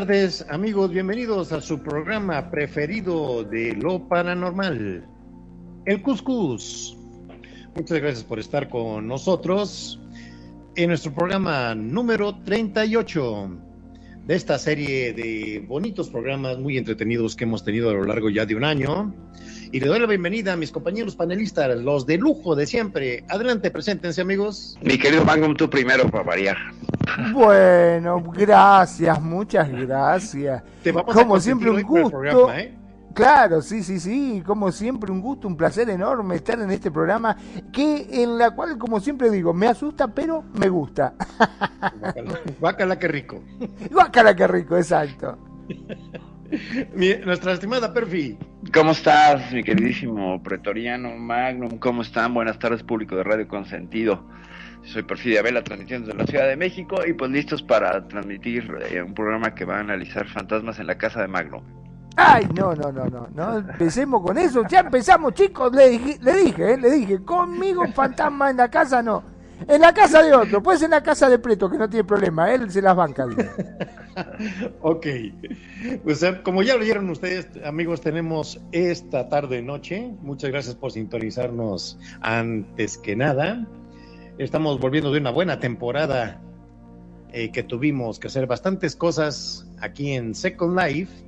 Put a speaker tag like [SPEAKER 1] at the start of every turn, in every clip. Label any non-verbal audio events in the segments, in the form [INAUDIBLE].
[SPEAKER 1] tardes, amigos. Bienvenidos a su programa preferido de lo paranormal, el Cuscus. Muchas gracias por estar con nosotros en nuestro programa número 38 de esta serie de bonitos programas muy entretenidos que hemos tenido a lo largo ya de un año. Y le doy la bienvenida a mis compañeros panelistas, los de lujo de siempre. Adelante, preséntense, amigos.
[SPEAKER 2] Mi querido Magnum, tú primero para variar.
[SPEAKER 3] Bueno, gracias, muchas gracias.
[SPEAKER 1] Te vamos a
[SPEAKER 3] Como
[SPEAKER 1] consentir
[SPEAKER 3] siempre, un gusto.
[SPEAKER 1] programa, ¿eh?
[SPEAKER 3] Claro, sí, sí, sí, como siempre un gusto, un placer enorme estar en este programa que en la cual, como siempre digo, me asusta, pero me gusta.
[SPEAKER 1] Guácala, guácala, qué rico. [LAUGHS]
[SPEAKER 3] Guácala, qué rico, exacto. [LAUGHS]
[SPEAKER 1] Mi- nuestra estimada Perfi.
[SPEAKER 2] ¿Cómo estás, mi queridísimo Pretoriano Magnum? ¿Cómo están? Buenas tardes, público de Radio Consentido. Soy Perfidia Vela, transmitiendo desde la Ciudad de México y pues listos para transmitir eh, un programa que va a analizar fantasmas en la casa de Magnum.
[SPEAKER 3] Ay, no, no, no, no, no empecemos con eso. Ya empezamos, chicos, le dije, le dije, eh, le dije, conmigo fantasma en la casa no. En la casa de otro, pues en la casa de Preto, que no tiene problema, él se las banca. [LAUGHS]
[SPEAKER 1] Ok. Pues eh, como ya lo oyeron ustedes, amigos, tenemos esta tarde noche. Muchas gracias por sintonizarnos antes que nada. Estamos volviendo de una buena temporada eh, que tuvimos que hacer bastantes cosas aquí en Second Life.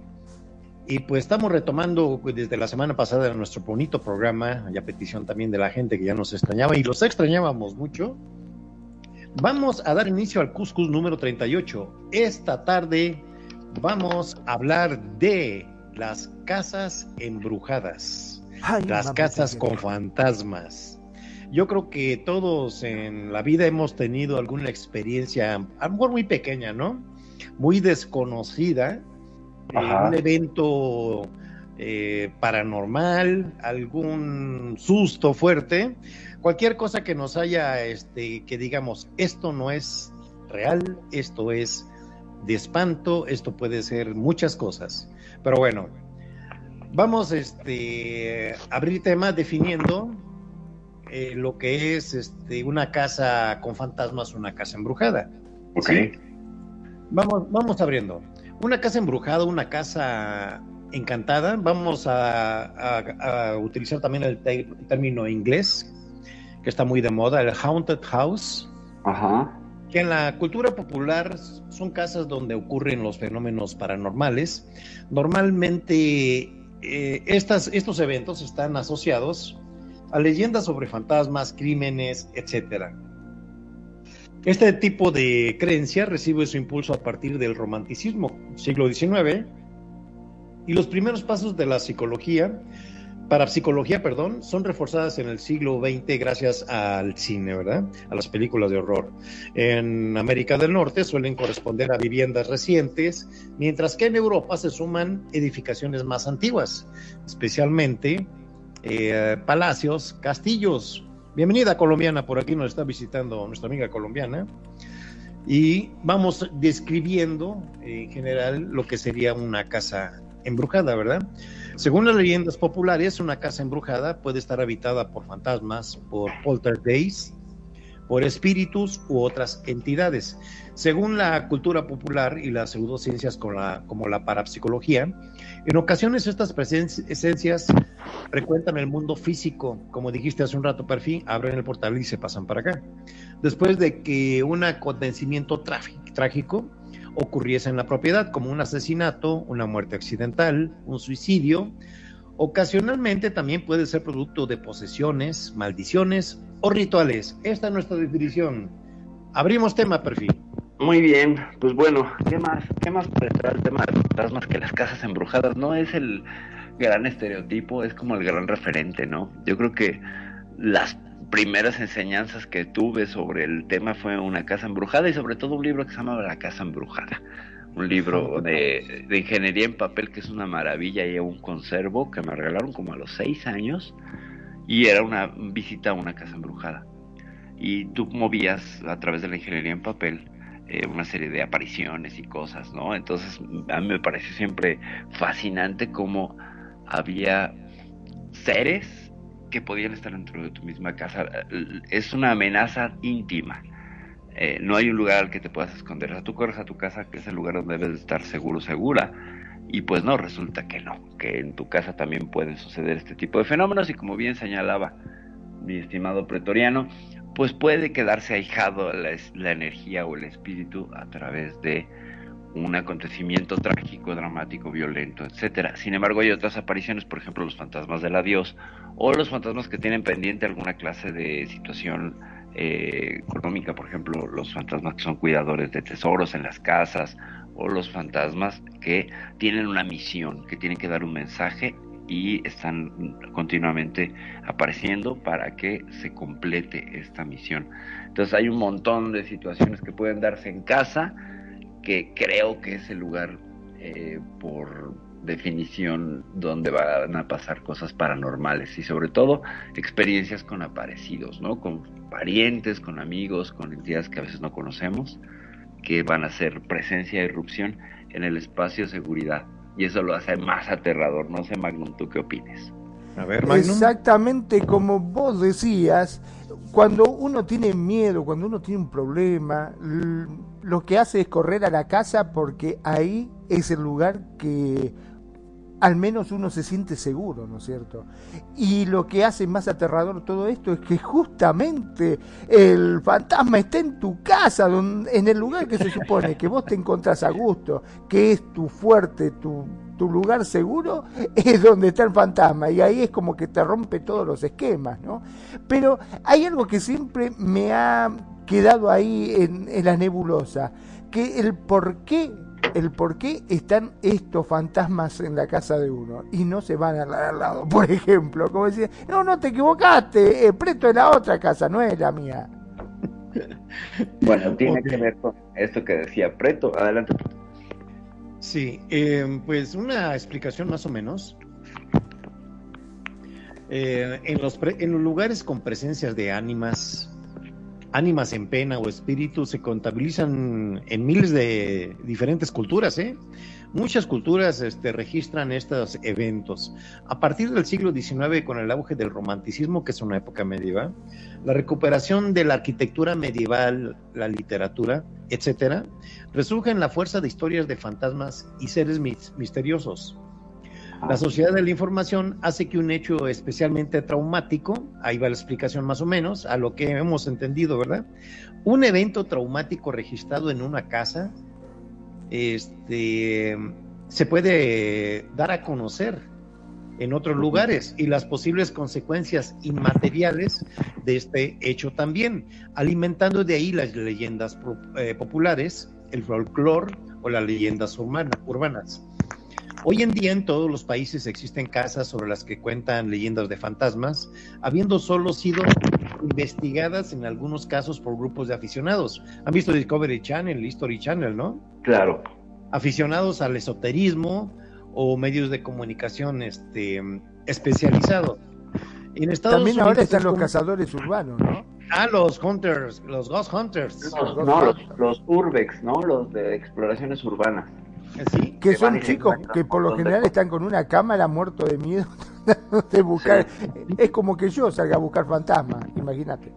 [SPEAKER 1] Y pues estamos retomando pues, desde la semana pasada nuestro bonito programa, y a petición también de la gente que ya nos extrañaba y los extrañábamos mucho. Vamos a dar inicio al Cuscus número 38. Esta tarde vamos a hablar de las casas embrujadas,
[SPEAKER 3] Ay,
[SPEAKER 1] las casas con fantasmas. Yo creo que todos en la vida hemos tenido alguna experiencia, a lo mejor muy pequeña, ¿no? Muy desconocida. Un evento eh, paranormal, algún susto fuerte, cualquier cosa que nos haya, este, que digamos, esto no es real, esto es de espanto, esto puede ser muchas cosas. Pero bueno, vamos este, a abrir tema definiendo eh, lo que es este, una casa con fantasmas, una casa embrujada. ¿sí? Vamos, vamos abriendo. Una casa embrujada, una casa encantada. Vamos a, a- a utilizar también el término inglés, que está muy de moda, el haunted house,
[SPEAKER 2] Ajá.
[SPEAKER 1] que en la cultura popular son casas donde ocurren los fenómenos paranormales. Normalmente eh, estas, estos eventos están asociados a leyendas sobre fantasmas, crímenes, etcétera. Este tipo de creencia recibe su impulso a partir del romanticismo, siglo XIX, y los primeros pasos de la psicología, parapsicología, perdón, son reforzadas en el siglo XX gracias al cine, ¿verdad? A las películas de horror. En América del Norte suelen corresponder a viviendas recientes, mientras que en Europa se suman edificaciones más antiguas, especialmente eh, palacios, castillos. Bienvenida colombiana, por aquí nos está visitando nuestra amiga colombiana. Y vamos describiendo en general lo que sería una casa embrujada, ¿verdad? Según las leyendas populares, una casa embrujada puede estar habitada por fantasmas, por poltergeists, por espíritus u otras entidades. Según la cultura popular y las pseudociencias como la parapsicología, en ocasiones estas presencias frecuentan el mundo físico, como dijiste hace un rato, perfil, abren el portal y se pasan para acá. Después de que un acontecimiento trágico ocurriese en la propiedad, como un asesinato, una muerte accidental, un suicidio. Ocasionalmente también puede ser producto de posesiones, maldiciones o rituales. Esta es nuestra definición. Abrimos tema, perfil.
[SPEAKER 2] Muy bien, pues bueno, ¿qué más? ¿Qué más para entrar al tema de fantasmas que las casas embrujadas? No es el gran estereotipo, es como el gran referente, ¿no? Yo creo que las primeras enseñanzas que tuve sobre el tema fue una casa embrujada y sobre todo un libro que se llama La casa embrujada. Un libro [LAUGHS] de, de ingeniería en papel que es una maravilla y un conservo que me regalaron como a los seis años y era una visita a una casa embrujada. Y tú movías a través de la ingeniería en papel eh, una serie de apariciones y cosas, ¿no? Entonces a mí me pareció siempre fascinante cómo había seres que podían estar dentro de tu misma casa. Es una amenaza íntima. Eh, no hay un lugar al que te puedas esconder. O sea, tú corres a tu casa, que es el lugar donde debes estar seguro, segura. Y pues no, resulta que no, que en tu casa también pueden suceder este tipo de fenómenos. Y como bien señalaba mi estimado pretoriano, pues puede quedarse ahijado la, la energía o el espíritu a través de un acontecimiento trágico, dramático, violento, etcétera. Sin embargo, hay otras apariciones, por ejemplo, los fantasmas del adiós o los fantasmas que tienen pendiente alguna clase de situación eh, económica, por ejemplo, los fantasmas que son cuidadores de tesoros en las casas o los fantasmas que tienen una misión, que tienen que dar un mensaje y están continuamente apareciendo para que se complete esta misión. Entonces hay un montón de situaciones que pueden darse en casa, que creo que es el lugar eh, por definición donde van a pasar cosas paranormales y sobre todo experiencias con aparecidos, ¿no? Con parientes, con amigos, con entidades que a veces no conocemos, que van a ser presencia e irrupción en el espacio de seguridad. Y eso lo hace más aterrador. No sé, Magnum, ¿tú qué opines?
[SPEAKER 3] A ver, Magnum. Exactamente como vos decías, cuando uno tiene miedo, cuando uno tiene un problema, lo que hace es correr a la casa porque ahí es el lugar que al menos uno se siente seguro, ¿no es cierto? Y lo que hace más aterrador todo esto es que justamente el fantasma está en tu casa, en el lugar que se supone que vos te encontrás a gusto, que es tu fuerte, tu, tu lugar seguro, es donde está el fantasma. Y ahí es como que te rompe todos los esquemas, ¿no? Pero hay algo que siempre me ha quedado ahí en, en la nebulosa, que el por qué el por qué están estos fantasmas en la casa de uno y no se van al, lado, [LAUGHS] por ejemplo, como decía, no, no te equivocaste, eh, Preto es la otra casa, no es la mía. [LAUGHS]
[SPEAKER 2] Bueno, tiene que ver con esto que decía Preto, adelante.
[SPEAKER 1] Sí, eh, pues una explicación más o menos. Eh, en, los en los lugares con presencias de ánimas ánimas en pena o espíritus se contabilizan en miles de diferentes culturas, ¿eh? Muchas culturas este, registran estos eventos. A partir del siglo XIX, con el auge del romanticismo, que es una época medieval, la recuperación de la arquitectura medieval, la literatura, etcétera, resurgen la fuerza de historias de fantasmas y seres misteriosos. La sociedad de la información hace que un hecho especialmente traumático, ahí va la explicación más o menos, a lo que hemos entendido, ¿verdad? Un evento traumático registrado en una casa, este, se puede dar a conocer en otros lugares y las posibles consecuencias inmateriales de este hecho también, alimentando de ahí las leyendas eh, populares, el folclore o las leyendas urbanas. Hoy en día en todos los países existen casas sobre las que cuentan leyendas de fantasmas, habiendo solo sido investigadas en algunos casos por grupos de aficionados. Han visto Discovery Channel, History Channel, ¿no?
[SPEAKER 2] Claro.
[SPEAKER 1] Aficionados al esoterismo o medios de comunicación este, especializados.
[SPEAKER 3] En Estados También ahora están los cazadores urbanos, ¿no?
[SPEAKER 1] Ah, los hunters, los ghost hunters.
[SPEAKER 2] no, los, los urbex, ¿no? Los de exploraciones urbanas
[SPEAKER 3] que son chicos que por lo general están con una cámara muerto de miedo [LAUGHS] de buscar. Es como que yo salga a buscar fantasmas, imagínate.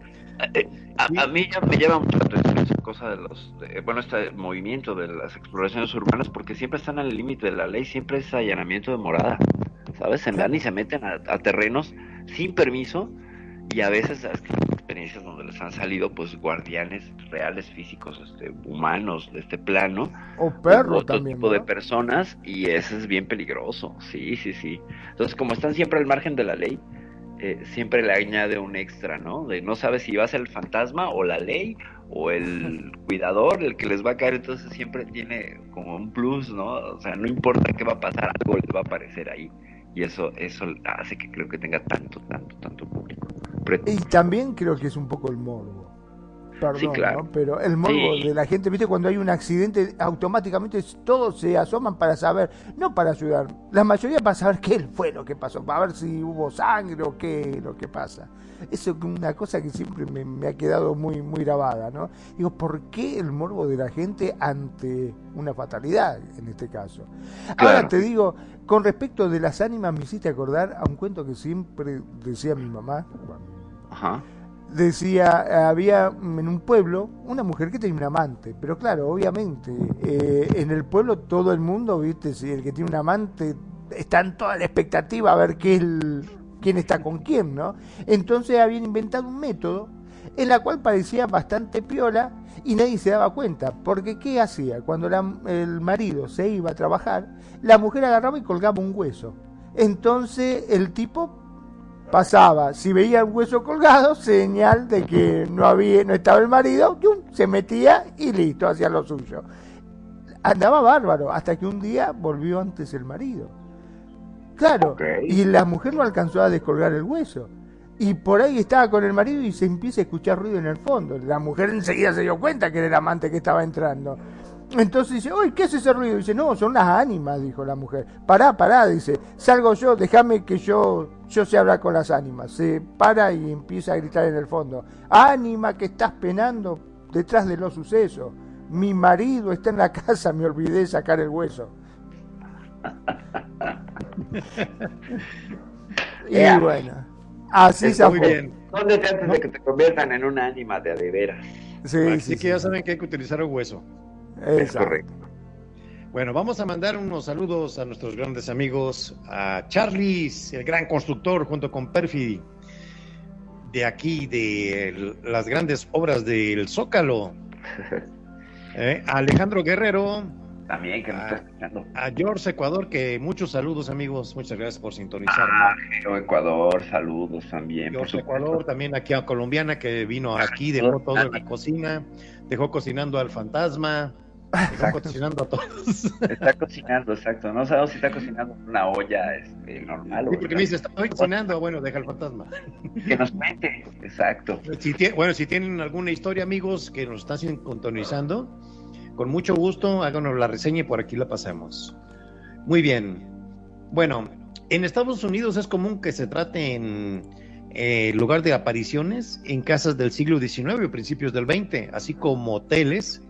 [SPEAKER 2] Eh, a, mí ya me llama mucho la atención esa cosa de los, bueno, este movimiento de las exploraciones urbanas porque siempre están al límite de la ley, siempre es allanamiento de morada, ¿sabes? Se van y se meten a, terrenos sin permiso y a veces experiencias donde les han salido pues guardianes reales físicos este, humanos de este plano.
[SPEAKER 3] O perro
[SPEAKER 2] otro
[SPEAKER 3] también.
[SPEAKER 2] tipo de personas y eso es bien peligroso. Sí sí sí. Entonces como están siempre al margen de la ley eh, siempre le añade un extra no de no sabes si va a ser el fantasma o la ley o el [LAUGHS] cuidador el que les va a caer. Entonces siempre tiene como un plus no o sea no importa qué va a pasar algo les va a aparecer ahí. Y eso eso hace que creo que tenga tanto tanto tanto público
[SPEAKER 3] Y también creo que es un poco el morbo. Perdón,
[SPEAKER 2] Sí, claro.
[SPEAKER 3] ¿no? Pero el morbo
[SPEAKER 2] Sí.
[SPEAKER 3] de la gente, viste, cuando hay un accidente, automáticamente todos se asoman para saber, no para ayudar, la mayoría para saber qué fue lo que pasó, para ver si hubo sangre o qué lo que pasa. Eso es una cosa que siempre me, me ha quedado muy, muy grabada, ¿no? Digo, ¿por qué el morbo de la gente ante una fatalidad, en este caso? Ahora te digo, con respecto de las ánimas, me hiciste acordar a un cuento que siempre decía mi mamá, decía, había en un pueblo una mujer que tenía un amante, pero claro, obviamente, eh, en el pueblo todo el mundo, viste, si el que tiene un amante está en toda la expectativa a ver qué es el- quién está con quién, ¿no? Entonces habían inventado un método en la cual parecía bastante piola y nadie se daba cuenta, porque ¿qué hacía? Cuando el marido se iba a trabajar, la mujer agarraba y colgaba un hueso. Entonces el tipo pasaba, si veía un hueso colgado, señal de que no había, no estaba el marido, se metía y listo, hacía lo suyo. Andaba bárbaro, hasta que un día volvió antes el marido. Claro, y la mujer no alcanzó a descolgar el hueso. Y por ahí estaba con el marido y se empieza a escuchar ruido en el fondo. La mujer enseguida se dio cuenta que era el amante que estaba entrando. Entonces dice, uy, ¿qué es ese ruido? Dice, no, son las ánimas, dijo la mujer. Pará, pará, dice, salgo yo, déjame que yo, yo sé hablar con las ánimas. Se para y empieza a gritar en el fondo, ánima que estás penando detrás de los sucesos. Mi marido está en la casa, me olvidé de sacar el hueso. [LAUGHS] y bueno, así
[SPEAKER 2] Está
[SPEAKER 3] se
[SPEAKER 1] Muy
[SPEAKER 3] fue.
[SPEAKER 1] bien.
[SPEAKER 2] ¿Dónde te antes de que te conviertan en una ánima de a de veras?
[SPEAKER 3] Sí,
[SPEAKER 1] Así
[SPEAKER 3] sí,
[SPEAKER 1] que ya saben que hay que utilizar el hueso.
[SPEAKER 2] Es
[SPEAKER 3] Exacto.
[SPEAKER 2] correcto.
[SPEAKER 1] Bueno, vamos a mandar unos saludos a nuestros grandes amigos, a Charlis, el gran constructor, junto con Perfi, de aquí, de el- las grandes obras del Zócalo. [LAUGHS] Eh, a Alejandro Guerrero,
[SPEAKER 2] También que nos
[SPEAKER 1] Ah.
[SPEAKER 2] está escuchando.
[SPEAKER 1] a George Ecuador, que muchos saludos amigos, muchas gracias por
[SPEAKER 2] Ah,
[SPEAKER 1] sintonizarnos.
[SPEAKER 2] Geo Ecuador, saludos también.
[SPEAKER 1] George. Ecuador, también aquí a Colombiana, que vino aquí, dejó todo en la cocina, dejó cocinando al fantasma, dejó cocinando a todos.
[SPEAKER 2] Está cocinando, exacto. No sabemos si está cocinando en una olla este, normal
[SPEAKER 1] Sí, porque me dice, estoy cocinando, bueno, deja el fantasma.
[SPEAKER 2] que nos cuente. Exacto.
[SPEAKER 1] Si bueno, si tienen alguna historia, amigos, que nos están sintonizando, con mucho gusto, háganos la reseña y por aquí la pasamos. Muy bien. Bueno, en Estados Unidos es común que se trate en eh, lugar de apariciones en casas del siglo XIX o principios del XX, así como hoteles.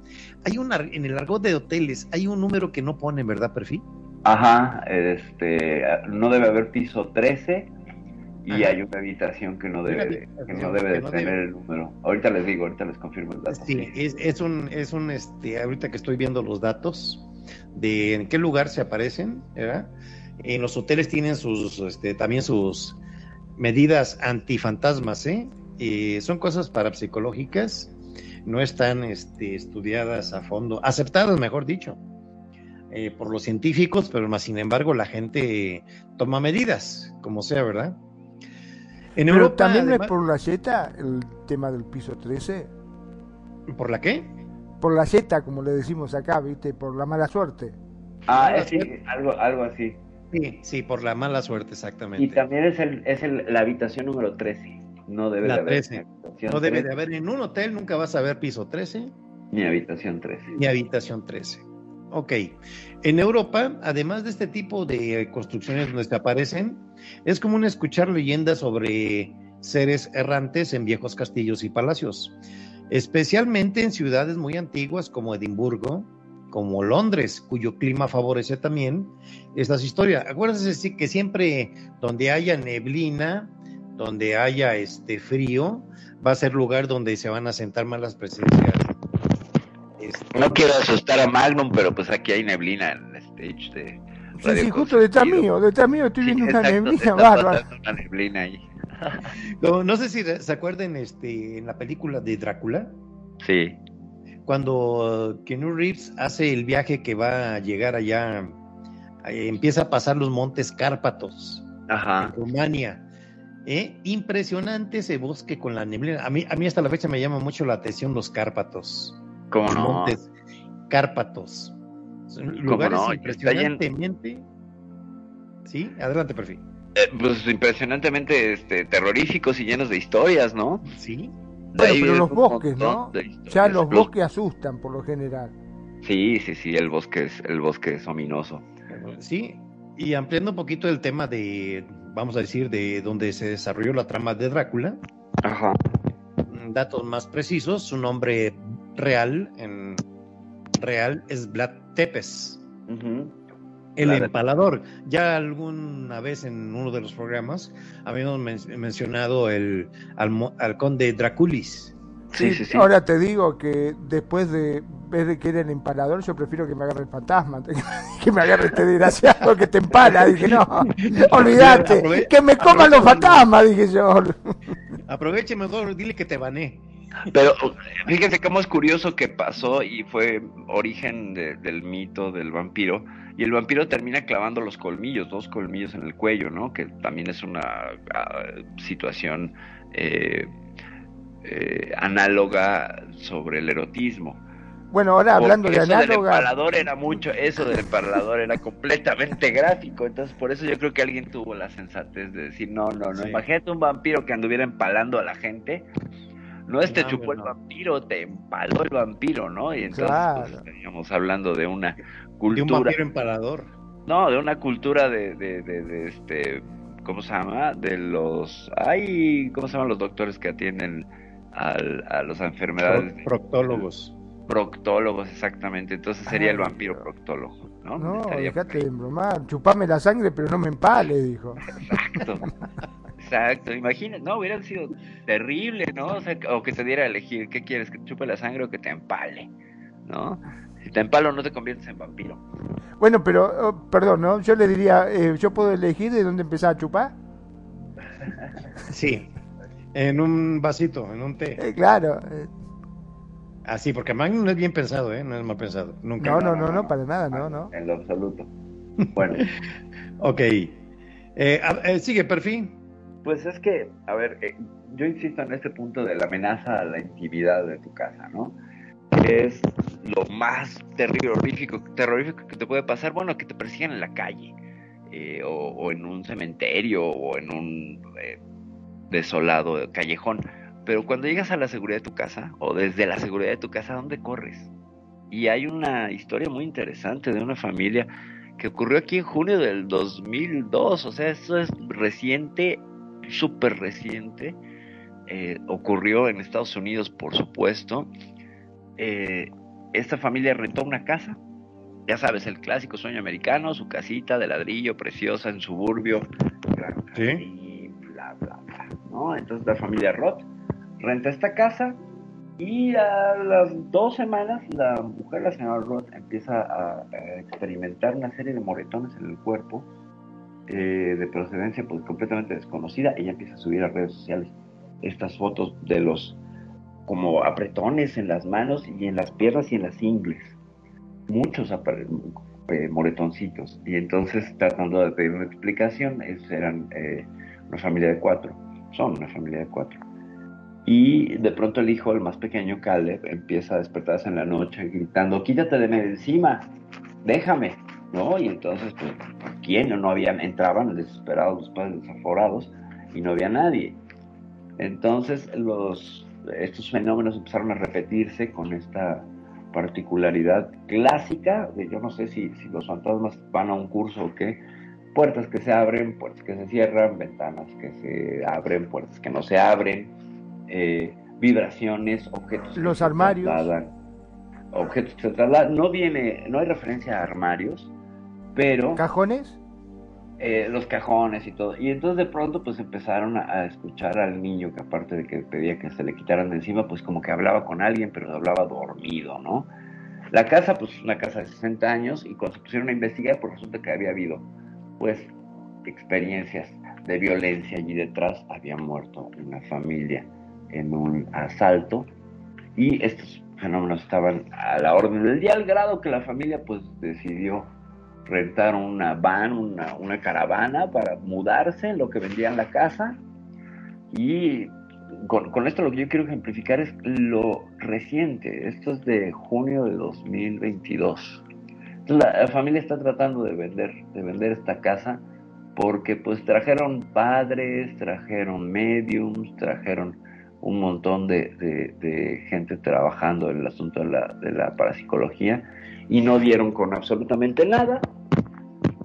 [SPEAKER 1] Hay una, en el argot de hoteles, hay un número que no ponen, ¿verdad, perfil?
[SPEAKER 2] Ajá, este, no debe haber piso 13 y
[SPEAKER 1] Ajá.
[SPEAKER 2] hay una habitación que no debe, de- que no debe de
[SPEAKER 1] no
[SPEAKER 2] tener
[SPEAKER 1] debe.
[SPEAKER 2] el número. Ahorita les digo, ahorita les confirmo el dato.
[SPEAKER 1] Sí, es, es un, es un, este, ahorita que estoy viendo los datos de en qué lugar se aparecen, ¿verdad? En los hoteles tienen sus, este, también sus medidas antifantasmas, ¿eh? Eh, son cosas parapsicológicas, no están, este, estudiadas a fondo, aceptadas, mejor dicho, eh, por los científicos, pero más sin embargo la gente toma medidas, como sea, ¿verdad? En
[SPEAKER 3] Pero
[SPEAKER 1] Europa,
[SPEAKER 3] también
[SPEAKER 1] además-
[SPEAKER 3] por la yeta el tema del piso 13.
[SPEAKER 1] ¿por la qué?
[SPEAKER 3] Por la yeta, como le decimos acá, ¿viste? Por la mala suerte.
[SPEAKER 2] Ah, es, sí. algo, algo así.
[SPEAKER 1] Sí, sí, por la mala suerte, exactamente.
[SPEAKER 2] Y también es, el, es el, la habitación número 13. No debe
[SPEAKER 1] La
[SPEAKER 2] de haber
[SPEAKER 1] 13.
[SPEAKER 2] ni habitación
[SPEAKER 1] No debe
[SPEAKER 2] 13,
[SPEAKER 1] de haber en un hotel, nunca vas a ver piso 13
[SPEAKER 2] ni habitación 13.
[SPEAKER 1] ni habitación 13. Ok. En Europa, además de este tipo de construcciones donde se aparecen, es común escuchar leyendas sobre seres errantes en viejos castillos y palacios, especialmente en ciudades muy antiguas como Edimburgo, como Londres, cuyo clima favorece también estas historias. Acuérdense sí, que siempre donde haya neblina, donde haya este frío, va a ser lugar donde se van a sentar más las presencias. este,
[SPEAKER 2] No quiero asustar a Magnum, pero pues aquí hay neblina en el stage de
[SPEAKER 3] Sí,
[SPEAKER 2] Radio
[SPEAKER 3] sí, justo detrás mío, detrás mío estoy
[SPEAKER 2] Sí,
[SPEAKER 3] viendo una
[SPEAKER 2] exacto,
[SPEAKER 3] neblina
[SPEAKER 2] está
[SPEAKER 3] bárbara.
[SPEAKER 2] pasando Una neblina ahí. [LAUGHS]
[SPEAKER 1] No, no sé si se acuerdan este, en la película de Drácula,
[SPEAKER 2] Sí.
[SPEAKER 1] cuando Keanu Reeves hace el viaje que va a llegar allá, empieza a pasar los montes Cárpatos,
[SPEAKER 2] Ajá.
[SPEAKER 1] en Rumania. ¿Eh? Impresionante ese bosque con la neblina. A mí, a mí hasta la fecha me llama mucho la atención los Cárpatos.
[SPEAKER 2] ¿Cómo
[SPEAKER 1] los
[SPEAKER 2] no?
[SPEAKER 1] montes Cárpatos. Son
[SPEAKER 2] ¿Cómo
[SPEAKER 1] lugares
[SPEAKER 2] no?
[SPEAKER 1] Impresionantemente. Sí, adelante, perfil.
[SPEAKER 2] Eh, pues impresionantemente este, terroríficos y llenos de historias, ¿no?
[SPEAKER 1] Sí,
[SPEAKER 3] Bueno, pero los
[SPEAKER 2] un
[SPEAKER 3] bosques, ¿no? Ya los bosques asustan por lo general.
[SPEAKER 2] Sí, sí, sí, el bosque es, el bosque es ominoso.
[SPEAKER 1] Sí, y ampliando un poquito el tema de, vamos a decir, de donde se desarrolló la trama de Drácula,
[SPEAKER 2] Ajá.
[SPEAKER 1] mm, datos más precisos, su nombre real en real es Vlad Tepes, el empalador. Ya alguna vez en uno de los programas habíamos men- mencionado el almo- halcón de Draculis.
[SPEAKER 2] Sí, sí, sí.
[SPEAKER 3] Ahora te digo que después de ver que era el empalador, yo prefiero que me agarre el fantasma, [LAUGHS] que me agarre este desgraciado que te empala. Dije, no, [LAUGHS] olvídate, que me coman los fantasmas, dije yo.
[SPEAKER 1] Aproveche mejor, dile que te bané.
[SPEAKER 2] Pero fíjense cómo es curioso que pasó y fue origen de- del mito del vampiro. Y el vampiro termina clavando los colmillos, dos colmillos en el cuello, ¿no? Que también es una ah, situación eh, eh, análoga sobre el erotismo.
[SPEAKER 3] Bueno, ahora hablando
[SPEAKER 2] Porque
[SPEAKER 3] de
[SPEAKER 2] eso del
[SPEAKER 3] análoga,
[SPEAKER 2] empalador era mucho, eso del empalador era completamente gráfico, entonces por eso yo creo que alguien tuvo la sensatez de decir, no, no, no,
[SPEAKER 1] Sí.
[SPEAKER 2] imagínate un vampiro que anduviera empalando a la gente, no es te
[SPEAKER 1] No,
[SPEAKER 2] chupó el vampiro, te empaló el vampiro, ¿no? Y entonces
[SPEAKER 3] Claro.
[SPEAKER 2] pues, estaríamos hablando de una
[SPEAKER 1] De un
[SPEAKER 2] cultura,
[SPEAKER 1] vampiro empalador.
[SPEAKER 2] no, de una cultura de, de, de, de este, ¿cómo se llama? De los, ay, ¿cómo se llaman los doctores que atienden al, a las enfermedades?
[SPEAKER 1] Pro- proctólogos.
[SPEAKER 2] Proctólogos, exactamente. Entonces sería el vampiro proctólogo, ¿no?
[SPEAKER 3] no,
[SPEAKER 2] Estaría
[SPEAKER 3] dejate de bromar, chupame la sangre, pero no me empale, dijo.
[SPEAKER 2] Exacto. [LAUGHS] Exacto. Imagina, no, hubiera sido terrible, ¿no? O, sea, o que te diera a elegir, ¿qué quieres? ¿Que te chupe la sangre o que te empale? ¿No? Si te empalo no te conviertes en vampiro.
[SPEAKER 3] Bueno, pero, oh, perdón, ¿no? Yo le diría, eh, ¿yo puedo elegir de dónde empezar a chupar?
[SPEAKER 1] Sí, [LAUGHS] en un vasito, en un té.
[SPEAKER 3] Eh, claro. eh,
[SPEAKER 1] Así, porque Magnum es bien pensado, ¿eh? No es mal pensado. Nunca.
[SPEAKER 3] no, no, no, no, para nada, no, no.
[SPEAKER 2] En lo absoluto. Bueno, [LAUGHS]
[SPEAKER 1] Ok. Eh, a- eh, sigue, perfil.
[SPEAKER 2] pues es que, a ver, eh, yo insisto en este punto de la amenaza a la intimidad de tu casa, ¿no? Que es lo más terrorífico, terrorífico que te puede pasar, bueno, que te persigan en la calle, eh, o, o en un cementerio, o en un eh, desolado callejón. Pero cuando llegas a la seguridad de tu casa, o desde la seguridad de tu casa, ¿dónde corres? Y hay una historia muy interesante de una familia que ocurrió aquí en junio del 2002, o sea, esto es reciente, súper reciente, eh, ocurrió en Estados Unidos, por supuesto. Eh, esta familia rentó una casa, ya sabes, el clásico sueño americano, su casita de ladrillo preciosa en suburbio,
[SPEAKER 1] Sí.
[SPEAKER 2] Entonces la familia Roth renta esta casa y a las dos semanas la mujer, la señora Roth, empieza a, experimentar una serie de moretones en el cuerpo eh, de procedencia pues completamente desconocida. Ella empieza a subir a redes sociales estas fotos de los como apretones en las manos y en las piernas y en las ingles. Muchos eh, moretoncitos. Y entonces tratando de pedir una explicación, eran eh, una familia de cuatro, son una familia de cuatro. Y de pronto el hijo, el más pequeño, Caleb, empieza a despertarse en la noche gritando, quítate de encima, déjame, ¿no? Y entonces, pues, ¿quién? No, no había, entraban desesperados los padres desaforados y no había nadie. Entonces, los, estos fenómenos empezaron a repetirse con esta particularidad clásica de yo no sé si, si los fantasmas van a un curso o qué, puertas que se abren, puertas que se cierran, ventanas que se abren, puertas que no se abren, eh, vibraciones, objetos
[SPEAKER 3] Los
[SPEAKER 2] se
[SPEAKER 3] armarios.
[SPEAKER 2] trasladan, objetos que se trasladan, no viene, no hay referencia a armarios, pero
[SPEAKER 3] ¿Cajones?
[SPEAKER 2] eh, los cajones y todo. Y entonces de pronto pues empezaron a, a escuchar al niño que aparte de que pedía que se le quitaran de encima, pues como que hablaba con alguien, pero hablaba dormido, ¿no? La casa, pues una casa de 60 años y cuando se pusieron a investigar, pues resulta que había habido pues experiencias de violencia allí detrás. Había muerto una familia en un asalto y estos fenómenos estaban a la orden del día al grado que la familia pues decidió rentar una van, una, una caravana para mudarse lo que vendían la casa y con, con, esto lo que yo quiero ejemplificar es lo reciente, esto es de junio de 2022. La, familia está tratando de vender, de vender esta casa porque pues trajeron padres, trajeron mediums, trajeron un montón de, de, de gente trabajando en el asunto de la, de la parapsicología y no dieron con absolutamente nada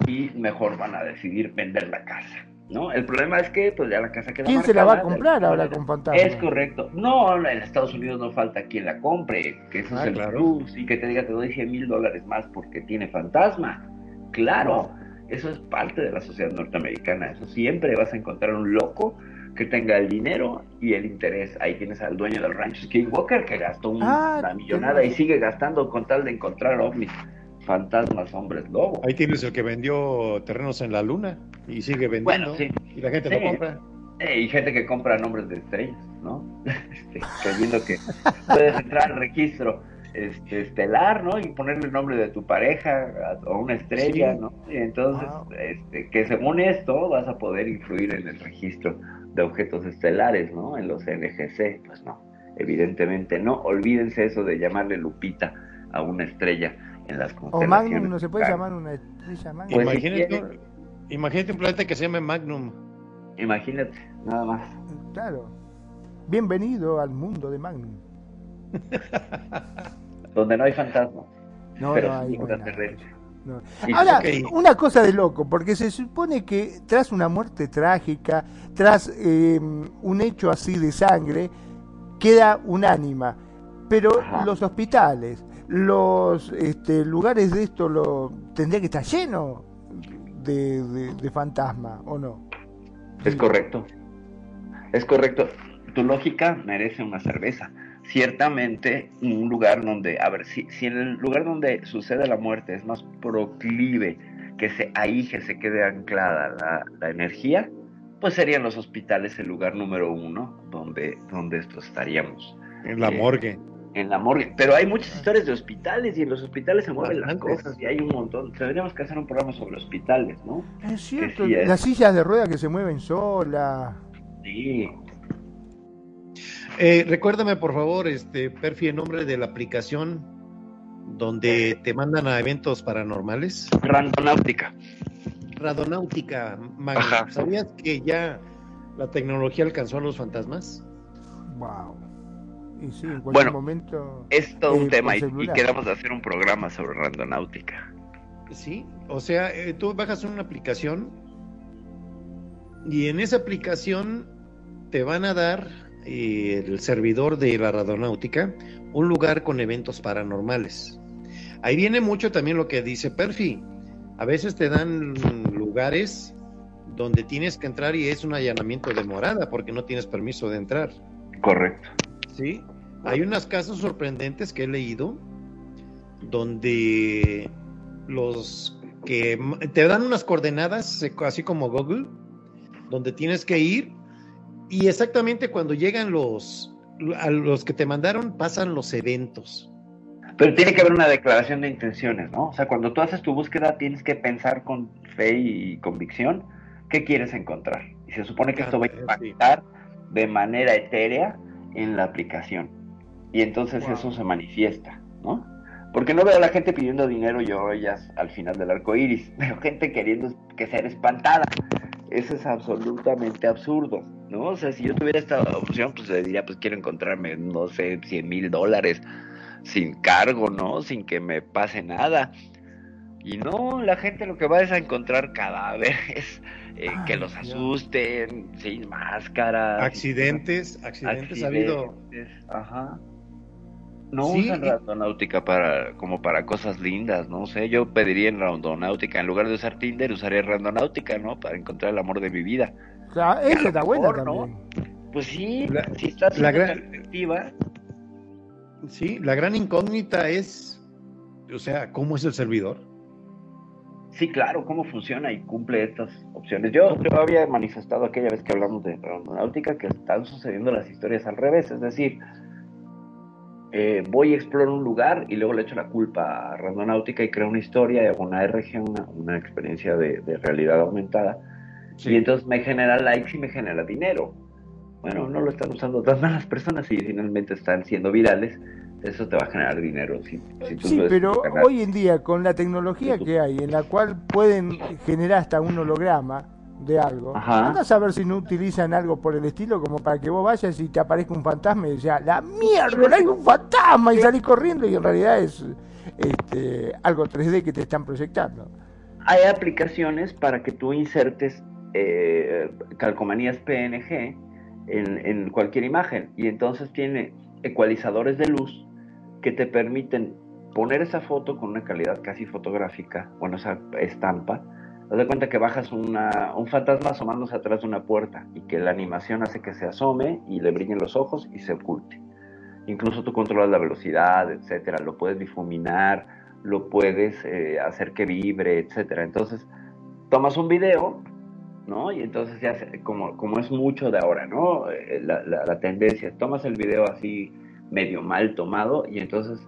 [SPEAKER 2] y mejor van a decidir vender la casa. ¿No? El problema es que pues ya la casa queda
[SPEAKER 3] ¿Quién se la va a comprar ahora con fantasma?
[SPEAKER 2] Es correcto. No, en Estados Unidos no falta quien la compre, que eso
[SPEAKER 1] Ah,
[SPEAKER 2] es el
[SPEAKER 1] claro.
[SPEAKER 2] plus, y que te diga te doy 100 mil dólares más porque tiene fantasma. Claro, eso es parte de la sociedad norteamericana. Eso siempre vas a encontrar un loco que tenga el dinero y el interés. Ahí tienes al dueño del rancho Skinwalker que gastó
[SPEAKER 3] Ah,
[SPEAKER 2] una millonada y sigue gastando con tal de encontrar ovnis, fantasmas, hombres, lobos.
[SPEAKER 1] Ahí tienes el que vendió terrenos en la luna y sigue vendiendo.
[SPEAKER 2] Bueno, sí.
[SPEAKER 1] Y la gente
[SPEAKER 2] Sí.
[SPEAKER 1] lo compra.
[SPEAKER 2] Eh, y gente que compra nombres de estrellas, ¿no? [LAUGHS] Este, creyendo que puedes entrar al registro este, estelar, ¿no? Y ponerle el nombre de tu pareja a una estrella,
[SPEAKER 1] Sí.
[SPEAKER 2] ¿no? Y entonces,
[SPEAKER 3] Wow.
[SPEAKER 2] este, que según esto vas a poder influir en el registro de objetos estelares, ¿no? En los NGC, pues no, evidentemente no. Olvídense eso de llamarle Lupita a una estrella en las
[SPEAKER 3] O. Magnum, ¿no se puede llamar una estrella Magnum?
[SPEAKER 2] Pues, si
[SPEAKER 1] imagínate,
[SPEAKER 2] quiere-
[SPEAKER 1] imagínate un planeta que se llame Magnum.
[SPEAKER 2] Imagínate, nada más.
[SPEAKER 3] Claro. Bienvenido al mundo de Magnum. [LAUGHS]
[SPEAKER 2] Donde no hay fantasmas,
[SPEAKER 3] No,
[SPEAKER 2] pero
[SPEAKER 3] no hay no. Ahora, una cosa de loco, porque se supone que tras una muerte trágica, tras eh, un hecho así de sangre, queda un ánima. Pero
[SPEAKER 2] Ajá.
[SPEAKER 3] los hospitales, los este, lugares de esto, lo, tendría que estar lleno de, de, de fantasma, ¿o no?
[SPEAKER 2] Es correcto. Es correcto. Tu lógica merece una cerveza. Ciertamente, un lugar donde, a ver, si, si en el lugar donde sucede la muerte es más proclive que se, ahí que se quede anclada la, la energía, pues serían los hospitales el lugar número uno donde, donde esto estaríamos.
[SPEAKER 1] En la
[SPEAKER 2] Sí.
[SPEAKER 1] morgue.
[SPEAKER 2] En la morgue. Pero hay muchas historias de hospitales y en los hospitales se mueven las cosas y hay un montón. Tendríamos que hacer un programa sobre hospitales, ¿no?
[SPEAKER 3] Es cierto,
[SPEAKER 2] sí es.
[SPEAKER 3] las sillas de rueda que se mueven solas.
[SPEAKER 2] Sí.
[SPEAKER 1] Eh, recuérdame, por favor, este, Perfi, el nombre de la aplicación donde te mandan a eventos paranormales.
[SPEAKER 2] Randonáutica.
[SPEAKER 1] Radonáutica.
[SPEAKER 2] Ajá.
[SPEAKER 1] ¿Sabías que ya la tecnología alcanzó a los fantasmas?
[SPEAKER 3] Wow. Y sí, en cualquier
[SPEAKER 2] Bueno,
[SPEAKER 3] momento.
[SPEAKER 2] Es todo
[SPEAKER 3] Eh,
[SPEAKER 2] un tema y, y queremos hacer un programa sobre randonáutica.
[SPEAKER 1] Sí, o sea, eh, tú bajas una aplicación y en esa aplicación te van a dar eh, el servidor de la radonáutica un lugar con eventos paranormales. Ahí viene mucho también lo que dice Perfi. A veces te dan lugares donde tienes que entrar y es un allanamiento de morada porque no tienes permiso de entrar.
[SPEAKER 2] Correcto.
[SPEAKER 1] Sí, hay unos casos sorprendentes que he leído donde los que te dan unas coordenadas, eh, así como Google, donde tienes que ir y exactamente cuando llegan los a los que te mandaron pasan los eventos.
[SPEAKER 2] Pero tiene que haber una declaración de intenciones, ¿no? O sea, cuando tú haces tu búsqueda tienes que pensar con fe y convicción qué quieres encontrar. Y se supone que esto va a
[SPEAKER 1] sí.
[SPEAKER 2] impactar de manera etérea en la aplicación. Y entonces
[SPEAKER 3] Wow.
[SPEAKER 2] eso se manifiesta, ¿no? Porque no veo a la gente pidiendo dinero y ollas al final del arco iris. [LAUGHS] Veo gente queriendo que ser espantada. Eso es absolutamente absurdo, ¿no? O sea, si yo tuviera esta opción, pues le diría, pues quiero encontrarme, no sé, 100 mil dólares sin cargo, ¿no? Sin que me pase nada. Y no, la gente lo que va es a encontrar cadáveres, eh, que los
[SPEAKER 3] Dios.
[SPEAKER 2] asusten, sin máscaras.
[SPEAKER 1] Accidentes, accidentes, ha habido.
[SPEAKER 2] Accidentes, Ajá. No
[SPEAKER 1] Sí,
[SPEAKER 2] usan
[SPEAKER 1] y-
[SPEAKER 2] randonáutica para, como para cosas lindas, no sé, yo pediría en randonáutica, en lugar de usar Tinder, usaría randonáutica, ¿no? Para encontrar el amor de mi vida.
[SPEAKER 3] Claro,
[SPEAKER 2] a
[SPEAKER 3] esa
[SPEAKER 2] lo
[SPEAKER 3] está buena
[SPEAKER 2] ¿no? Pues sí,
[SPEAKER 1] La-
[SPEAKER 2] si estás
[SPEAKER 1] la gran-
[SPEAKER 2] tan efectiva,
[SPEAKER 1] Sí, la gran incógnita es, o sea, ¿cómo es el servidor?
[SPEAKER 2] Sí, claro, cómo funciona y cumple estas opciones. Yo, yo había manifestado aquella vez que hablamos de aeronáutica que están sucediendo las historias al revés, es decir, eh, voy a explorar un lugar y luego le echo la culpa a Randonáutica y creo una historia y hago una RG, una, experiencia de, realidad aumentada. Y entonces me genera likes y me genera dinero. Bueno, no lo están usando todas las personas y finalmente están siendo virales. Eso te va a generar dinero. Si,
[SPEAKER 3] sí, pero hoy en día, con la tecnología que hay, en la cual pueden generar hasta un holograma, de algo. Anda a saber si no utilizan algo por el estilo como para que vos vayas y te aparezca un fantasma y digas, la mierda, hay un fantasma y salís corriendo y en realidad es este, algo 3D que te están proyectando.
[SPEAKER 2] Hay aplicaciones para que tú insertes eh, calcomanías PNG en, en cualquier imagen y entonces tiene ecualizadores de luz que te permiten poner esa foto con una calidad casi fotográfica, bueno, esa estampa, Haz de cuenta que bajas un fantasma asomándose atrás de una puerta y que la animación hace que se asome y le brillen los ojos y se oculte. Incluso tú controlas la velocidad, etcétera, lo puedes difuminar, lo puedes eh, hacer que vibre, etcétera. Entonces, tomas un video, ¿no? Y entonces ya, como, como es mucho de ahora, ¿no? Eh, la tendencia, tomas el video así medio mal tomado y entonces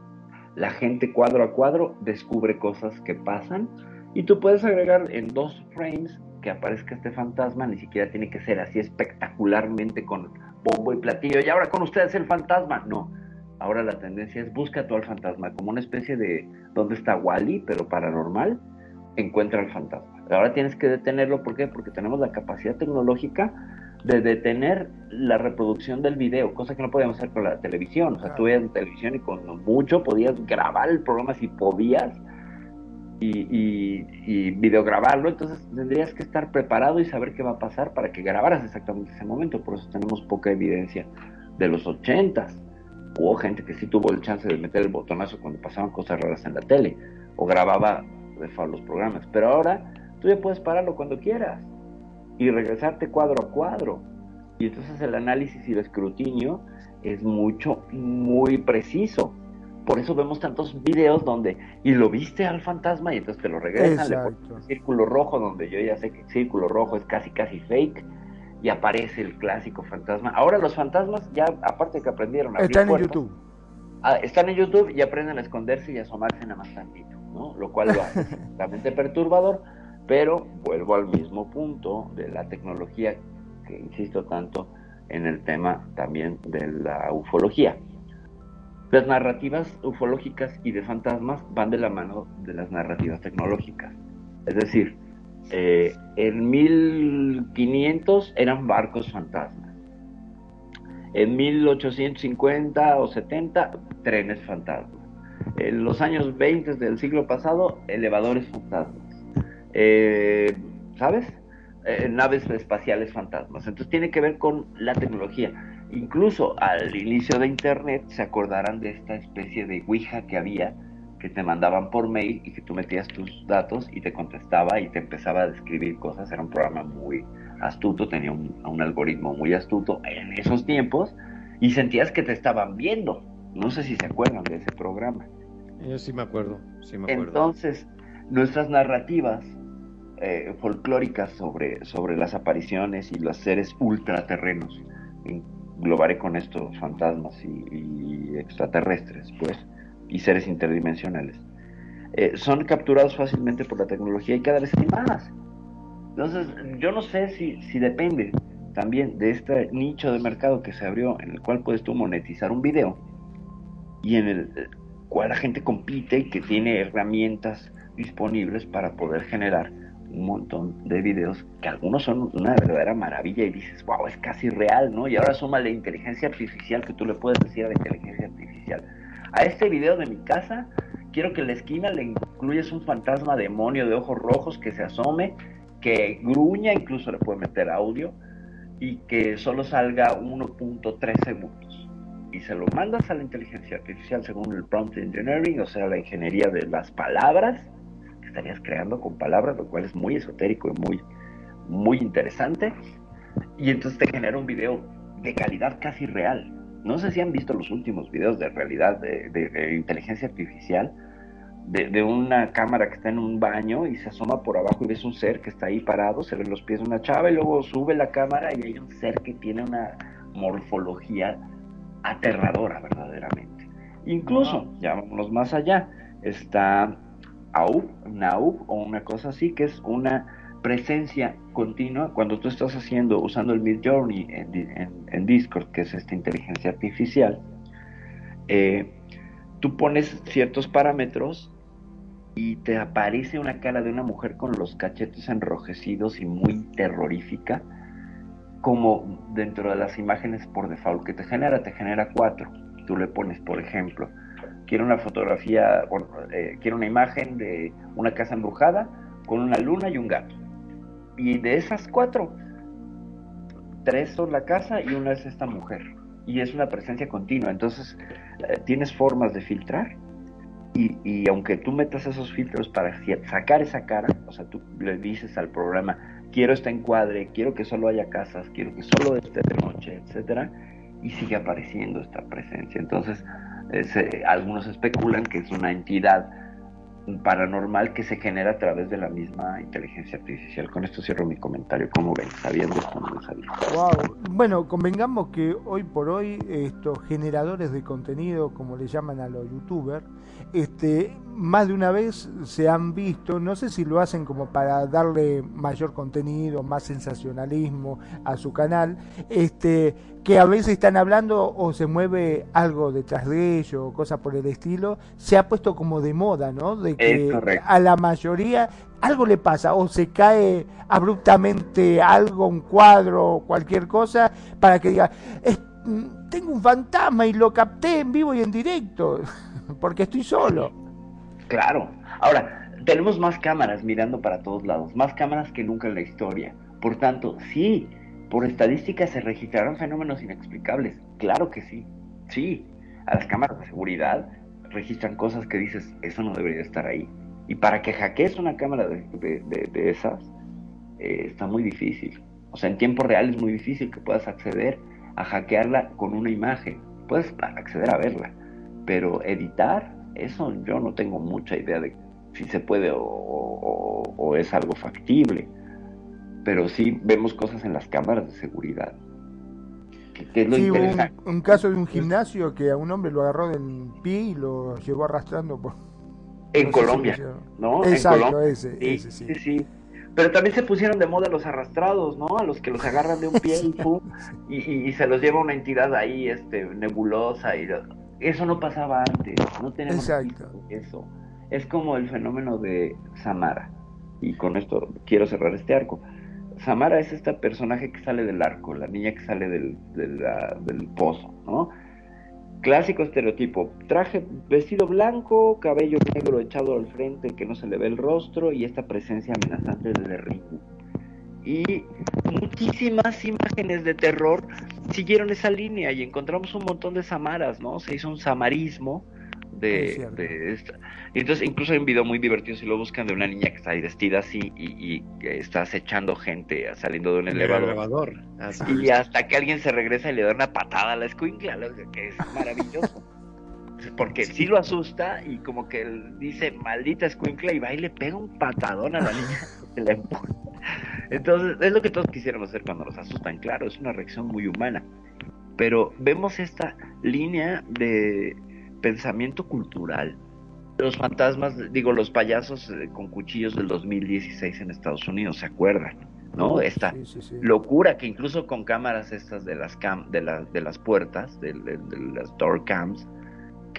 [SPEAKER 2] la gente cuadro a cuadro descubre cosas que pasan y tú puedes agregar en dos frames que aparezca este fantasma, ni siquiera tiene que ser así espectacularmente con bombo y platillo. Y ahora con ustedes el fantasma. No, ahora la tendencia es busca tú al fantasma, como una especie de ¿dónde está Wally? pero paranormal, encuentra al fantasma. Ahora tienes que detenerlo, ¿por qué? Porque tenemos la capacidad tecnológica de detener la reproducción del video, cosa que no podíamos hacer con la televisión. O sea, tú veías televisión y con mucho podías grabar el programa si podías, y, y, videograbarlo, entonces tendrías que estar preparado y saber qué va a pasar para que grabaras exactamente ese momento. Por eso tenemos poca evidencia de los ochentas. Hubo gente que sí tuvo el chance de meter el botonazo cuando pasaban cosas raras en la tele o grababa de los programas. Pero ahora tú ya puedes pararlo cuando quieras y regresarte cuadro a cuadro. Y entonces el análisis y el escrutinio es mucho, muy preciso. Por eso vemos tantos videos donde, y lo viste al fantasma y entonces te lo regresan, le pones un círculo rojo donde yo ya sé que el círculo rojo es casi casi fake y aparece el clásico fantasma. Ahora los fantasmas ya, aparte de que aprendieron
[SPEAKER 3] a Están en YouTube.
[SPEAKER 2] Ah, están en YouTube y aprenden a esconderse y a asomarse nada más tantito, ¿no? Lo cual lo hace [LAUGHS] realmente perturbador, pero vuelvo al mismo punto de la tecnología que insisto tanto en el tema también de la ufología. Las narrativas ufológicas y de fantasmas van de la mano de las narrativas tecnológicas. Es decir, eh, en 1500 eran barcos fantasmas. En 1850 o 70, trenes fantasmas. En los años 20 del siglo pasado, elevadores fantasmas. Eh, ¿Sabes? Eh, naves espaciales fantasmas. Entonces tiene que ver con la tecnología incluso al inicio de Internet se acordarán de esta especie de Ouija que había, que te mandaban por mail y que tú metías tus datos y te contestaba y te empezaba a describir cosas. Era un programa muy astuto, tenía un, algoritmo muy astuto en esos tiempos y sentías que te estaban viendo. No sé si se acuerdan de ese programa.
[SPEAKER 1] Yo sí me acuerdo, sí me acuerdo.
[SPEAKER 2] Entonces, nuestras narrativas eh, folclóricas sobre, sobre las apariciones y los seres ultraterrenos, englobaré con estos fantasmas y, extraterrestres, pues, y seres interdimensionales, eh, son capturados fácilmente por la tecnología y cada vez hay más. Entonces, yo no sé si, si depende también de este nicho de mercado que se abrió en el cual puedes tú monetizar un video y en el cual la gente compite y que tiene herramientas disponibles para poder generar un montón de videos que algunos son una verdadera maravilla y dices, wow, es casi real, ¿no? Y ahora suma la inteligencia artificial que tú le puedes decir a la inteligencia artificial. A este video de mi casa, quiero que en la esquina le incluyas un fantasma demonio de ojos rojos que se asome, que gruña, incluso le puede meter audio, y que solo salga 1.3 segundos. Y se lo mandas a la inteligencia artificial según el prompt engineering, o sea, la ingeniería de las palabras, estarías creando con palabras, lo cual es muy esotérico y muy, muy interesante. Y entonces te genera un video de calidad casi real. No sé si han visto los últimos videos de realidad de, inteligencia artificial, de, de, una cámara que está en un baño y se asoma por abajo y ves un ser que está ahí parado, se ven los pies de una chava y luego sube la cámara y hay un ser que tiene una morfología aterradora verdaderamente. Incluso, ya vámonos más allá, está AUP, NAUP o una cosa así, que es una presencia continua cuando tú estás haciendo, usando el Mid Journey en, en, en, Discord, que es esta inteligencia artificial, eh, tú pones ciertos parámetros y te aparece una cara de una mujer con los cachetes enrojecidos y muy terrorífica, como dentro de las imágenes por default que te genera, te genera cuatro. Tú le pones, por ejemplo, quiero una fotografía, eh, quiero una imagen de una casa embrujada con una luna y un gato. Y de esas cuatro, tres son la casa y una es esta mujer. Y es una presencia continua. Entonces, eh, tienes formas de filtrar. Y, y, aunque tú metas esos filtros para sacar esa cara, o sea, tú le dices al programa, quiero este encuadre, quiero que solo haya casas, quiero que solo esté de noche, etcétera, y sigue apareciendo esta presencia. Entonces, eh, algunos especulan que es una entidad paranormal que se genera a través de la misma inteligencia artificial. Con esto cierro mi comentario. ¿Cómo ven? Sabiendo esto no sabía.
[SPEAKER 3] Wow. Bueno, convengamos que hoy por hoy estos generadores de contenido, como le llaman a los youtubers, este, más de una vez se han visto, no sé si lo hacen como para darle mayor contenido, más sensacionalismo a su canal, este, que a veces están hablando o se mueve algo detrás de ellos, cosas por el estilo, se ha puesto como de moda, ¿no? De que a la mayoría algo le pasa o se cae abruptamente algo, un cuadro, cualquier cosa, para que diga, tengo un fantasma y lo capté en vivo y en directo, [LAUGHS] porque estoy solo.
[SPEAKER 2] Claro. Ahora, tenemos más cámaras mirando para todos lados, más cámaras que nunca en la historia. Por tanto, sí, por estadística se registraron fenómenos inexplicables. Claro que sí. Sí, a las cámaras de seguridad registran cosas que dices, eso no debería estar ahí. Y para que hackees una cámara de, de, de esas, eh, está muy difícil. O sea, en tiempo real es muy difícil que puedas acceder a hackearla con una imagen. Puedes acceder a verla, pero editar, eso yo no tengo mucha idea de si se puede o, o, o es algo factible. Pero sí vemos cosas en las cámaras de seguridad. Que, que es lo
[SPEAKER 3] Sí,
[SPEAKER 2] interesante.
[SPEAKER 3] un, un caso de un gimnasio que a un hombre lo agarró del pie y lo llevó arrastrando por...
[SPEAKER 2] En [LAUGHS]
[SPEAKER 3] no sé si
[SPEAKER 2] Colombia. ¿no? En
[SPEAKER 3] Exacto,
[SPEAKER 2] Colombia.
[SPEAKER 3] ese,
[SPEAKER 2] Sí,
[SPEAKER 3] ese sí.
[SPEAKER 2] sí, sí. Pero también se pusieron de moda los arrastrados, ¿no? A los que los agarran de un pie y, [LAUGHS] y- y se los lleva una entidad ahí, este, nebulosa y eso no pasaba antes, no tenemos
[SPEAKER 3] Exacto.
[SPEAKER 2] eso. Es como el fenómeno de Samara. Y con esto quiero cerrar este arco. Samara es este personaje que sale del arco, la niña que sale del, de la- del pozo, ¿no? Clásico estereotipo, traje, vestido blanco, cabello negro echado al frente que no se le ve el rostro y esta presencia amenazante de Riku. Y muchísimas imágenes de terror siguieron esa línea y encontramos un montón de samaras, ¿no? Se hizo un samarismo de, de esta. Y entonces incluso hay un video muy divertido si lo buscan de una niña que está ahí vestida así y, y que está acechando gente saliendo de un elevador.
[SPEAKER 1] elevador.
[SPEAKER 2] Y
[SPEAKER 1] es.
[SPEAKER 2] hasta que alguien se regresa y le da una patada a la escuincla, que es maravilloso. [LAUGHS] Porque sí lo asusta y como que él dice, maldita escuincla, y va y le pega un patadón a la niña [LAUGHS] que la empuja. Entonces, es lo que todos quisiéramos hacer cuando nos asustan, claro, es una reacción muy humana. Pero vemos esta línea de pensamiento cultural. Los fantasmas, digo, los payasos eh, con cuchillos del 2016 en Estados Unidos, ¿se acuerdan? ¿No? Esta
[SPEAKER 3] Sí, sí, sí.
[SPEAKER 2] locura que incluso con cámaras estas de las cam de, la- de las puertas de, de- de las door cams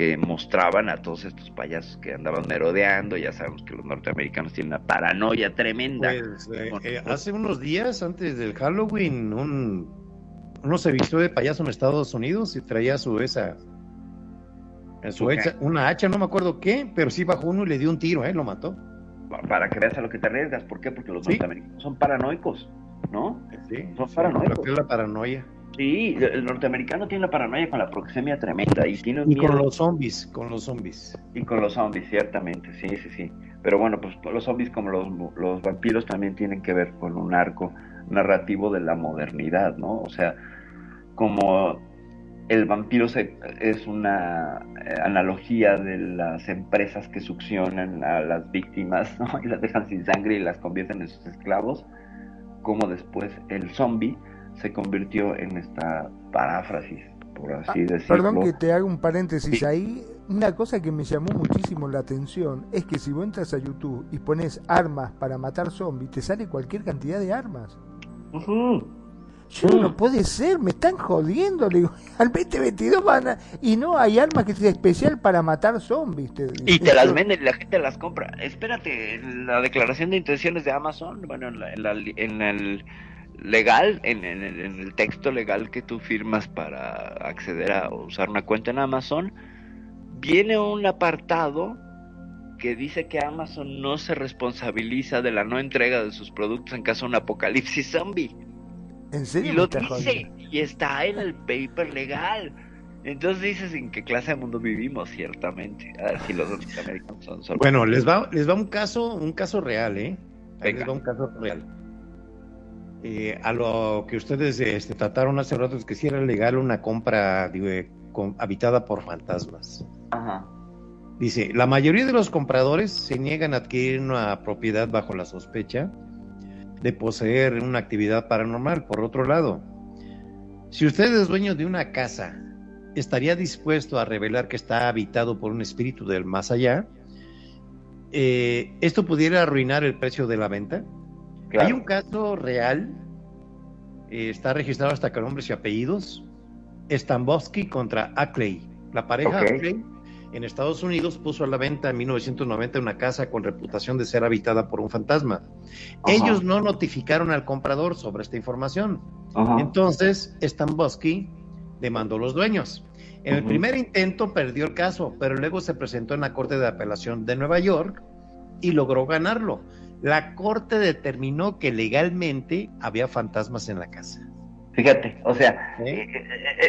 [SPEAKER 2] que mostraban a todos estos payasos que andaban merodeando ya sabemos que los norteamericanos tienen una paranoia tremenda
[SPEAKER 1] Pues, eh, eh, hace unos días, antes del Halloween, un, uno se vistió de payaso en Estados Unidos y traía su esa, su hecha- una hacha, no me acuerdo qué, pero sí bajó uno y le dio un tiro, ¿eh? Lo mató.
[SPEAKER 2] para que veas a lo que te arriesgas ¿por qué? porque los
[SPEAKER 1] Sí.
[SPEAKER 2] norteamericanos son paranoicos ¿no?
[SPEAKER 1] Sí,
[SPEAKER 2] Son
[SPEAKER 1] sí,
[SPEAKER 2] paranoicos.
[SPEAKER 1] lo que es la paranoia.
[SPEAKER 2] Sí el norteamericano tiene la paranoia con la proxemia tremenda y tiene un
[SPEAKER 1] Y con los zombies, con los zombies.
[SPEAKER 2] Y con los zombies, ciertamente, sí, sí, sí. Pero bueno, pues los zombies como los, los vampiros también tienen que ver con un arco narrativo de la modernidad, ¿no? O sea, como
[SPEAKER 4] el vampiro se- es una eh, analogía de las empresas que succionan a las víctimas ¿no? [LAUGHS] y las dejan sin sangre y las convierten en sus esclavos, como después el zombie se convirtió en esta paráfrasis, por así decirlo.
[SPEAKER 3] Ah, Perdón que te haga un paréntesis
[SPEAKER 4] Sí.
[SPEAKER 3] ahí. Una cosa que me llamó muchísimo la atención es que si vos entras a YouTube y pones armas para matar zombies, te sale cualquier cantidad de armas.
[SPEAKER 4] Ujú.
[SPEAKER 3] Yo no puede ser, me están jodiendo. Le digo, [LAUGHS] al 2022 van a... Y no hay armas que sea especial para matar zombies. te-
[SPEAKER 2] Y te las venden y la gente las compra. Espérate, la declaración de intenciones de Amazon, bueno, en, la- en la- en el legal, en, en el- en el texto legal que tú firmas para acceder a usar una cuenta en Amazon, viene un apartado que dice que Amazon no se responsabiliza de la no entrega de sus productos en caso de un apocalipsis zombie.
[SPEAKER 3] ¿En
[SPEAKER 2] Y
[SPEAKER 3] serio? me
[SPEAKER 2] lo dice, y está en el paper legal. Entonces dices en qué clase de mundo vivimos, ciertamente. A ver si los norteamericanos son solo.
[SPEAKER 1] Bueno, les va, les va un caso, un caso real, ¿eh?
[SPEAKER 2] Venga.
[SPEAKER 1] Les va un caso real. Eh, a lo que ustedes este, trataron hace rato es que si era legal una compra digo, eh, con- habitada por fantasmas.
[SPEAKER 4] Ajá.
[SPEAKER 1] Dice, la mayoría de los compradores se niegan a adquirir una propiedad bajo la sospecha de poseer una actividad paranormal. Por otro lado, si usted es dueño de una casa, ¿estaría dispuesto a revelar que está habitado por un espíritu del más allá? Eh, ¿Esto pudiera arruinar el precio de la venta?
[SPEAKER 4] Claro.
[SPEAKER 1] Hay un caso real, eh, está registrado hasta con nombres y apellidos, Stambowski contra Ackley. La pareja. Ackley en Estados Unidos puso a la venta en 1990 una casa con reputación de ser habitada por un fantasma. Ellos no notificaron al comprador sobre esta información. Entonces, Stambowski demandó a los dueños. En el primer intento perdió el caso, pero luego se presentó en la Corte de Apelación de Nueva York y logró ganarlo. La Corte determinó que legalmente había fantasmas en la casa.
[SPEAKER 4] Fíjate, o sea,
[SPEAKER 1] ¿Eh?
[SPEAKER 4] eh,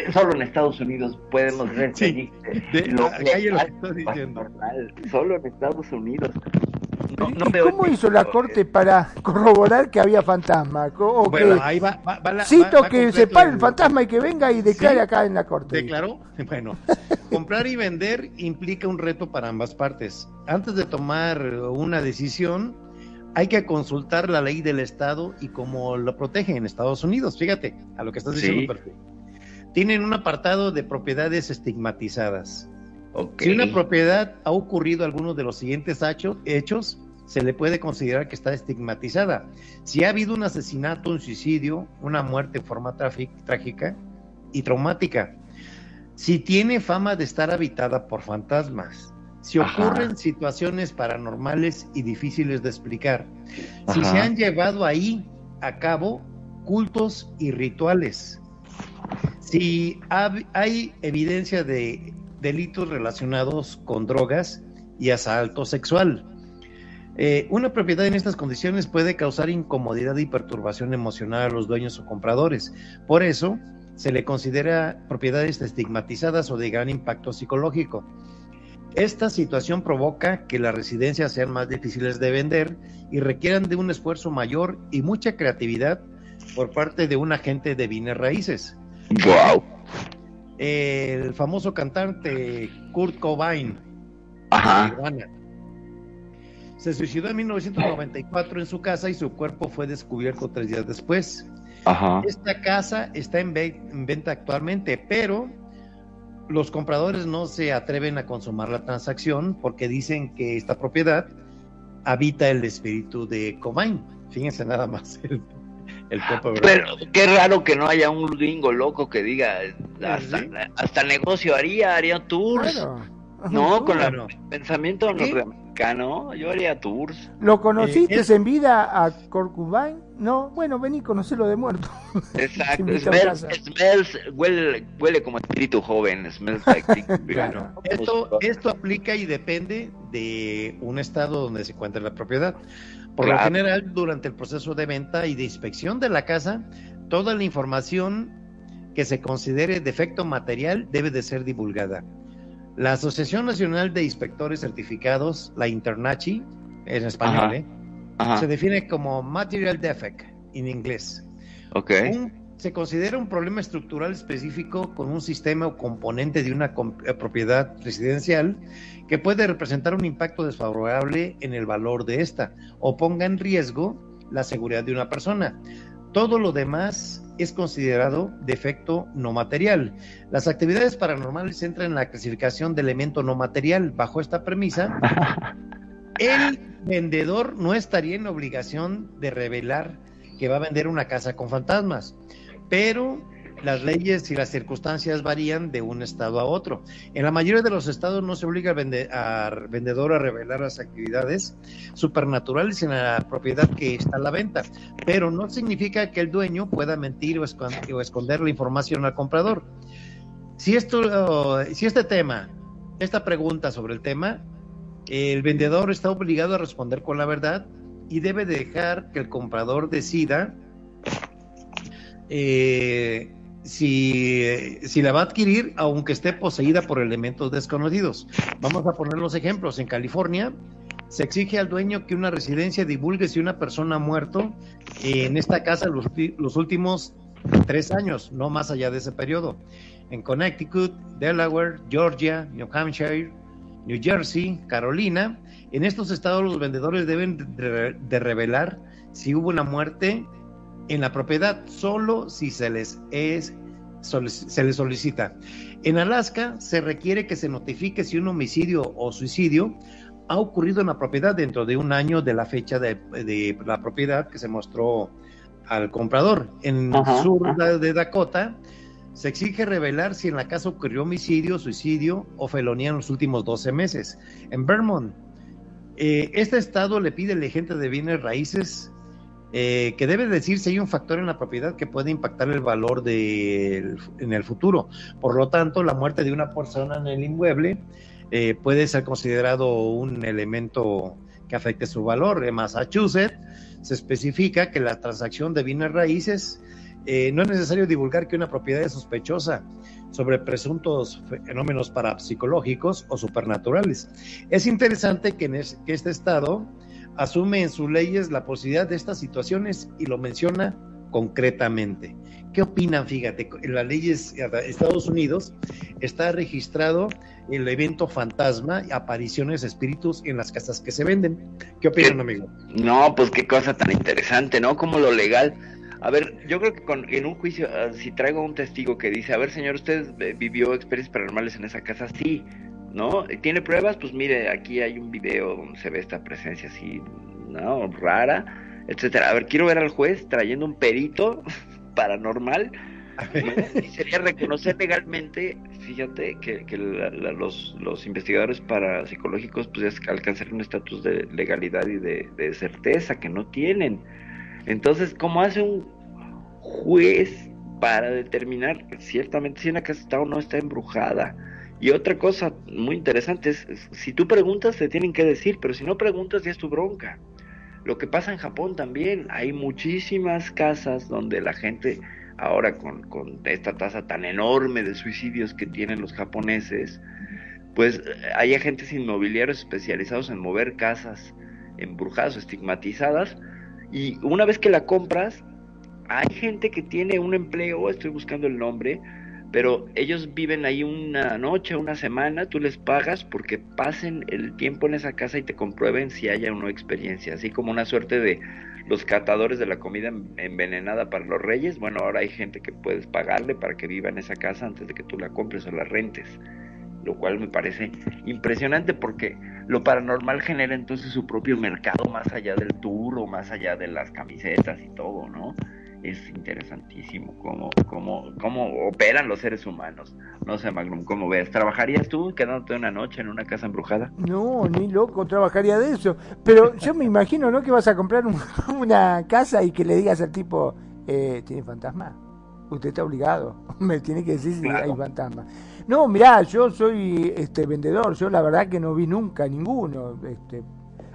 [SPEAKER 4] eh, solo en Estados Unidos podemos ver
[SPEAKER 1] Sí, de-
[SPEAKER 4] lo
[SPEAKER 1] acá hay lo que
[SPEAKER 4] legal
[SPEAKER 1] estoy diciendo.
[SPEAKER 4] paranormal, Solo en Estados Unidos.
[SPEAKER 2] No-
[SPEAKER 3] ¿Y
[SPEAKER 2] no
[SPEAKER 3] cómo hizo la corte para corroborar que había fantasma? O
[SPEAKER 1] Bueno,
[SPEAKER 3] que
[SPEAKER 1] ahí va, va- va la-
[SPEAKER 3] cito
[SPEAKER 1] va- va
[SPEAKER 3] que se pare el fantasma y que venga y declare
[SPEAKER 1] Sí.
[SPEAKER 3] acá en la corte.
[SPEAKER 1] ¿Declaró? [LAUGHS] Bueno, comprar y vender implica un reto para ambas partes. Antes de tomar una decisión, hay que consultar la ley del Estado y cómo lo protege en Estados Unidos. Fíjate a lo que estás diciendo,
[SPEAKER 2] Sí.
[SPEAKER 1] perfecto. Tienen un apartado de propiedades estigmatizadas. Si una propiedad ha ocurrido alguno de los siguientes hechos, se le puede considerar que está estigmatizada. Si ha habido un asesinato, un suicidio, una muerte en forma trágica y traumática. Si tiene fama de estar habitada por fantasmas. Si
[SPEAKER 4] Ajá.
[SPEAKER 1] ocurren situaciones paranormales y difíciles de explicar. Si se han llevado ahí a cabo cultos y rituales. Si hay evidencia de delitos relacionados con drogas y asalto sexual. Eh, una propiedad en estas condiciones puede causar incomodidad y perturbación emocional a los dueños o compradores. Por eso se le considera propiedades estigmatizadas o de gran impacto psicológico. Esta situación provoca que las residencias sean más difíciles de vender y requieran de un esfuerzo mayor y mucha creatividad por parte de un agente de bienes raíces.
[SPEAKER 2] Wow.
[SPEAKER 1] El famoso cantante Kurt Cobain,
[SPEAKER 2] Ajá.
[SPEAKER 1] Se suicidó en 1994 en su casa y su cuerpo fue descubierto tres días después.
[SPEAKER 4] Ajá.
[SPEAKER 1] Esta casa está en, ve- en venta actualmente, pero los compradores no se atreven a consumar la transacción porque dicen que esta propiedad habita el espíritu de Cobain. Fíjense nada más [LAUGHS] el, el ¿verdad?
[SPEAKER 2] Pero qué raro que no haya un gringo loco que diga, hasta,
[SPEAKER 1] Sí.
[SPEAKER 2] hasta negocio haría, haría tours.
[SPEAKER 3] Claro.
[SPEAKER 2] No, con
[SPEAKER 1] Claro.
[SPEAKER 2] el pensamiento norteamericano, yo haría tours.
[SPEAKER 3] ¿Lo conociste
[SPEAKER 1] Eh, es-
[SPEAKER 3] en vida a Corcubain? No, bueno, vení, conocelo de muerto. [LAUGHS]
[SPEAKER 2] Exacto,
[SPEAKER 3] a
[SPEAKER 2] smells, smells, huele, huele como espíritu joven, smells like. [LAUGHS]
[SPEAKER 3] Claro.
[SPEAKER 1] Esto, esto aplica y depende de un estado donde se encuentre la propiedad. Por lo general, durante el proceso de venta y de inspección de la casa, toda la información que se considere defecto material debe de ser divulgada. La Asociación Nacional de Inspectores Certificados, la Internachi, en español,
[SPEAKER 2] Ajá.
[SPEAKER 1] ¿eh?
[SPEAKER 2] Ajá,
[SPEAKER 1] se define como material defect en inglés.
[SPEAKER 2] ok.
[SPEAKER 1] Un se considera un problema estructural específico con un sistema o componente de una eh, propiedad residencial que puede representar un impacto desfavorable en el valor de esta o ponga en riesgo la seguridad de una persona. Todo lo demás es considerado defecto no material. Las actividades paranormales entran en la clasificación de elemento no material. Bajo esta premisa, [LAUGHS] el vendedor no estaría en obligación de revelar que va a vender una casa con fantasmas pero las leyes y las circunstancias varían de un estado a otro. En la mayoría de los estados no se obliga al, vendedor a revelar las actividades supernaturales en la propiedad que está a la venta, pero no significa que el dueño pueda mentir o, esconder, la información al comprador. Si, esto, si este tema, esta pregunta sobre el tema, el vendedor está obligado a responder con la verdad y debe dejar que el comprador decida eh, si, si, la va a adquirir, aunque esté poseída por elementos desconocidos. Vamos a poner los ejemplos. En California se exige al dueño que una residencia divulgue si una persona ha muerto en esta casa los, últimos tres años, no más allá de ese periodo. En Connecticut, Delaware, Georgia, New Hampshire, New Jersey, Carolina, en estos estados los vendedores deben de revelar si hubo una muerte en la propiedad solo si se les es se les solicita. En Alaska se requiere que se notifique si un homicidio o suicidio ha ocurrido en la propiedad dentro de un año de la fecha de, la propiedad que se mostró al comprador. En el sur de Dakota se exige revelar si en la casa ocurrió homicidio, suicidio o felonía en los últimos 12 meses. En Vermont, eh, este estado le pide al agente de bienes raíces eh, que debe decir si hay un factor en la propiedad que puede impactar el valor de, en el futuro. Por lo tanto, la muerte de una persona en el inmueble eh, puede ser considerado un elemento que afecte su valor. En Massachusetts se especifica que la transacción de bienes raíces eh, no es necesario divulgar que una propiedad es sospechosa sobre presuntos fenómenos parapsicológicos o supernaturales. Es interesante que, en que este estado asume en sus leyes la posibilidad de estas situaciones y lo menciona concretamente. ¿Qué opinan? Fíjate, en las leyes de Estados Unidos está registrado el evento fantasma, apariciones, espíritus en las casas que se venden. ¿Qué opinan, amigo?
[SPEAKER 2] No, pues qué cosa tan interesante, ¿no? Como lo legal. A ver, yo creo que con, en un juicio, ah, si traigo un testigo que dice, a ver, señor, ¿usted eh, vivió experiencias paranormales en esa casa? Sí. ¿No? ¿Tiene pruebas? Pues mire, aquí hay un video donde se ve esta presencia así, ¿no? Rara, etcétera. A ver, quiero ver al juez trayendo un perito [LAUGHS] paranormal. Y sería reconocer legalmente, fíjate, que, que los, los, investigadores parapsicológicos pues alcanzar un estatus de legalidad y de, de certeza que no tienen. Entonces, ¿cómo hace un juez para determinar ciertamente si una casa está o no está embrujada? Y otra cosa muy interesante es, si tú preguntas te tienen que decir, pero si no preguntas ya es tu bronca. Lo que pasa en Japón también, hay muchísimas casas donde la gente, ahora con, con esta tasa tan enorme de suicidios que tienen los japoneses, pues hay agentes inmobiliarios especializados en mover casas embrujadas o estigmatizadas, y una vez que la compras, hay gente que tiene un empleo, estoy buscando el nombre, pero ellos viven ahí una noche, una semana, tú les pagas porque pasen el tiempo en esa casa y te comprueben si haya o no experiencia, así como una suerte de los catadores de la comida envenenada para los reyes, bueno, ahora hay gente que puedes pagarle para que viva en esa casa antes de que tú la compres o la rentes, lo cual me parece impresionante porque lo paranormal genera entonces su propio mercado más allá del tour o más allá de las camisetas y todo, ¿no? Es interesantísimo cómo, cómo, cómo operan los seres humanos. No sé, Magnum, ¿cómo ves? ¿Trabajarías tú quedándote una noche en una casa embrujada?
[SPEAKER 3] No, ni loco, trabajaría de eso. Pero yo me imagino, ¿no? Que vas a comprar [LAUGHS] una casa y que le digas al tipo, eh, ¿tiene fantasma? Usted está obligado, [LAUGHS] me tiene que decir si hay fantasma. No, mirá, yo soy este vendedor, yo la verdad que no vi nunca ninguno. Este,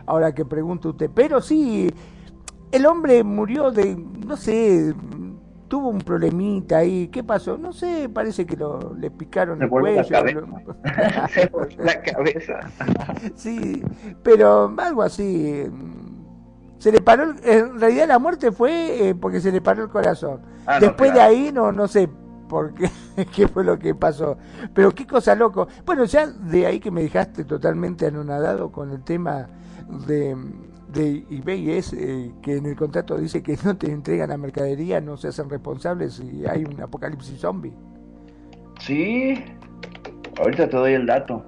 [SPEAKER 3] ahora que pregunto usted, pero sí el hombre murió de, no sé, tuvo un problemita ahí. ¿Qué pasó? No sé, parece que lo, le picaron el cuello.
[SPEAKER 2] La [LAUGHS] [LAUGHS] Se la cabeza. [LAUGHS]
[SPEAKER 3] sí, pero algo así. Se le paró, en realidad la muerte fue eh, porque se le paró el corazón.
[SPEAKER 4] Ah, no,
[SPEAKER 3] Después
[SPEAKER 4] claro.
[SPEAKER 3] de ahí no, no sé por qué, qué fue lo que pasó. Pero qué cosa loco. Bueno, ya de ahí que me dejaste totalmente anonadado con el tema de, de eBay es eh, que en el contrato dice que no te entregan la mercadería, no se hacen responsables si hay un apocalipsis zombie.
[SPEAKER 4] Sí, ahorita te doy el dato.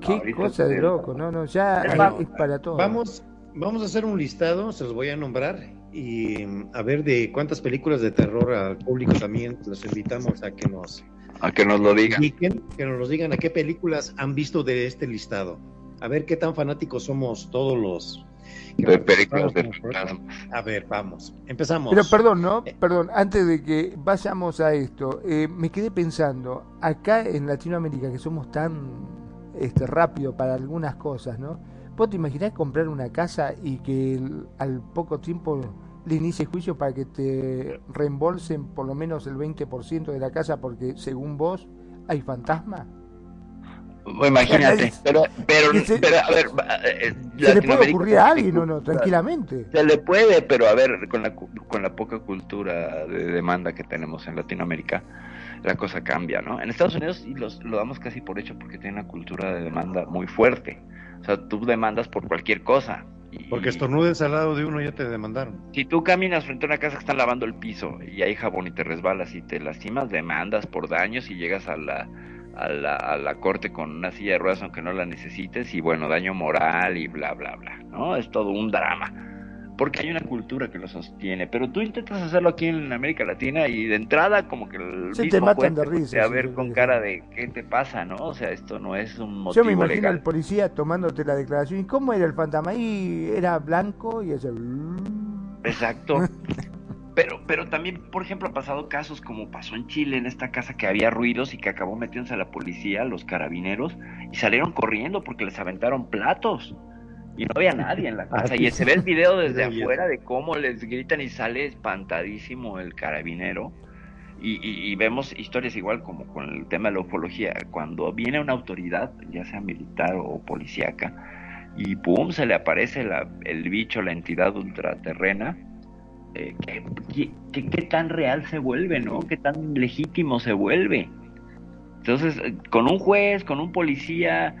[SPEAKER 3] Qué
[SPEAKER 4] Ahorita
[SPEAKER 3] cosa de loco, no, no, ya
[SPEAKER 4] es
[SPEAKER 3] para todo.
[SPEAKER 1] Vamos, vamos a hacer un listado, se los voy a nombrar y mm, a ver de cuántas películas de terror al público también los invitamos a que nos
[SPEAKER 2] A que nos lo digan.
[SPEAKER 1] indiquen, que nos digan a qué películas han visto de este listado. A ver qué tan fanáticos somos todos los
[SPEAKER 2] De películas de fantasmas.
[SPEAKER 1] A ver, vamos, empezamos.
[SPEAKER 3] Pero perdón, ¿no? Perdón, antes de que vayamos a esto, eh, me quedé pensando, acá en Latinoamérica que somos tan este, rápido para algunas cosas, ¿no? ¿Vos te imaginás comprar una casa y que el- al poco tiempo le inicie juicio para que te reembolsen por lo menos el 20% de la casa porque según vos hay fantasma?
[SPEAKER 2] Imagínate, pero, pero,
[SPEAKER 3] se-
[SPEAKER 2] a ver, va- eh,
[SPEAKER 3] ¿Se le puede
[SPEAKER 2] Latinoamérica
[SPEAKER 3] ocurrir a
[SPEAKER 2] tiene
[SPEAKER 3] alguien no? Tranquilamente.
[SPEAKER 2] Se le puede, pero a ver, con la, cu- con la poca cultura de demanda que tenemos en Latinoamérica, la cosa cambia, ¿no? En Estados Unidos y los, lo damos casi por hecho porque tienen una cultura de demanda muy fuerte. O sea, tú demandas por cualquier cosa. Y-
[SPEAKER 1] Porque estornudes al lado de uno ya te demandaron.
[SPEAKER 2] Si tú caminas frente a una casa que están lavando el piso y hay jabón y te resbalas y te lastimas, demandas por daños y llegas a la, a la, a la corte con una silla de ruedas aunque no la necesites y bueno, daño moral y bla, bla, bla, ¿no? Es todo un drama. Porque hay una cultura que lo sostiene, pero tú intentas hacerlo aquí en América Latina y de entrada como que el
[SPEAKER 3] Sí, te
[SPEAKER 2] mismo
[SPEAKER 3] matan
[SPEAKER 2] juez
[SPEAKER 3] de
[SPEAKER 2] te
[SPEAKER 3] risa,
[SPEAKER 2] a ver
[SPEAKER 3] sí,
[SPEAKER 2] con
[SPEAKER 3] sí.
[SPEAKER 2] cara de ¿qué te pasa, no? O sea, esto no es un
[SPEAKER 3] Yo
[SPEAKER 2] motivo
[SPEAKER 3] me imagino
[SPEAKER 2] legal.
[SPEAKER 3] al policía tomándote la declaración. ¿Y cómo era el fantasma? Ahí era blanco y ese...
[SPEAKER 2] Exacto. [LAUGHS] Pero, pero también, por ejemplo, ha pasado casos como pasó en Chile, en esta casa que había ruidos y que acabó metiéndose a la policía, los carabineros, y salieron corriendo porque les aventaron platos. Y no había nadie en la casa. Y se ve el video [LAUGHS] desde afuera de cómo les gritan y sale espantadísimo el carabinero. Y, y- y vemos historias igual como con el tema de la ufología. Cuando viene una autoridad, ya sea militar o policíaca, y pum, se le aparece la- el bicho, la entidad ultraterrena, eh, ¿qué, qué, qué- qué tan real se vuelve, ¿no? ¿Qué tan legítimo se vuelve? Entonces, eh, con un juez, con un policía,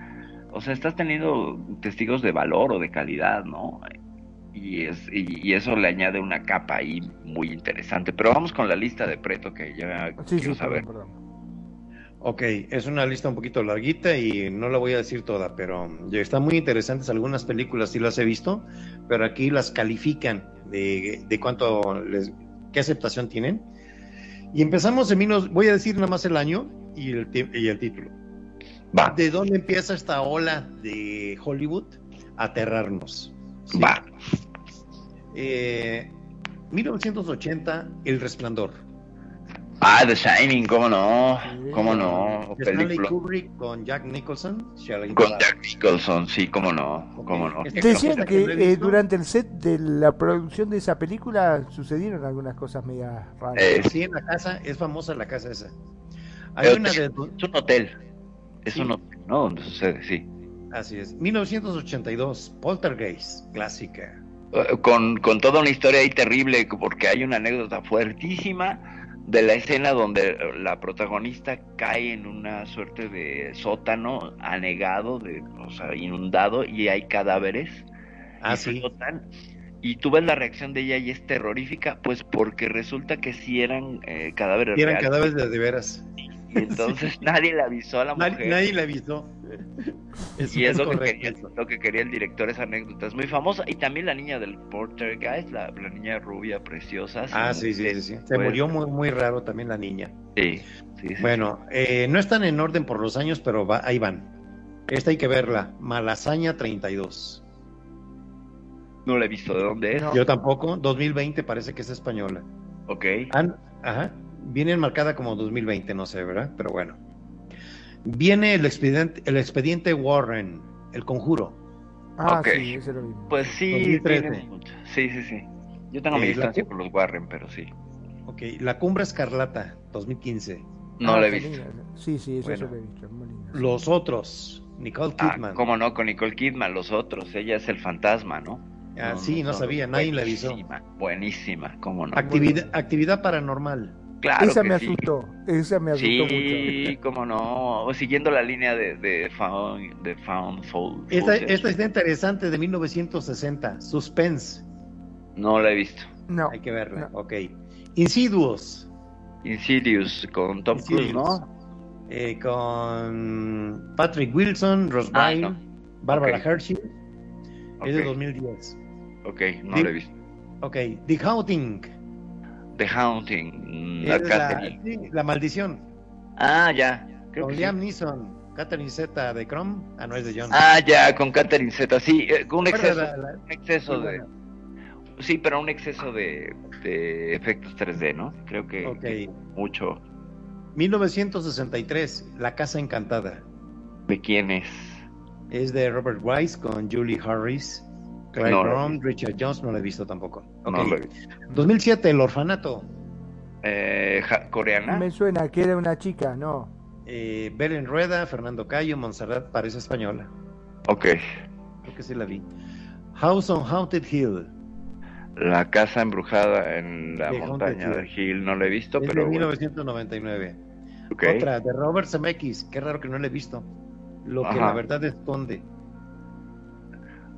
[SPEAKER 2] o sea, estás teniendo testigos de valor o de calidad, ¿no? Y, es, y, y eso le añade una capa ahí muy interesante. Pero vamos con la lista de Preto que ya
[SPEAKER 3] Sí,
[SPEAKER 2] quiero
[SPEAKER 3] sí,
[SPEAKER 2] saber.
[SPEAKER 3] perdón, perdón.
[SPEAKER 1] Ok, es una lista un poquito larguita y no la voy a decir toda, pero están muy interesantes algunas películas, sí las he visto, pero aquí las califican de, de cuánto les, qué aceptación tienen. Y empezamos en menos, voy a decir nada más el año y el, y el título.
[SPEAKER 2] Va,
[SPEAKER 1] ¿De dónde empieza esta ola de Hollywood a aterrarnos? ¿Sí?
[SPEAKER 2] va.
[SPEAKER 1] Eh, 1980, El Resplandor.
[SPEAKER 2] Ah, The Shining, ¿cómo no? ¿Cómo no?
[SPEAKER 1] Stanley
[SPEAKER 2] Película.
[SPEAKER 1] Kubrick con Jack Nicholson.
[SPEAKER 2] Con. Jack Nicholson, sí, cómo no, cómo no.
[SPEAKER 1] Este-
[SPEAKER 3] Decían que eh, durante el set de la producción de esa película sucedieron algunas cosas medias raras.
[SPEAKER 2] Eh,
[SPEAKER 1] Sí, en la casa, es famosa la casa esa. Hay una de...
[SPEAKER 2] Es un hotel. Es
[SPEAKER 1] Sí.
[SPEAKER 2] un hotel, ¿no? Donde sucede, sí.
[SPEAKER 1] Así es. 1982, Poltergeist, clásica.
[SPEAKER 2] Eh, Con, con toda una historia ahí terrible, porque hay una anécdota fuertísima de la escena donde la protagonista cae en una suerte de sótano anegado, de, o sea, inundado, y hay cadáveres
[SPEAKER 1] Ah,
[SPEAKER 2] y
[SPEAKER 1] sí.
[SPEAKER 2] flotan. Y tú ves la reacción de ella y es terrorífica, pues porque resulta que sí eran eh, cadáveres
[SPEAKER 1] Y eran
[SPEAKER 2] reales.
[SPEAKER 1] cadáveres de, de veras.
[SPEAKER 2] Y entonces [LAUGHS] nadie le avisó a la mujer.
[SPEAKER 1] Nadie, nadie le avisó. [LAUGHS]
[SPEAKER 2] Y es, lo, que quería, lo que quería el director, esa anécdota es muy famosa. Y también la niña del Porter Guys, la, la niña rubia preciosa.
[SPEAKER 1] Ah, sí, sí, sí, sí. Se
[SPEAKER 2] pues,
[SPEAKER 1] murió muy, muy raro también la niña.
[SPEAKER 2] Sí, sí, sí,
[SPEAKER 1] Bueno, eh, no están en orden por los años, pero va- ahí van. Esta hay que verla. Malasaña 32.
[SPEAKER 2] sí. No la he visto. ¿De dónde es?
[SPEAKER 3] No.
[SPEAKER 1] Yo tampoco. 2020 parece que es española.
[SPEAKER 2] Ok.
[SPEAKER 1] Han- ajá. Viene marcada como 2020, no sé, ¿verdad? Pero bueno. Viene el expediente, el expediente Warren, el conjuro.
[SPEAKER 3] Ah,
[SPEAKER 2] ok.
[SPEAKER 3] sí, ese lo mismo.
[SPEAKER 2] Pues sí,
[SPEAKER 1] 2013.
[SPEAKER 2] tiene mucho. Sí, sí, sí. Yo tengo mi
[SPEAKER 1] Eh, la
[SPEAKER 2] distancia con los Warren, pero sí.
[SPEAKER 1] Ok, La Cumbre Escarlata, 2015.
[SPEAKER 2] No
[SPEAKER 3] Ah,
[SPEAKER 2] la he visto.
[SPEAKER 3] Sí, sí, eso
[SPEAKER 1] Bueno.
[SPEAKER 3] lo he visto.
[SPEAKER 1] Los otros, Nicole
[SPEAKER 2] Ah,
[SPEAKER 1] Kidman.
[SPEAKER 2] cómo no, con Nicole Kidman, los otros. Ella es el fantasma, ¿no?
[SPEAKER 1] Ah, sí, no, sabía, nadie le avisó.
[SPEAKER 2] Buenísima, buenísima, cómo no.
[SPEAKER 1] Actividad, actividad paranormal.
[SPEAKER 2] Claro
[SPEAKER 3] esa
[SPEAKER 2] que
[SPEAKER 3] me
[SPEAKER 2] sí.
[SPEAKER 3] asustó, esa me asustó mucho.
[SPEAKER 2] Sí, cómo no. Siguiendo la línea de, de Found, de found.
[SPEAKER 1] Esta, esta está interesante de 1960, Suspense.
[SPEAKER 2] No la he visto.
[SPEAKER 3] No,
[SPEAKER 1] Hay que verla,
[SPEAKER 3] No.
[SPEAKER 1] ok. Insidious,
[SPEAKER 2] Insidious con Tom Cruise. ¿no?
[SPEAKER 1] eh, con Patrick Wilson, Ross
[SPEAKER 2] Ah, no.
[SPEAKER 1] Barbara. Hershey, es de
[SPEAKER 2] Ok,
[SPEAKER 1] 2010.
[SPEAKER 2] ok, no
[SPEAKER 1] Sí.
[SPEAKER 2] la he visto.
[SPEAKER 1] Ok, The Haunting,
[SPEAKER 2] The Haunting, la Catherine.
[SPEAKER 1] sí, la maldición,
[SPEAKER 2] Ah, ya. Creo
[SPEAKER 1] con
[SPEAKER 2] que sí.
[SPEAKER 1] Liam Neeson, Catherine Zeta de Chrome, ah, no es de John.
[SPEAKER 2] Ah, ya, con Catherine Zeta, sí, eh, con un exceso,
[SPEAKER 1] La- la-
[SPEAKER 2] un exceso
[SPEAKER 1] muy
[SPEAKER 2] de, sí, pero un exceso de, de efectos 3D, ¿no? Creo que
[SPEAKER 1] Ok.
[SPEAKER 2] que mucho.
[SPEAKER 1] 1963, La Casa Encantada.
[SPEAKER 2] ¿De quién es?
[SPEAKER 1] Es de Robert Wise con Julie Harris, Clyde
[SPEAKER 2] No,
[SPEAKER 1] Richard Jones, no lo he visto tampoco. Ok.
[SPEAKER 2] No lo he visto.
[SPEAKER 1] 2007, El Orfanato.
[SPEAKER 2] Eh, ja- ¿Coreana?
[SPEAKER 3] me suena que era una chica, no.
[SPEAKER 1] Eh, Belén Rueda, Fernando Cayo, Montserrat parece española.
[SPEAKER 2] Ok.
[SPEAKER 1] Creo que sí la vi. House on Haunted Hill.
[SPEAKER 2] La casa embrujada en la
[SPEAKER 1] De Haunted
[SPEAKER 2] montaña de
[SPEAKER 1] Hill.
[SPEAKER 2] No la he visto,
[SPEAKER 1] Es de
[SPEAKER 2] pero bueno.
[SPEAKER 1] 1999.
[SPEAKER 2] Ok.
[SPEAKER 1] Otra, de Robert Zemeckis. Qué raro que no la he visto. Lo que la verdad esconde.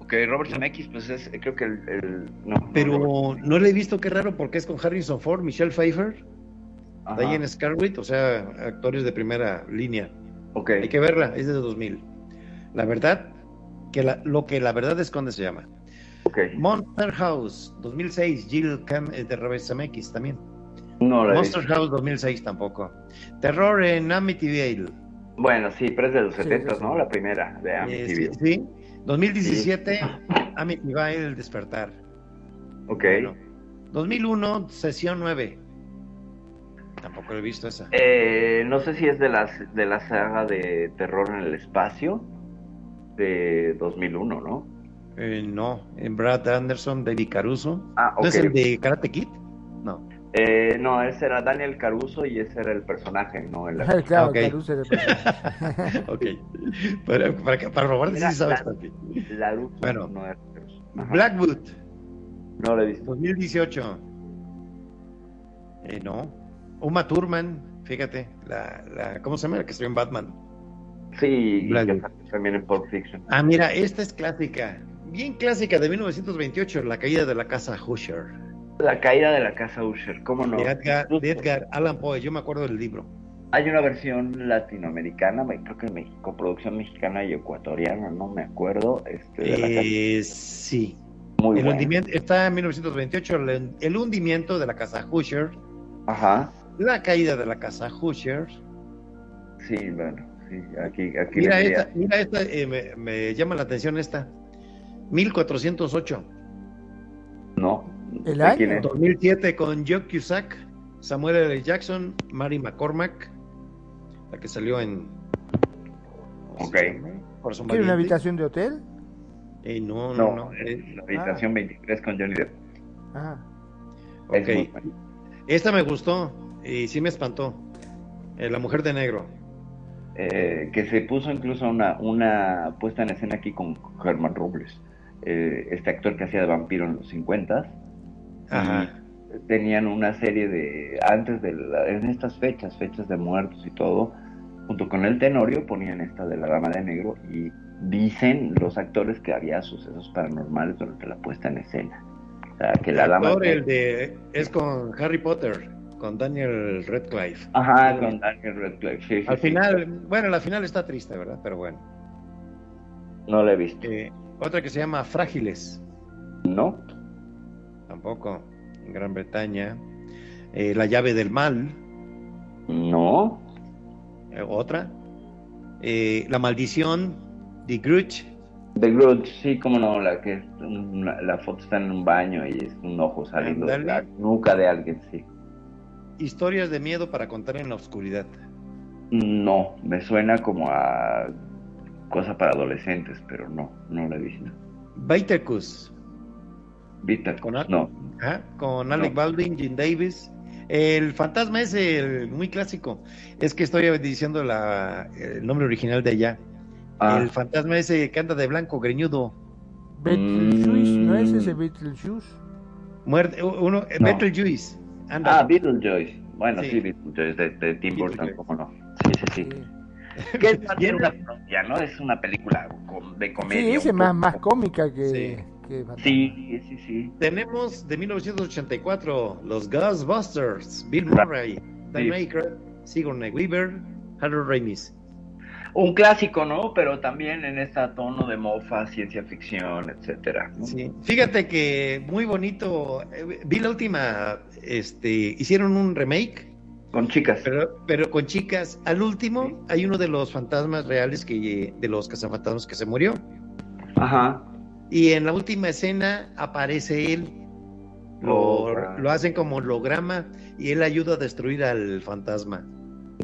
[SPEAKER 2] Ok, Robert Zemeckis, pues es, creo que el... el- no, no,
[SPEAKER 1] Pero
[SPEAKER 2] Robert-
[SPEAKER 1] no la he visto, qué raro, porque es con Harrison Ford, Michelle Pfeiffer,
[SPEAKER 2] Ajá.
[SPEAKER 1] Diane Scarlett, o sea, actores de primera línea.
[SPEAKER 2] Ok.
[SPEAKER 1] Hay que verla, es de 2000. La verdad, que la- lo que la verdad esconde se llama.
[SPEAKER 2] ok.
[SPEAKER 1] Monster House, 2006, Jill Cam, eh, de Robert Zemeckis también.
[SPEAKER 2] No la he
[SPEAKER 1] Monster
[SPEAKER 2] visto.
[SPEAKER 1] House 2006 tampoco. Terror en Amityville.
[SPEAKER 2] Bueno, sí, pero es de los
[SPEAKER 3] Sí,
[SPEAKER 2] 70,
[SPEAKER 3] sí, sí.
[SPEAKER 2] ¿no? La primera, de
[SPEAKER 1] Eh,
[SPEAKER 2] Amityville.
[SPEAKER 1] sí, sí. 2017, Amityville El Despertar.
[SPEAKER 2] Ok.
[SPEAKER 1] Bueno. 2001, Sesión 9. Tampoco he visto esa.
[SPEAKER 2] Eh, no sé si es de, las, de la saga de Terror en el Espacio de 2001, ¿no?
[SPEAKER 1] Eh, no, en Brad Anderson, David Caruso.
[SPEAKER 2] Ah, ok.
[SPEAKER 1] ¿No es el de Karate Kid? No.
[SPEAKER 2] Eh, no, ese era Daniel Caruso y ese era el personaje, ¿no? El- [LAUGHS]
[SPEAKER 3] claro,
[SPEAKER 1] ok.
[SPEAKER 3] Caruso era personaje. [LAUGHS]
[SPEAKER 1] ok. para, para, que- para robarte
[SPEAKER 2] Mira,
[SPEAKER 1] sí sabes.
[SPEAKER 2] Laruso,
[SPEAKER 1] Bueno.
[SPEAKER 2] no era Caruso. Ajá.
[SPEAKER 1] Blackwood,
[SPEAKER 2] No lo he visto.
[SPEAKER 1] 2018. Eh, no. Uma Thurman, fíjate, la, la, ¿cómo se llama? La que estuvo en Batman.
[SPEAKER 2] Sí, y
[SPEAKER 1] Blackwood.
[SPEAKER 2] también en Pulp Fiction.
[SPEAKER 1] Ah, mira, esta es clásica. Bien clásica de 1928, La caída de la casa Husher.
[SPEAKER 2] La caída de la casa Usher, ¿cómo no?
[SPEAKER 1] De Edgar, de Edgar Allan Poe, yo me acuerdo del libro.
[SPEAKER 2] Hay una versión latinoamericana, me- creo que en México, producción mexicana y ecuatoriana, no me acuerdo. Este, de la casa-
[SPEAKER 1] Eh, sí.
[SPEAKER 2] muy
[SPEAKER 1] El hundimiento, está en 1928, el, el hundimiento de la casa Husher,
[SPEAKER 2] Ajá,
[SPEAKER 1] la caída de la casa Husher.
[SPEAKER 2] sí, bueno, sí, aquí, aquí
[SPEAKER 1] Mira esta, mira esta eh, me, me llama la atención esta. 1408,
[SPEAKER 2] No.
[SPEAKER 3] ¿El
[SPEAKER 2] ¿de quién
[SPEAKER 3] año?
[SPEAKER 2] es?
[SPEAKER 1] 2007 con Joe Cusack, Samuel L. Jackson, Mary McCormack, la que salió en... ¿cómo se
[SPEAKER 2] Ok.
[SPEAKER 3] ¿Quiere una habitación de hotel?
[SPEAKER 1] Eh, no, no,
[SPEAKER 2] No,
[SPEAKER 1] no.
[SPEAKER 2] es
[SPEAKER 1] eh,
[SPEAKER 2] la habitación 23 con Johnny Depp.
[SPEAKER 3] Ah,
[SPEAKER 2] Es
[SPEAKER 1] ok.
[SPEAKER 2] buena.
[SPEAKER 1] Esta me gustó y sí me espantó. Eh, la mujer de negro.
[SPEAKER 2] Eh, que se puso incluso una, una puesta en escena aquí con Germán Robles, eh, este actor que hacía de vampiro en los 50
[SPEAKER 1] Ajá.
[SPEAKER 2] tenían una serie de antes de la- en estas fechas, fechas de muertos y todo, junto con el Tenorio ponían esta de la Dama de Negro y dicen los actores que había sucesos paranormales durante la puesta en escena. O sea, que la
[SPEAKER 1] El
[SPEAKER 2] Dama
[SPEAKER 1] actor,
[SPEAKER 2] de
[SPEAKER 1] el de, es con Harry Potter, con Daniel Radcliffe.
[SPEAKER 2] Ajá, con Daniel Radcliffe. sí, sí,
[SPEAKER 1] Al
[SPEAKER 2] sí.
[SPEAKER 1] final, bueno, la final está triste, ¿verdad? Pero bueno.
[SPEAKER 2] No la he visto.
[SPEAKER 1] Eh, otra que se llama Frágiles,
[SPEAKER 2] ¿No?
[SPEAKER 1] Tampoco, en Gran Bretaña. Eh, la llave del mal,
[SPEAKER 2] No.
[SPEAKER 1] eh, otra. Eh, la maldición, The Grudge,
[SPEAKER 2] The Grudge, sí, como no, la que es una- la foto está en un baño y es un ojo saliendo de
[SPEAKER 1] Ándale.
[SPEAKER 2] la nuca de alguien, sí.
[SPEAKER 1] historias de miedo para contar en la oscuridad.
[SPEAKER 2] No, me suena como a cosa para adolescentes, pero no, no la he visto.
[SPEAKER 1] Vitercus,
[SPEAKER 2] Vita,
[SPEAKER 1] Con Al-
[SPEAKER 2] no.
[SPEAKER 1] Con Alec
[SPEAKER 2] No.
[SPEAKER 1] Baldwin, Jim Davis. El fantasma es el muy clásico. Es que estoy diciendo la, el nombre original de allá.
[SPEAKER 2] Ah,
[SPEAKER 1] El fantasma ese que anda de blanco, greñudo.
[SPEAKER 3] Beetlejuice, ¿no es
[SPEAKER 2] Mm.
[SPEAKER 3] ese Beetlejuice?
[SPEAKER 1] Muerte, uno,
[SPEAKER 2] No.
[SPEAKER 1] Beetlejuice. Ándale.
[SPEAKER 2] Ah, Beetlejuice. Bueno, sí,
[SPEAKER 1] Sí.
[SPEAKER 2] Beetlejuice de, de Tim Burton, cómo no. Sí, sí, sí.
[SPEAKER 3] Sí,
[SPEAKER 2] Que es [LAUGHS] una ¿no? Es una película de comedia.
[SPEAKER 3] Sí,
[SPEAKER 2] un
[SPEAKER 3] más,
[SPEAKER 2] poco.
[SPEAKER 3] más cómica que,
[SPEAKER 1] Sí.
[SPEAKER 3] Fantasma.
[SPEAKER 2] Sí, sí, sí.
[SPEAKER 1] Tenemos de 1984 los Ghostbusters, Bill Murray, Dan Aykroyd, Sigourney Weaver, Harold Ramis.
[SPEAKER 2] Un clásico, ¿no? Pero también en este tono de mofa, ciencia ficción, etcétera. ¿no?
[SPEAKER 1] Sí. Fíjate que muy bonito. eh, Vi la última, este, hicieron un remake,
[SPEAKER 2] Con chicas.
[SPEAKER 1] pero, pero con chicas. Al último hay uno de los fantasmas reales que de los cazafantasmas que se murió.
[SPEAKER 2] Ajá.
[SPEAKER 1] Y en la última escena aparece él. Lo,
[SPEAKER 2] Oh,
[SPEAKER 1] lo hacen como holograma y él ayuda a destruir al fantasma.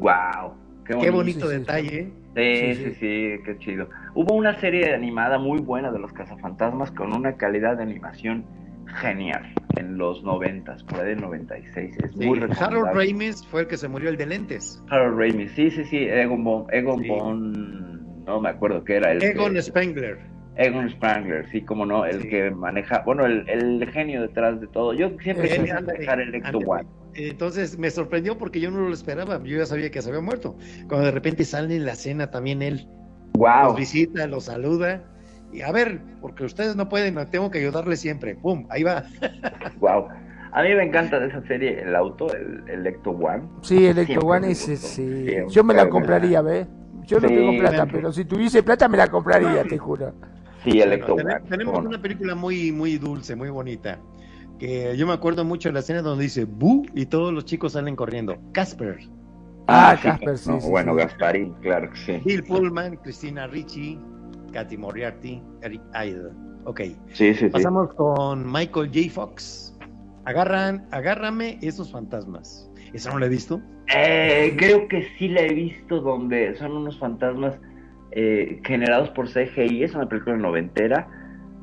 [SPEAKER 2] Wow. Qué
[SPEAKER 1] Qué
[SPEAKER 2] bonito.
[SPEAKER 3] Sí, sí,
[SPEAKER 1] detalle.
[SPEAKER 2] Sí,
[SPEAKER 3] Sí,
[SPEAKER 2] sí,
[SPEAKER 3] sí.
[SPEAKER 2] sí, qué chido. Hubo una serie animada muy buena de los cazafantasmas con una calidad de animación genial en los noventas, por ahí del 96. Es
[SPEAKER 1] Sí,
[SPEAKER 2] muy
[SPEAKER 1] Harold. Ramis fue el que se murió el de lentes.
[SPEAKER 2] Harold Ramis, sí, sí, sí, Egon Bon, Egon
[SPEAKER 1] Sí.
[SPEAKER 2] Bon, no me acuerdo qué era el
[SPEAKER 1] Egon
[SPEAKER 2] que-
[SPEAKER 1] Spengler.
[SPEAKER 2] Egon Spangler, sí, como no, el
[SPEAKER 1] Sí.
[SPEAKER 2] que maneja, bueno, el, el genio detrás de todo. Yo siempre
[SPEAKER 1] Eh,
[SPEAKER 2] quise manejar el Ecto. One.
[SPEAKER 1] Entonces me sorprendió porque yo no lo esperaba. Yo ya sabía que se había muerto. Cuando de repente sale en la cena también él.
[SPEAKER 2] Wow.
[SPEAKER 1] Los visita, los saluda. Y a ver, porque ustedes no pueden, tengo que ayudarles siempre. ¡Pum! Ahí va. [LAUGHS]
[SPEAKER 2] Wow. A mí me encanta de esa serie el auto, el, el Ecto One.
[SPEAKER 3] Sí, el Ecto One
[SPEAKER 2] gustó.
[SPEAKER 3] sí.
[SPEAKER 2] Siempre
[SPEAKER 3] Yo me la compraría, ¿ves? Yo no
[SPEAKER 2] Sí,
[SPEAKER 3] tengo plata, pero si tuviese plata me la compraría, te juro.
[SPEAKER 2] Sí, el
[SPEAKER 1] Bueno, tenemos
[SPEAKER 2] no.
[SPEAKER 1] una película muy, muy dulce, muy bonita. Que yo me acuerdo mucho de la escena donde dice ¡Bu! y todos los chicos salen corriendo. Casper,
[SPEAKER 3] Ah,
[SPEAKER 2] sí,
[SPEAKER 3] Casper, sí,
[SPEAKER 2] no,
[SPEAKER 3] sí,
[SPEAKER 2] Bueno,
[SPEAKER 3] sí.
[SPEAKER 2] Gasparín, claro que sí.
[SPEAKER 1] Bill Pullman, Cristina Ricci, Katy Moriarty, Eric Idle. Ok.
[SPEAKER 2] Sí, sí, sí.
[SPEAKER 1] Pasamos con Michael J. Fox. Agarran, agárrame esos fantasmas. ¿Eso no lo he visto?
[SPEAKER 2] Eh, creo que sí la he visto donde son unos fantasmas eh, generados por CGI, es una película noventera,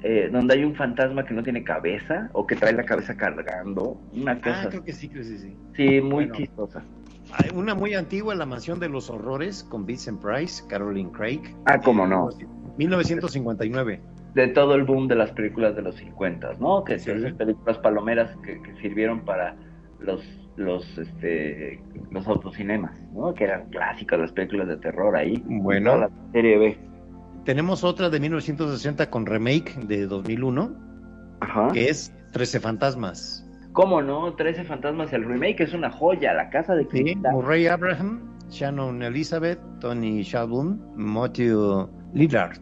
[SPEAKER 2] eh, donde hay un fantasma que no tiene cabeza o que trae la cabeza cargando, una cosa
[SPEAKER 1] Ah, creo que sí, creo que sí. sí.
[SPEAKER 2] sí, muy
[SPEAKER 1] Bueno.
[SPEAKER 2] chistosa.
[SPEAKER 1] Una muy antigua, La Mansión de los Horrores, con Vincent Price, Caroline Craig.
[SPEAKER 2] Ah, cómo no.
[SPEAKER 1] 1959.
[SPEAKER 2] De todo el boom de las películas de los 50, ¿no? Que
[SPEAKER 1] Sí.
[SPEAKER 2] son esas películas palomeras que, que sirvieron para los los este los autocinemas, ¿no? Que eran clásicas las películas de terror ahí.
[SPEAKER 1] Bueno.
[SPEAKER 2] La serie B.
[SPEAKER 1] Tenemos otra de 1960 con remake de 2001,
[SPEAKER 2] Ajá.
[SPEAKER 1] que es 13 Fantasmas.
[SPEAKER 2] ¿Cómo no? 13 fantasmas el remake es una joya, la casa de
[SPEAKER 1] Sí,
[SPEAKER 2] cristal.
[SPEAKER 1] Murray Abraham, Shannon Elizabeth, Tony Shalhoub, Matthew Lillard.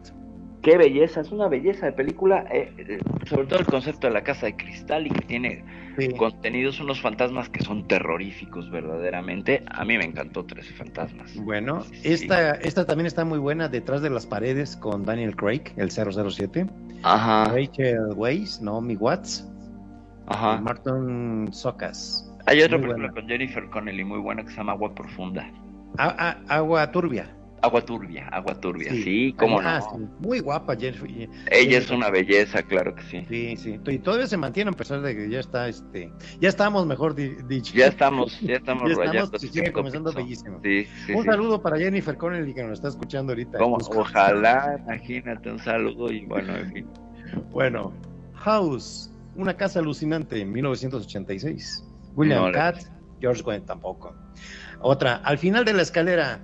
[SPEAKER 2] Qué belleza, es una belleza de película, eh, eh, sobre todo el concepto de la casa de cristal y que tiene
[SPEAKER 1] Sí.
[SPEAKER 2] contenidos unos fantasmas que son terroríficos verdaderamente. A mí me encantó 13 fantasmas.
[SPEAKER 1] Bueno,
[SPEAKER 2] Sí.
[SPEAKER 1] esta, esta también está muy buena, Detrás de las Paredes, con Daniel Craig, el 007.
[SPEAKER 2] Ajá,
[SPEAKER 1] Rachel Weisz, Naomi Watts, y
[SPEAKER 2] ajá.
[SPEAKER 1] Martin Socas.
[SPEAKER 2] Hay otra
[SPEAKER 1] Muy
[SPEAKER 2] película
[SPEAKER 1] buena.
[SPEAKER 2] con Jennifer Connelly muy buena que se llama Agua Profunda.
[SPEAKER 1] A- a- agua Turbia.
[SPEAKER 2] Agua turbia, agua turbia, sí, cómo
[SPEAKER 1] Ah,
[SPEAKER 2] no.
[SPEAKER 1] sí, Muy guapa, Jennifer.
[SPEAKER 2] Ella es una belleza, claro que sí.
[SPEAKER 1] Sí, sí. Y todavía se mantiene a pesar de que ya está, este, ya estamos, mejor di- dicho.
[SPEAKER 2] Ya estamos, ya estamos [LAUGHS]
[SPEAKER 1] Ya estamos,
[SPEAKER 2] el
[SPEAKER 1] sigue comenzando
[SPEAKER 2] piso.
[SPEAKER 1] bellísimo.
[SPEAKER 2] Sí, sí,
[SPEAKER 1] un
[SPEAKER 2] sí.
[SPEAKER 1] saludo para Jennifer Connelly que nos está escuchando ahorita. Pues,
[SPEAKER 2] ojalá, imagínate, un saludo y bueno, en fin. [LAUGHS]
[SPEAKER 1] Bueno, House, una casa alucinante en 1986. William
[SPEAKER 2] No
[SPEAKER 1] Catt, George Wendt tampoco. Otra, al final de la escalera,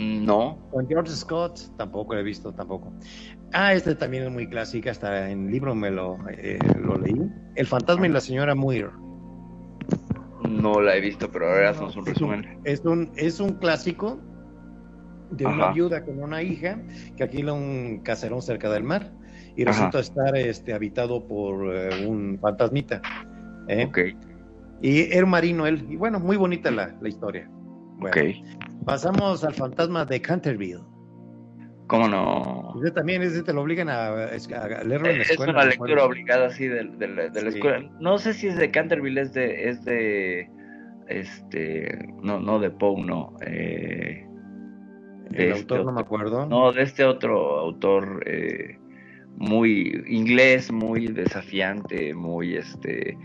[SPEAKER 2] No,
[SPEAKER 1] con George Scott, tampoco la he visto, tampoco. Ah, este también es muy clásica, hasta en libro me lo, eh, lo leí. El fantasma y la señora Muir.
[SPEAKER 2] no la he visto, pero ahora hacemos un
[SPEAKER 1] Es un,
[SPEAKER 2] resumen.
[SPEAKER 1] es un, es un clásico de una viuda con una hija que alquila un caserón cerca del mar y
[SPEAKER 2] Ajá.
[SPEAKER 1] resulta estar este, habitado por eh, un fantasmita. ¿eh?
[SPEAKER 2] Ok,
[SPEAKER 1] Y era marino él. Y bueno, muy bonita la, la historia. Bueno,
[SPEAKER 2] ok.
[SPEAKER 1] Pasamos al fantasma de Canterville.
[SPEAKER 2] ¿Cómo no?
[SPEAKER 1] Ese también ese te lo obligan a, a leerlo en la
[SPEAKER 2] Es
[SPEAKER 1] escuela.
[SPEAKER 2] una
[SPEAKER 1] me
[SPEAKER 2] lectura obligada así de, de la, de la
[SPEAKER 1] Sí.
[SPEAKER 2] escuela. No sé si es de Canterville, es de, es de, este, no, no de Poe, no. Eh,
[SPEAKER 1] El
[SPEAKER 2] este
[SPEAKER 1] autor no
[SPEAKER 2] otro.
[SPEAKER 1] me acuerdo.
[SPEAKER 2] No, de este otro autor eh, muy inglés, muy desafiante, muy este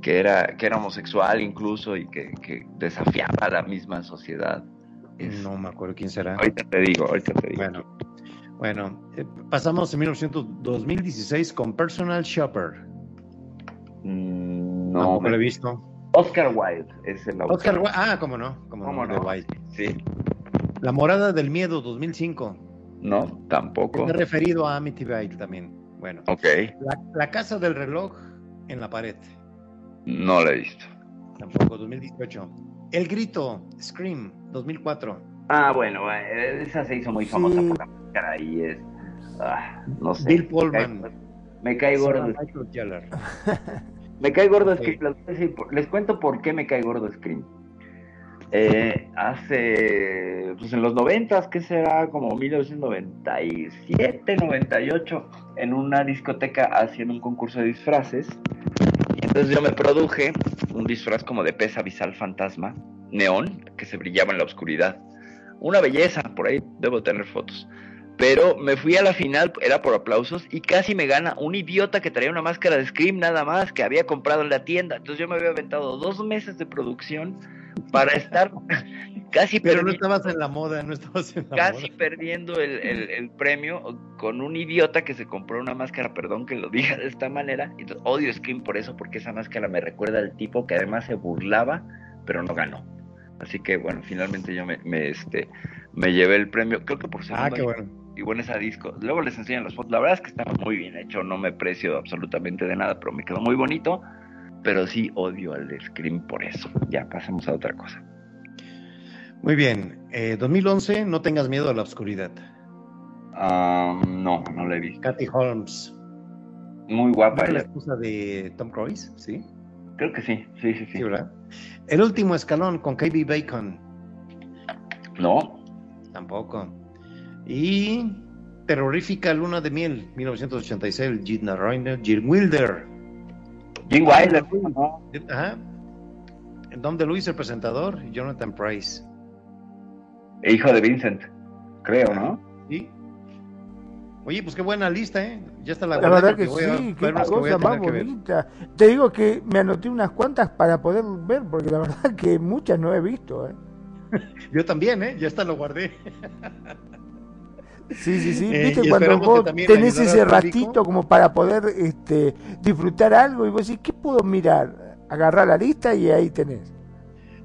[SPEAKER 2] que era que era homosexual incluso y que, que desafiaba a la misma sociedad. Es-
[SPEAKER 1] No me acuerdo quién será.
[SPEAKER 2] Ahorita te digo, ahorita te digo.
[SPEAKER 1] Bueno, Bueno, eh, pasamos en 1900 2016 con Personal Shopper.
[SPEAKER 2] Mm, no,
[SPEAKER 1] Tampoco
[SPEAKER 2] me-
[SPEAKER 1] lo he visto.
[SPEAKER 2] Oscar Wilde es el autor.
[SPEAKER 1] Oscar Wilde, ah, cómo no, cómo,
[SPEAKER 2] ¿Cómo
[SPEAKER 1] no,
[SPEAKER 2] no?
[SPEAKER 1] de Wilde.
[SPEAKER 2] Sí.
[SPEAKER 1] La Morada del Miedo 2005.
[SPEAKER 2] No, tampoco.
[SPEAKER 1] Está referido a Amityville también. Bueno,
[SPEAKER 5] Ok,
[SPEAKER 1] la, la Casa del Reloj en la pared.
[SPEAKER 5] no la he visto.
[SPEAKER 1] Tampoco, 2018. El Grito, Scream, 2004.
[SPEAKER 2] Ah, bueno, eh, esa se hizo muy
[SPEAKER 3] Sí.
[SPEAKER 2] famosa por la máscara y es. ah, no sé.
[SPEAKER 1] Bill Pullman.
[SPEAKER 2] Me cae, [LAUGHS] me cae gordo. Me cae gordo. Scream. Les, cuento por qué me cae gordo Scream. Eh, hace, pues en los noventas, que será como 1997, 98, en una discoteca hacían un concurso de disfraces. Entonces yo me produje un disfraz como de pez abisal fantasma, neón, que se brillaba en la oscuridad. Una belleza, por ahí debo tener fotos. Pero me fui a la final, era por aplausos, y casi me gana un idiota que traía una máscara de Scream nada más, que había comprado en la tienda. Entonces yo me había aventado dos meses de producción para estar casi
[SPEAKER 1] Pero no estabas en la moda, no estabas en la
[SPEAKER 2] casi
[SPEAKER 1] moda.
[SPEAKER 2] perdiendo el, el- el premio con un idiota que se compró una máscara, perdón que lo diga de esta manera. Y entonces, odio Scream por eso, porque esa máscara me recuerda al tipo que además se burlaba, pero no ganó. Así que bueno, finalmente yo me, me, este, me llevé el premio, creo que por segundo
[SPEAKER 1] Ah, qué bueno.
[SPEAKER 2] y bueno esa disco. Luego les enseñan las fotos. La verdad es que estaba muy bien hecho, no me precio absolutamente de nada, pero me quedó muy bonito. Pero sí odio al Scream por eso. Ya pasemos a otra cosa.
[SPEAKER 1] Muy bien. Eh, 2011, No tengas miedo a la oscuridad.
[SPEAKER 2] Ah, no, no la visto.
[SPEAKER 1] Kathy Holmes.
[SPEAKER 2] Muy guapa.
[SPEAKER 1] ¿No es la esposa de Tom Cruise? Sí,
[SPEAKER 2] Creo que sí, sí, sí, sí.
[SPEAKER 1] sí, ¿verdad? El último escalón con KB Bacon.
[SPEAKER 2] No,
[SPEAKER 1] Tampoco. Y Terrorífica Luna de Miel, 1986, Gina Reiner, Jill Wilder.
[SPEAKER 2] Jim Wilder. no.
[SPEAKER 1] Ajá. Dom DeLuise, el presentador, y Jonathan Price.
[SPEAKER 2] E hijo de Vincent, creo, ¿no?
[SPEAKER 1] ¿Sí? Oye, pues qué buena lista, ¿eh? Ya está la,
[SPEAKER 3] La verdad que
[SPEAKER 1] a
[SPEAKER 3] sí, qué
[SPEAKER 1] que
[SPEAKER 3] cosa más
[SPEAKER 1] que ver.
[SPEAKER 3] bonita. Te digo que me anoté unas cuantas para poder ver, porque la [LAUGHS] verdad que muchas no he visto. ¿eh?
[SPEAKER 1] Yo también, ¿eh? Ya está, lo guardé.
[SPEAKER 3] Sí, sí, sí.
[SPEAKER 1] Eh,
[SPEAKER 3] Viste cuando vos tenés ese
[SPEAKER 1] público.
[SPEAKER 3] ratito como para poder este, disfrutar algo y vos decís, ¿qué puedo mirar? Agarrar la lista y ahí tenés.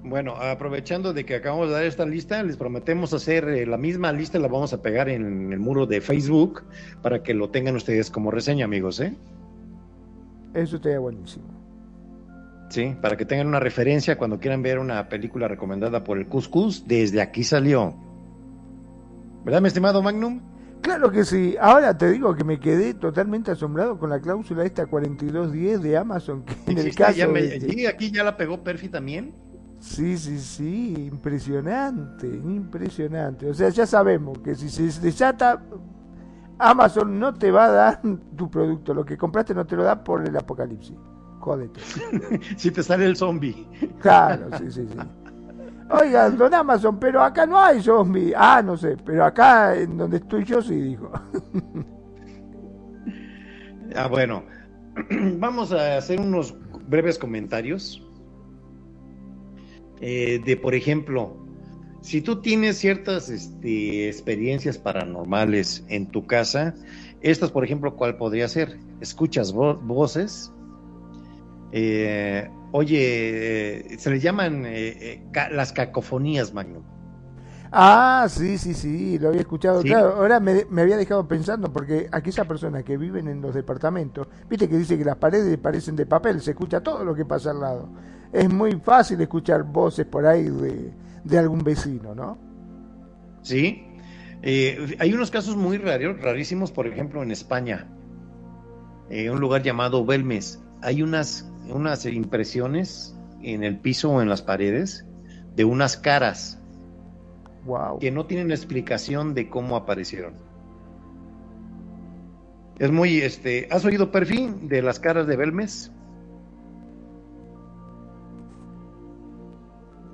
[SPEAKER 1] Bueno, aprovechando de que acabamos de dar esta lista, les prometemos hacer eh, la misma lista, la vamos a pegar en el muro de Facebook para que lo tengan ustedes como reseña, amigos, ¿eh?
[SPEAKER 3] Eso estaría buenísimo.
[SPEAKER 1] Sí, para que tengan una referencia cuando quieran ver una película recomendada por el Cuscus, desde aquí salió. ¿Verdad, mi estimado Magnum?
[SPEAKER 3] Claro que sí. Ahora te digo que me quedé totalmente asombrado con la cláusula esta 4210 de Amazon, que en el caso
[SPEAKER 1] ya me-
[SPEAKER 3] de
[SPEAKER 1] sí, aquí ya la pegó Perfi también.
[SPEAKER 3] Sí, sí, sí, impresionante, impresionante. O sea, ya sabemos que si se desata, Amazon no te va a dar [LAUGHS] tu producto, lo que compraste no te lo da por el apocalipsis. Jódete. [LAUGHS]
[SPEAKER 1] Si te sale el zombie.
[SPEAKER 3] Claro, sí, sí, sí. [LAUGHS] Oiga, don Amazon, pero acá no hay zombie. Ah, no sé, pero acá en donde estoy yo sí, dijo. [LAUGHS]
[SPEAKER 1] Ah, bueno. [CLEARS THROAT] Vamos a hacer unos breves comentarios. Eh, de, por ejemplo, si tú tienes ciertas este, experiencias paranormales en tu casa, estas, por ejemplo, ¿cuál podría ser? Escuchas vo- voces. eh, oye, eh, se le llaman eh, eh, ca- las cacofonías, Magno.
[SPEAKER 3] Ah, sí, sí, sí, lo había escuchado.
[SPEAKER 1] Sí.
[SPEAKER 3] Claro, ahora me, me había dejado pensando, porque aquellas personas que viven en los departamentos, viste que dice que las paredes parecen de papel, se escucha todo lo que pasa al lado. Es muy fácil escuchar voces por ahí de, de algún vecino, ¿no?
[SPEAKER 1] Sí. Eh, hay unos casos muy raros, rarísimos, por ejemplo, en España, eh, un lugar llamado Belmes. Hay unas, unas impresiones en el piso o en las paredes de unas caras
[SPEAKER 3] Wow.
[SPEAKER 1] que no tienen explicación de cómo aparecieron. Es muy, este, ¿has oído perfil de las caras de Belmes?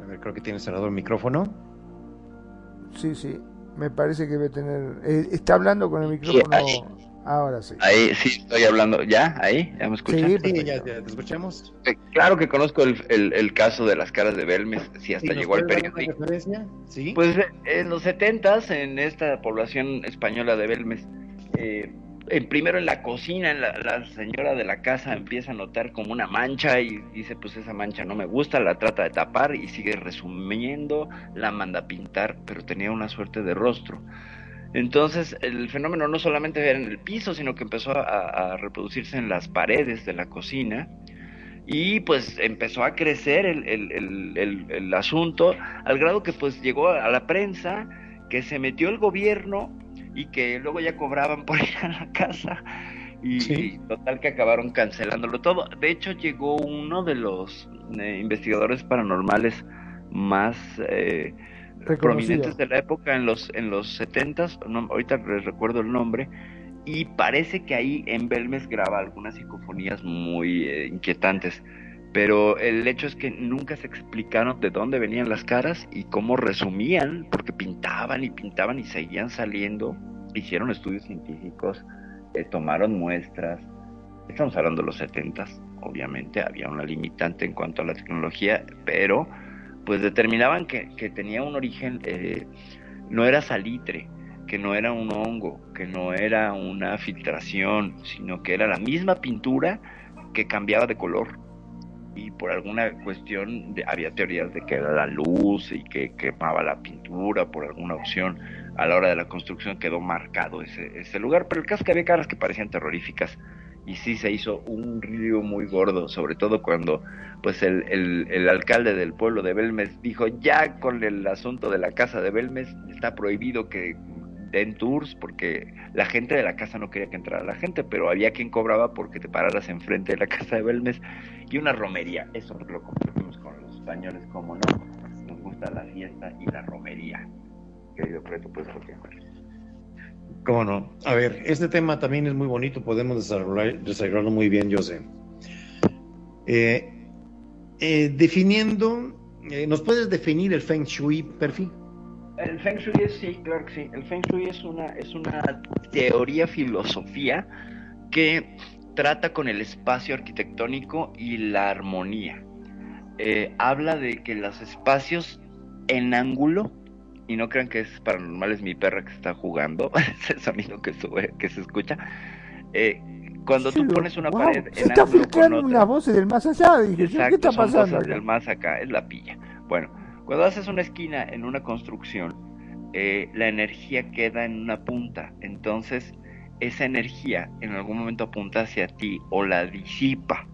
[SPEAKER 1] A ver, creo que tiene cerrado el micrófono.
[SPEAKER 3] Sí, sí, me parece que debe tener... eh, está hablando con el micrófono Ahora sí.
[SPEAKER 2] Ahí sí estoy hablando. ¿Ya? ¿Ahí? ¿Ya me escuchan?
[SPEAKER 3] Sí,
[SPEAKER 1] Sí,
[SPEAKER 3] perfecto.
[SPEAKER 1] ya, ya te escuchamos.
[SPEAKER 2] Eh, Claro que conozco el, el- el caso de las caras de Belmes, si hasta
[SPEAKER 1] Sí, ¿nos
[SPEAKER 2] llegó al periódico.
[SPEAKER 1] Sí.
[SPEAKER 2] Pues eh, en los setentas, en esta población española de Belmes, eh, en- primero en la cocina, en la, la señora de la casa empieza a notar como una mancha y dice, pues esa mancha no me gusta, la trata de tapar y sigue resumiendo, la manda a pintar, pero tenía una suerte de rostro. Entonces el fenómeno no solamente era en el piso, sino que empezó a, a reproducirse en las paredes de la cocina y pues empezó a crecer el, el- el- asunto al grado que pues llegó a la prensa, que se metió el gobierno y que luego ya cobraban [LAUGHS] por ir a la casa y,
[SPEAKER 1] Sí.
[SPEAKER 2] y total que acabaron cancelándolo todo. De hecho llegó uno de los eh, investigadores paranormales más eh. Prominentes de la época en los en los setentas, no, ahorita les recuerdo el nombre, y parece que ahí en Belmes graba algunas psicofonías muy eh, inquietantes. Pero el hecho es que nunca se explicaron de dónde venían las caras y cómo resumían, porque pintaban y pintaban y seguían saliendo. Hicieron estudios científicos, eh, tomaron muestras. Estamos hablando de los setentas, obviamente había una limitante en cuanto a la tecnología, pero pues determinaban que, que tenía un origen, eh, no era salitre, que no era un hongo, que no era una filtración, sino que era la misma pintura que cambiaba de color. Y por alguna cuestión de- había teorías de que era la luz y que quemaba la pintura por alguna opción. A la hora de la construcción quedó marcado ese, ese lugar, pero el caso que había caras que parecían terroríficas y sí se hizo un río muy gordo, sobre todo cuando pues el, el, alcalde del pueblo de Belmes dijo ya con el asunto de la casa de Belmes está prohibido que den tours porque la gente de la casa no quería que entrara la gente, pero había quien cobraba porque te pararas enfrente de la casa de Belmes y una romería, eso lo compartimos con los españoles, como no, nos gusta la fiesta y la romería. Querido Preto, pues continuar.
[SPEAKER 1] ¿Cómo no? A ver, este tema también es muy bonito, podemos desarrollar, desarrollarlo muy bien, yo sé. Eh, eh, definiendo, eh, ¿nos puedes definir el Feng Shui, Perfi?
[SPEAKER 2] El Feng Shui es, sí, claro que sí. El Feng Shui es una, es una teoría, filosofía que trata con el espacio arquitectónico y la armonía. Habla de que los espacios en ángulo, y no crean que es paranormal, es mi perra que está jugando, [LAUGHS] ese sonido que, sube, que se escucha. Eh, cuando tú pones una
[SPEAKER 3] wow,
[SPEAKER 2] pared
[SPEAKER 3] Se
[SPEAKER 2] en
[SPEAKER 3] está filtrando unas voces del más allá. Dije,
[SPEAKER 2] Exacto,
[SPEAKER 3] ¿qué está pasando?
[SPEAKER 2] del más acá, es la pilla. Bueno, cuando haces una esquina en una construcción, eh, la energía queda en una punta. Entonces, esa energía en algún momento apunta hacia ti o la disipa,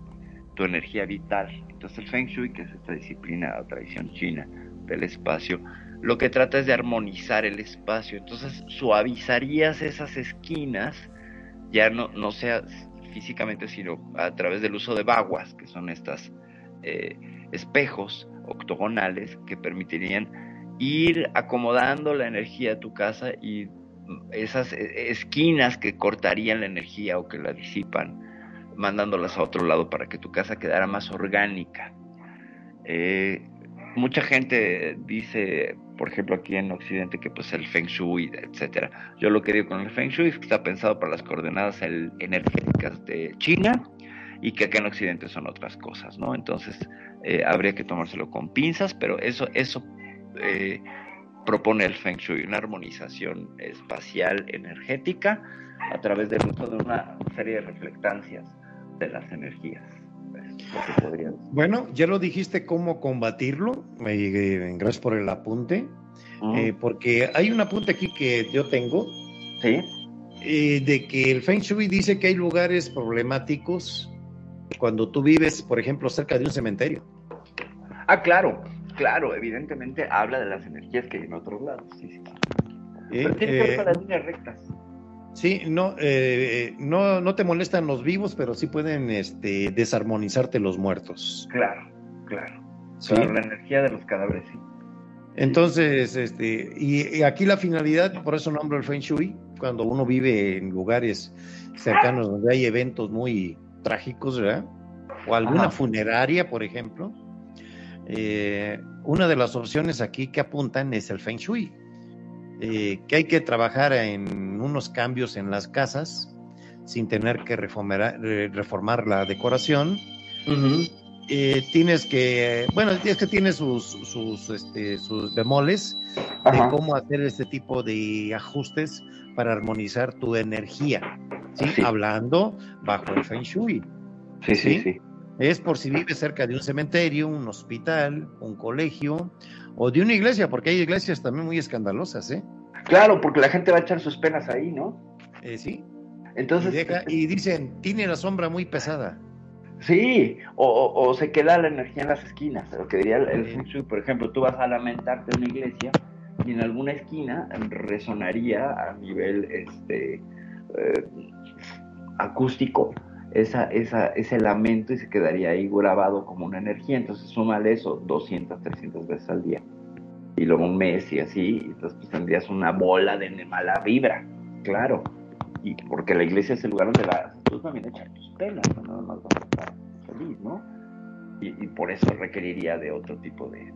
[SPEAKER 2] tu energía vital. Entonces, el Feng Shui, que es esta disciplina o tradición china del espacio, lo que trata es de armonizar el espacio. Entonces, suavizarías esas esquinas, ya no, no sea físicamente, sino a través del uso de baguas, que son estas eh, espejos octogonales que permitirían ir acomodando la energía de tu casa y esas eh, esquinas que cortarían la energía o que la disipan, mandándolas a otro lado para que tu casa quedara más orgánica. Eh, mucha gente dice, por ejemplo, aquí en Occidente, que pues el Feng Shui, etcétera. Yo lo que digo con el Feng Shui es que está pensado para las coordenadas el- energéticas de China y que acá en Occidente son otras cosas, ¿no? Entonces eh, habría que tomárselo con pinzas, pero eso, eso eh, propone el Feng Shui, una armonización espacial energética a través del uso de una serie de reflectancias de las energías.
[SPEAKER 1] Bueno, ya lo dijiste cómo combatirlo, eh, gracias por el apunte, eh, porque hay un apunte aquí que yo tengo,
[SPEAKER 2] Sí.
[SPEAKER 1] eh, de que el Feng Shui dice que hay lugares problemáticos cuando tú vives, por ejemplo, cerca de un cementerio.
[SPEAKER 2] Ah, claro, claro, evidentemente habla de las energías que hay en otros lados. Sí, sí. Pero tiene que ver con las líneas rectas.
[SPEAKER 1] Sí, no, eh, no, no te molestan los vivos, pero sí pueden este, desarmonizarte los muertos.
[SPEAKER 2] Claro, claro.
[SPEAKER 1] ¿sí?
[SPEAKER 2] Claro, la energía de los cadáveres, sí.
[SPEAKER 1] Entonces, este, y, y aquí la finalidad, por eso nombro el Feng Shui, cuando uno vive en lugares cercanos donde hay eventos muy trágicos, ¿verdad? O alguna
[SPEAKER 2] Ajá.
[SPEAKER 1] funeraria, por ejemplo. eh, una de las opciones aquí que apuntan es el Feng Shui, eh, que hay que trabajar en unos cambios en las casas sin tener que reformar, reformar la decoración. Eh, tienes que, bueno, es que tiene sus, sus, este, sus bemoles de cómo hacer este tipo de ajustes para armonizar tu energía, ¿sí? Hablando bajo el Feng Shui.
[SPEAKER 2] Sí, sí, sí,
[SPEAKER 1] Es por si vives cerca de un cementerio, un hospital, un colegio o de una iglesia, porque hay iglesias también muy escandalosas, ¿eh?
[SPEAKER 2] Claro, porque la gente va a echar sus penas ahí, ¿no?
[SPEAKER 1] Eh, sí.
[SPEAKER 2] Entonces.
[SPEAKER 1] Y, dicen, tiene la sombra muy pesada.
[SPEAKER 2] Sí, o, se queda la energía en las esquinas. Lo que diría el, Feng Shui, por ejemplo, tú vas a lamentarte en una iglesia y en alguna esquina resonaría a nivel este eh, acústico esa, esa, ese lamento y se quedaría ahí grabado como una energía. Entonces súmale eso 200, 300 veces al día. Y luego un mes y así, entonces pues, tendrías una bola de mala vibra, claro. Y porque la iglesia es el lugar donde vas tú también echar tus penas, no nada más vas a estar ¿no? Y, por eso requeriría de otro tipo de,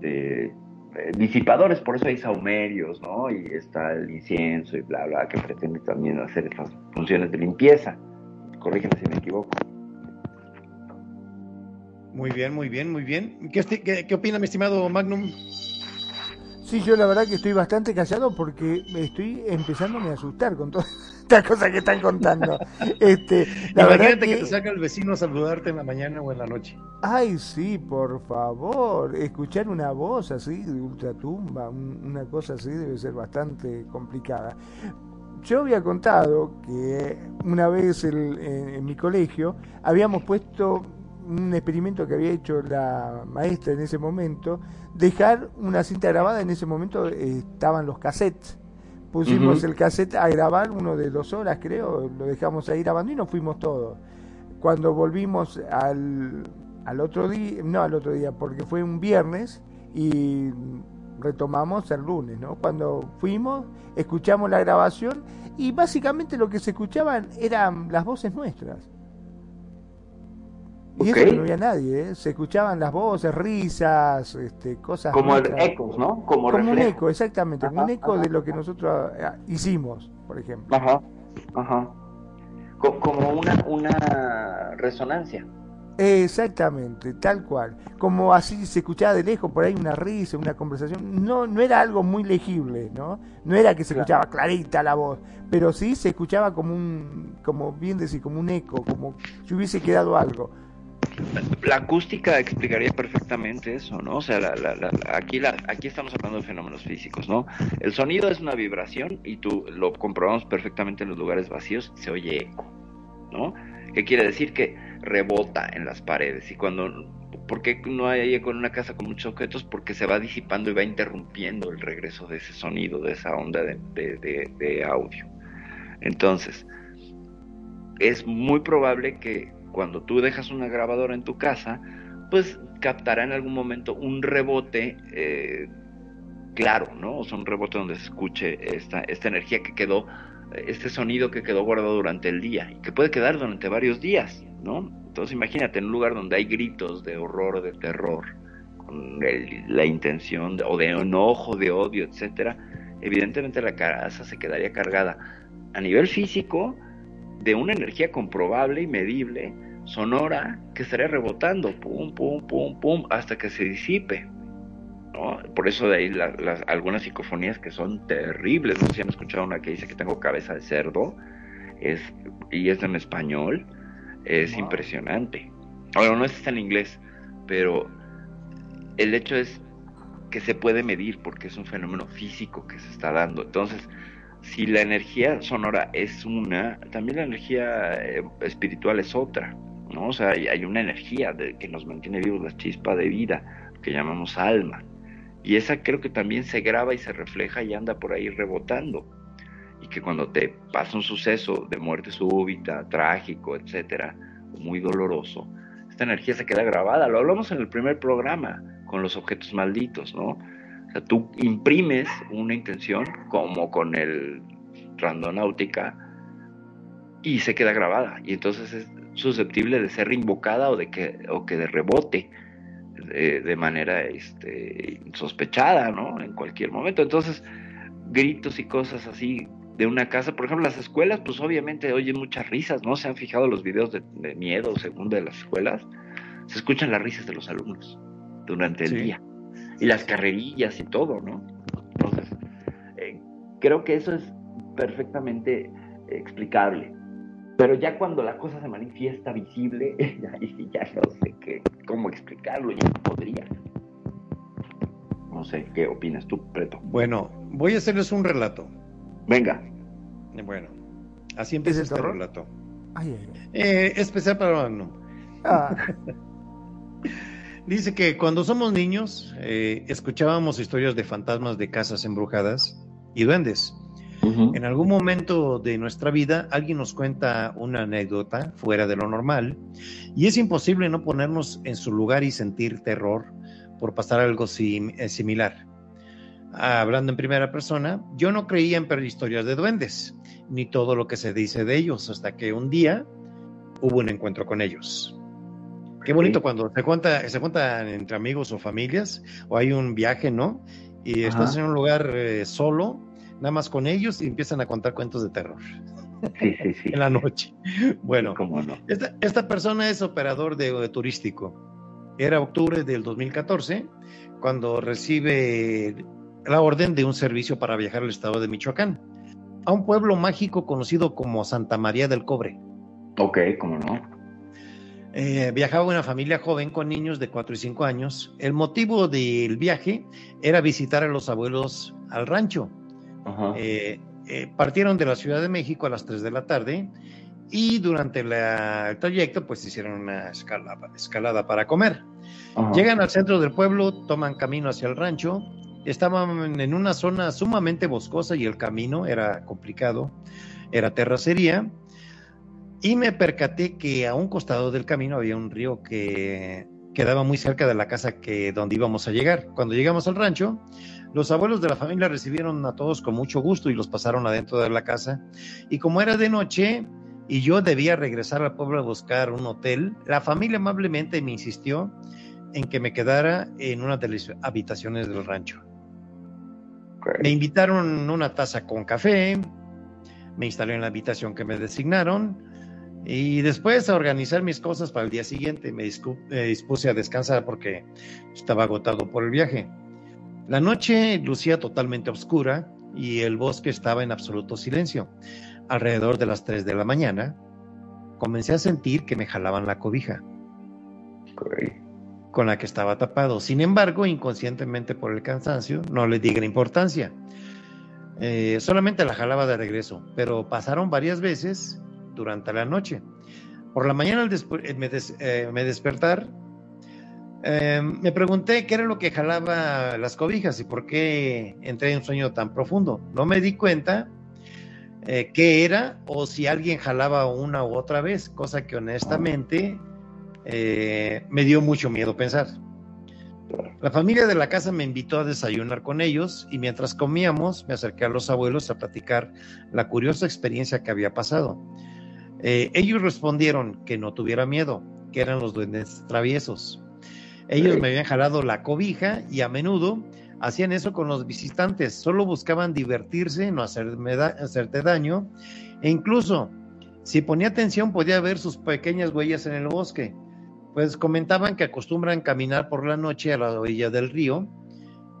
[SPEAKER 2] de, disipadores, por eso hay saumerios, ¿no? Y está el incienso y bla, bla, que pretende también hacer estas funciones de limpieza corrígeme si me equivoco.
[SPEAKER 1] Muy bien, muy bien, muy bien. ¿Qué, qué, opina mi estimado Magnum?
[SPEAKER 3] Sí, yo la verdad que estoy bastante callado porque estoy empezando a asustar con todas [LAUGHS] estas cosas que están contando. [LAUGHS] Este,
[SPEAKER 1] la Imagínate que... que... te saca el vecino a saludarte en la mañana o en la noche.
[SPEAKER 3] Ay, sí, por favor. Escuchar una voz así de ultratumba, una cosa así debe ser bastante complicada yo había contado que una vez en, mi colegio habíamos puesto un experimento que había hecho la maestra en ese momento, dejar una cinta grabada, en ese momento estaban los cassettes. Pusimos el cassette a grabar, uno de dos horas creo, lo dejamos ahí grabando y nos fuimos todos. Cuando volvimos al, al otro día, no al otro día, porque fue un viernes y retomamos el lunes, ¿no? Cuando fuimos, escuchamos la grabación y básicamente lo que se escuchaban eran las voces nuestras. Y eso no había nadie, ¿eh? se escuchaban las voces, risas, este, cosas.
[SPEAKER 2] Como ecos, ¿no?
[SPEAKER 3] Como, un eco, exactamente, un eco de lo que nosotros eh, hicimos, por ejemplo.
[SPEAKER 2] Ajá, ajá. Como una, una resonancia.
[SPEAKER 3] Exactamente, tal cual. Como así se escuchaba de lejos, por ahí una risa, una conversación. No, no era algo muy legible, ¿no? No era que se escuchaba clarita la voz, pero sí se escuchaba como un, como bien decir, como un eco, como si hubiese quedado algo.
[SPEAKER 2] La acústica explicaría perfectamente eso, ¿no? O sea, aquí, la, aquí estamos hablando de fenómenos físicos, ¿no? El sonido es una vibración y tú lo comprobamos perfectamente en los lugares vacíos, se oye eco, ¿no? ¿Qué quiere decir? Que rebota en las paredes y cuando ¿por qué no hay eco en una casa con muchos objetos? Porque se va disipando y va interrumpiendo el regreso de ese sonido, de esa onda de, audio. Entonces, es muy probable que cuando tú dejas una grabadora en tu casa, pues captará en algún momento un rebote eh, claro, ¿no? O sea, un rebote donde se escuche esta, esta energía que quedó, este sonido que quedó guardado durante el día y que puede quedar durante varios días. ¿No? Entonces imagínate en un lugar donde hay gritos de horror, de terror, con la intención o de enojo, de odio, etcétera, evidentemente la casa se quedaría cargada a nivel físico de una energía comprobable y medible, sonora, que estaría rebotando, pum, pum, pum, pum, hasta que se disipe. Por eso de ahí algunas psicofonías que son terribles. No sé si han escuchado una que dice que tengo cabeza de cerdo, y es en español es impresionante. Ahora, no está en inglés, pero el hecho es que se puede medir porque es un fenómeno físico que se está dando. Entonces, si la energía sonora es una, también la energía eh, espiritual es otra, ¿no? O sea, hay, una energía de, que nos mantiene vivos, la chispa de vida, que llamamos alma. Y esa creo que también se graba y se refleja y anda por ahí rebotando y que cuando te pasa un suceso de muerte súbita, trágico, etcétera, muy doloroso, esta energía se queda grabada. Lo hablamos en el primer programa con los objetos malditos, ¿no? O sea, tú imprimes una intención como con el randonáutica y se queda grabada y entonces es susceptible de ser invocada o de que o que de rebote de, de manera este, sospechada, ¿no? En cualquier momento. Entonces, gritos y cosas así
[SPEAKER 4] de una casa. Por ejemplo, las escuelas, pues obviamente oyen muchas risas, ¿no? Se han fijado los videos de, miedo, según de las escuelas. Se escuchan las risas de los alumnos durante el día. Y las carrerillas y todo, ¿no? Entonces, eh, creo que eso es perfectamente explicable. Pero ya cuando la cosa se manifiesta visible, [LAUGHS] ahí ya no sé qué, cómo explicarlo, ya no podría. No sé, ¿qué opinas tú, Preto?
[SPEAKER 1] Bueno, voy a hacerles un relato.
[SPEAKER 4] Venga.
[SPEAKER 1] Bueno, así empieza este relato. Eh, especial para no. Ah. [LAUGHS] Dice que cuando somos niños eh, escuchábamos historias de fantasmas de casas embrujadas y duendes. En algún momento de nuestra vida alguien nos cuenta una anécdota fuera de lo normal y es imposible no ponernos en su lugar y sentir terror por pasar algo eh, similar. Hablando en primera persona, yo no creía en historias de duendes, ni todo lo que se dice de ellos, hasta que un día hubo un encuentro con ellos. Qué bonito cuando se cuenta, se cuenta entre amigos o familias, o hay un viaje, ¿no? Y estás en un lugar eh, solo, nada más con ellos, y empiezan a contar cuentos de terror.
[SPEAKER 4] Sí, sí, sí. [LAUGHS]
[SPEAKER 1] en la noche. Bueno,
[SPEAKER 4] ¿Cómo no?
[SPEAKER 1] esta, persona es operador de turístico era octubre del 2014 cuando recibe la orden de un servicio para viajar al estado de Michoacán, a un pueblo mágico conocido como Santa María del Cobre.
[SPEAKER 4] Ok, cómo no.
[SPEAKER 1] Eh, viajaba una familia joven con niños de 4 y 5 años. El motivo del viaje era visitar a los abuelos al rancho. Eh, eh, partieron de la Ciudad de México a las 3 de la tarde y durante el trayecto pues hicieron una escalada para comer. Llegan al centro del pueblo, toman camino hacia el rancho, estaban en una zona sumamente boscosa y el camino era complicado, era terracería, y me percaté que a un costado del camino había un río que quedaba muy cerca de la casa que donde íbamos a llegar. Cuando llegamos al rancho, los abuelos de la familia recibieron a todos con mucho gusto y los pasaron adentro de la casa. Y como era de noche, y yo debía regresar al pueblo a buscar un hotel, la familia amablemente me insistió en que me quedara en una de las habitaciones del rancho. Me invitaron una taza con café, me instalé en la habitación que me designaron y después a organizar mis cosas para el día siguiente me, dispuse a descansar porque estaba agotado por el viaje. La noche lucía totalmente oscura y el bosque estaba en absoluto silencio. Alrededor de las 3 de la mañana, comencé a sentir que me jalaban la cobija con la que estaba tapado. Sin embargo, inconscientemente por el cansancio, no le di gran importancia. Eh, solamente la jalaba de regreso, pero pasaron varias veces durante la noche. Por la mañana, al eh, eh, me, despertar, me pregunté qué era lo que jalaba las cobijas y por qué entré en un sueño tan profundo. No me di cuenta qué era o si alguien jalaba una u otra vez, cosa que honestamente eh, me dio mucho miedo pensar. La familia de la casa me invitó a desayunar con ellos y mientras comíamos me acerqué a los abuelos a platicar la curiosa experiencia que había pasado. Eh, ellos respondieron que no tuviera miedo, que eran los duendes traviesos. Ellos me habían jalado la cobija y a menudo hacían eso con los visitantes, solo buscaban divertirse, no hacerme hacerte daño, e incluso si ponía atención podía ver sus pequeñas huellas en el bosque. Pues comentaban que acostumbran caminar por la noche a la orilla del río,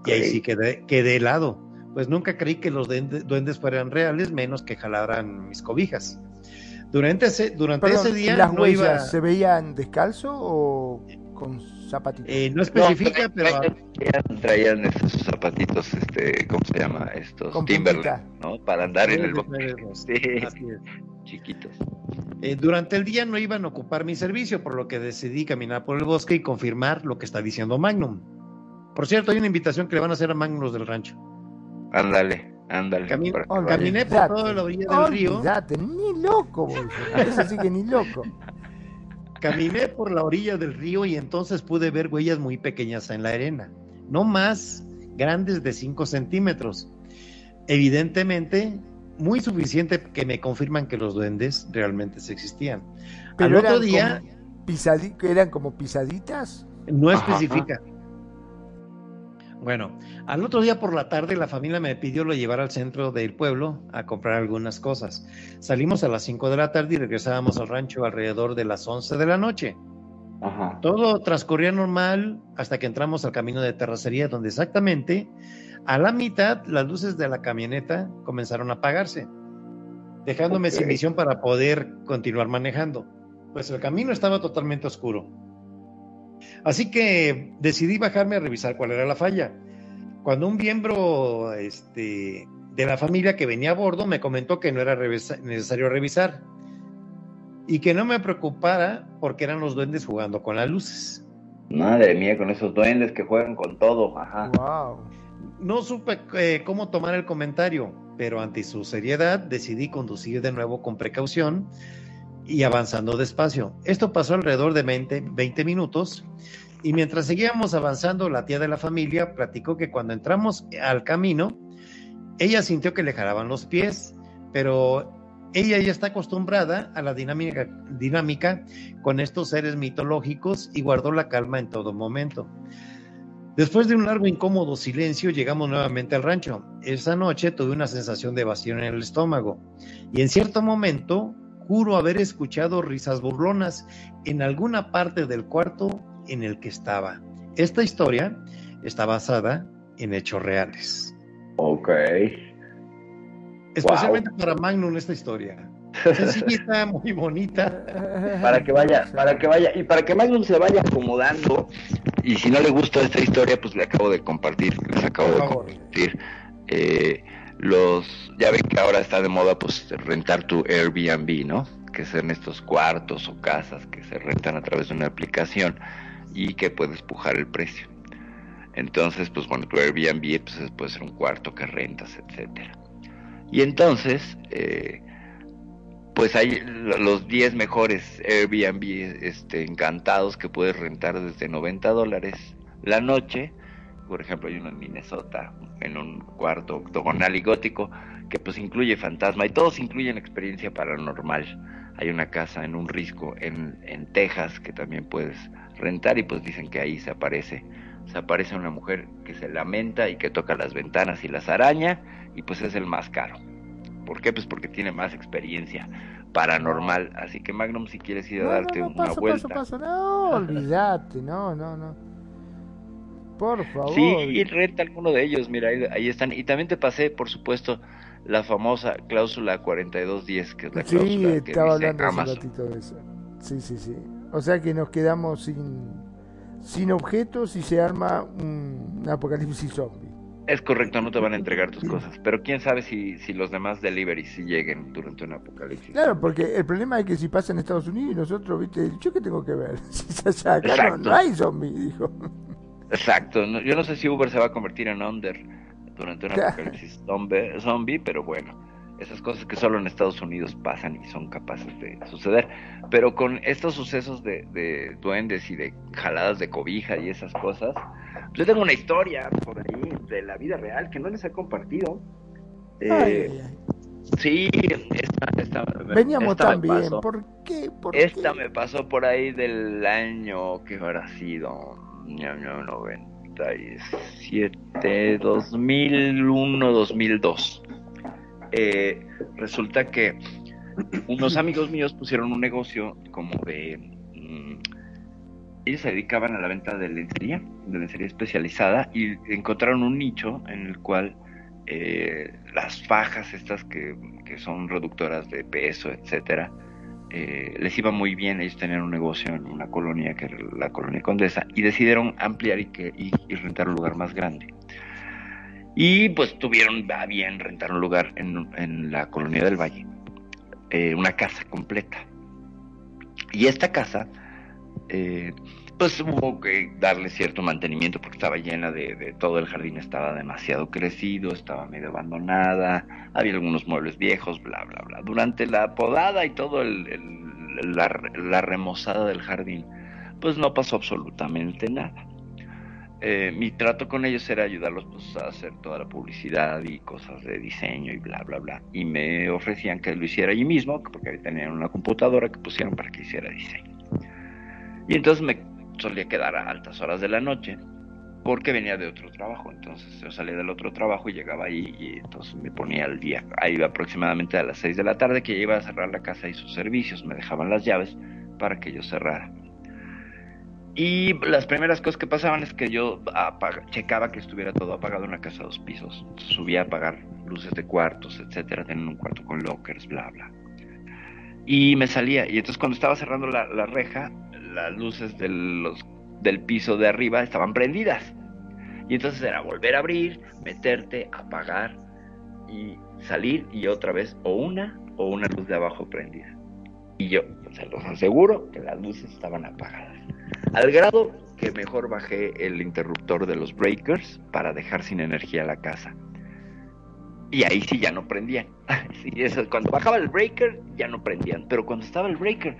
[SPEAKER 1] y ahí sí quedé, quedé helado. Pues nunca creí que los duendes fueran reales, menos que jalaran mis cobijas. Durante ese, durante ese día.
[SPEAKER 3] ¿Las huellas se veían descalzo o con zapatitos.
[SPEAKER 1] Eh, no especifica, pero.
[SPEAKER 4] Traían, esos zapatitos, este, ¿cómo se llama? Estos Timberland, ¿no? Para andar en el bosque. [LAUGHS] Sí, chiquitos.
[SPEAKER 1] Eh, durante el día no iban a ocupar mi servicio, por lo que decidí caminar por el bosque y confirmar lo que está diciendo Magnum. Por cierto, hay una invitación que le van a hacer a Magnum los del rancho.
[SPEAKER 4] Ándale, ándale.
[SPEAKER 1] caminé por toda la orilla del río.
[SPEAKER 3] ni loco, Eso sí que ni loco. [LAUGHS]
[SPEAKER 1] Caminé por la orilla del río y entonces pude ver huellas muy pequeñas en la arena, no más grandes de 5 centímetros. Evidentemente, muy suficiente que me confirman que los duendes realmente se existían.
[SPEAKER 3] Pero Al otro día... ¿Eran como pisaditas?
[SPEAKER 1] No especifica. Bueno, al otro día por la tarde la familia me pidió lo llevar al centro del pueblo a comprar algunas cosas. Salimos a las 5 de la tarde y regresábamos al rancho alrededor de las 11 de la noche.
[SPEAKER 2] Ajá.
[SPEAKER 1] Todo transcurría normal hasta que entramos al camino de terracería donde exactamente a la mitad las luces de la camioneta comenzaron a apagarse, dejándome sin visión para poder continuar manejando, pues el camino estaba totalmente oscuro. Así que decidí bajarme a revisar cuál era la falla. Cuando un miembro este, de la familia que venía a bordo me comentó que no era revisa- necesario revisar y que no me preocupara porque eran los duendes jugando con las luces.
[SPEAKER 2] Madre mía, con esos duendes que juegan con todo. Ajá.
[SPEAKER 3] Wow.
[SPEAKER 1] No supe eh, cómo tomar el comentario, pero ante su seriedad decidí conducir de nuevo con precaución y avanzando despacio. Esto pasó alrededor de 20, 20 minutos y mientras seguíamos avanzando, la tía de la familia platicó que cuando entramos al camino, ella sintió que le jalaban los pies, pero ella ya está acostumbrada a la dinámica, dinámica con estos seres mitológicos y guardó la calma en todo momento. Después de un largo incómodo silencio, llegamos nuevamente al rancho. Esa noche tuve una sensación de vacío en el estómago y en cierto momento juro haber escuchado risas burlonas en alguna parte del cuarto en el que estaba. Esta historia está basada en hechos reales.
[SPEAKER 2] Ok.
[SPEAKER 1] Especialmente para Magnum esta historia. Sencillita, [LAUGHS] muy bonita.
[SPEAKER 2] Para que vaya, para que vaya, y para que Magnum se vaya acomodando, y si no le gusta esta historia, pues le acabo de compartir, les acabo de compartir. eh, los, ya ven que ahora está de moda pues rentar tu Airbnb, ¿no? Que son estos cuartos o casas que se rentan a través de una aplicación y que puedes pujar el precio. Entonces, pues bueno, tu Airbnb pues, es- puede ser un cuarto que rentas, etcétera. Y entonces, eh, pues hay lo- los 10 mejores Airbnb este, encantados que puedes rentar desde 90 dólares la noche. Por ejemplo, hay uno en Minnesota, en un cuarto octogonal y gótico, que pues incluye fantasma y todos incluyen experiencia paranormal. Hay una casa en un risco en, en Texas que también puedes rentar y pues dicen que ahí se aparece. Se aparece una mujer que se lamenta y que toca las ventanas y las araña y pues es el más caro. ¿Por qué? Pues porque tiene más experiencia paranormal. Así que Magnum, si quieres ir a
[SPEAKER 3] No,
[SPEAKER 2] darte
[SPEAKER 3] no, no,
[SPEAKER 2] una
[SPEAKER 3] paso,
[SPEAKER 2] vuelta.
[SPEAKER 3] paso, paso. No, [LAUGHS] olvídate, no, no, no. Por favor.
[SPEAKER 2] Sí, renta alguno de ellos, mira, ahí, ahí están. Y también te pasé, por supuesto, la famosa cláusula 4210, que es la
[SPEAKER 3] Sí,
[SPEAKER 2] cláusula que
[SPEAKER 3] estaba
[SPEAKER 2] dice
[SPEAKER 3] hablando hace un ratito de eso. Sí, sí, sí. O sea que nos quedamos sin, sin objetos y se arma un, un apocalipsis zombie.
[SPEAKER 2] Es correcto, no te van a entregar tus cosas, pero quién sabe si, si los demás deliveries sí lleguen durante un apocalipsis.
[SPEAKER 3] Claro, porque el problema es que si pasa en Estados Unidos y nosotros, viste, ¿yo qué tengo que ver? [LAUGHS] Si allá, acá no, hay zombie, dijo.
[SPEAKER 2] Exacto, no- yo no sé si Uber se va a convertir en Under durante un
[SPEAKER 3] Claro.
[SPEAKER 2] apocalipsis zombie, zombie, pero bueno, esas cosas que solo en Estados Unidos pasan y son capaces de suceder. Pero con estos sucesos de, de duendes y de jaladas de cobija y esas cosas, yo tengo una historia por ahí de la vida real que no les he compartido. Eh,
[SPEAKER 3] Ay, ay,
[SPEAKER 2] sí, esta, esta-
[SPEAKER 3] Veníamos
[SPEAKER 2] esta
[SPEAKER 3] bien,
[SPEAKER 2] pasó.
[SPEAKER 3] ¿por qué? ¿Por
[SPEAKER 2] Esta
[SPEAKER 3] qué?
[SPEAKER 2] me pasó por ahí del año que habrá sido año 97, 2001, 2002. Eh, resulta que unos amigos míos pusieron un negocio como de... mm, ellos se dedicaban a la venta de lencería, de lencería especializada, y encontraron un nicho en el cual eh, las fajas estas que, que son reductoras de peso, etcétera, eh, les iba muy bien, ellos tenían un negocio en una colonia que era la colonia Condesa y decidieron ampliar y, que, y, y rentar un lugar más grande. Y pues tuvieron a bien rentar un lugar en, en la colonia del Valle, eh, una casa completa. Y esta casa, eh, pues hubo que darle cierto mantenimiento porque estaba llena de, de todo el jardín, estaba demasiado crecido, estaba medio abandonada, había algunos muebles viejos, bla, bla, bla. Durante la podada y todo el, la, la remozada del jardín, pues no pasó absolutamente nada. Eh, mi trato con ellos era ayudarlos pues, a hacer toda la publicidad y cosas de diseño y bla, bla, bla. Y me ofrecían que lo hiciera allí mismo, porque tenían una computadora que pusieron para que hiciera diseño. Y entonces me solía quedar a altas horas de la noche porque venía de otro trabajo. Entonces yo salía del otro trabajo y llegaba ahí y entonces me ponía al día. Ahí iba aproximadamente a las 6 de la tarde que iba a cerrar la casa y sus servicios. Me dejaban las llaves para que yo cerrara. Y las primeras cosas que pasaban es que yo checaba que estuviera todo apagado en la casa de dos pisos. subía a apagar luces de cuartos, etcétera, tener un cuarto con lockers, bla, bla. Y me salía. Y entonces cuando estaba cerrando la, la reja, las luces de los del piso de arriba estaban prendidas. Y entonces era volver a abrir, meterte, apagar y salir y otra vez o una o una luz de abajo prendida. Y yo se los aseguro que las luces estaban apagadas. Al grado que mejor bajé el interruptor de los breakers para dejar sin energía la casa. Y ahí sí ya no prendían. [LAUGHS] Sí, eso, cuando bajaba el breaker ya no prendían. Pero cuando estaba el breaker,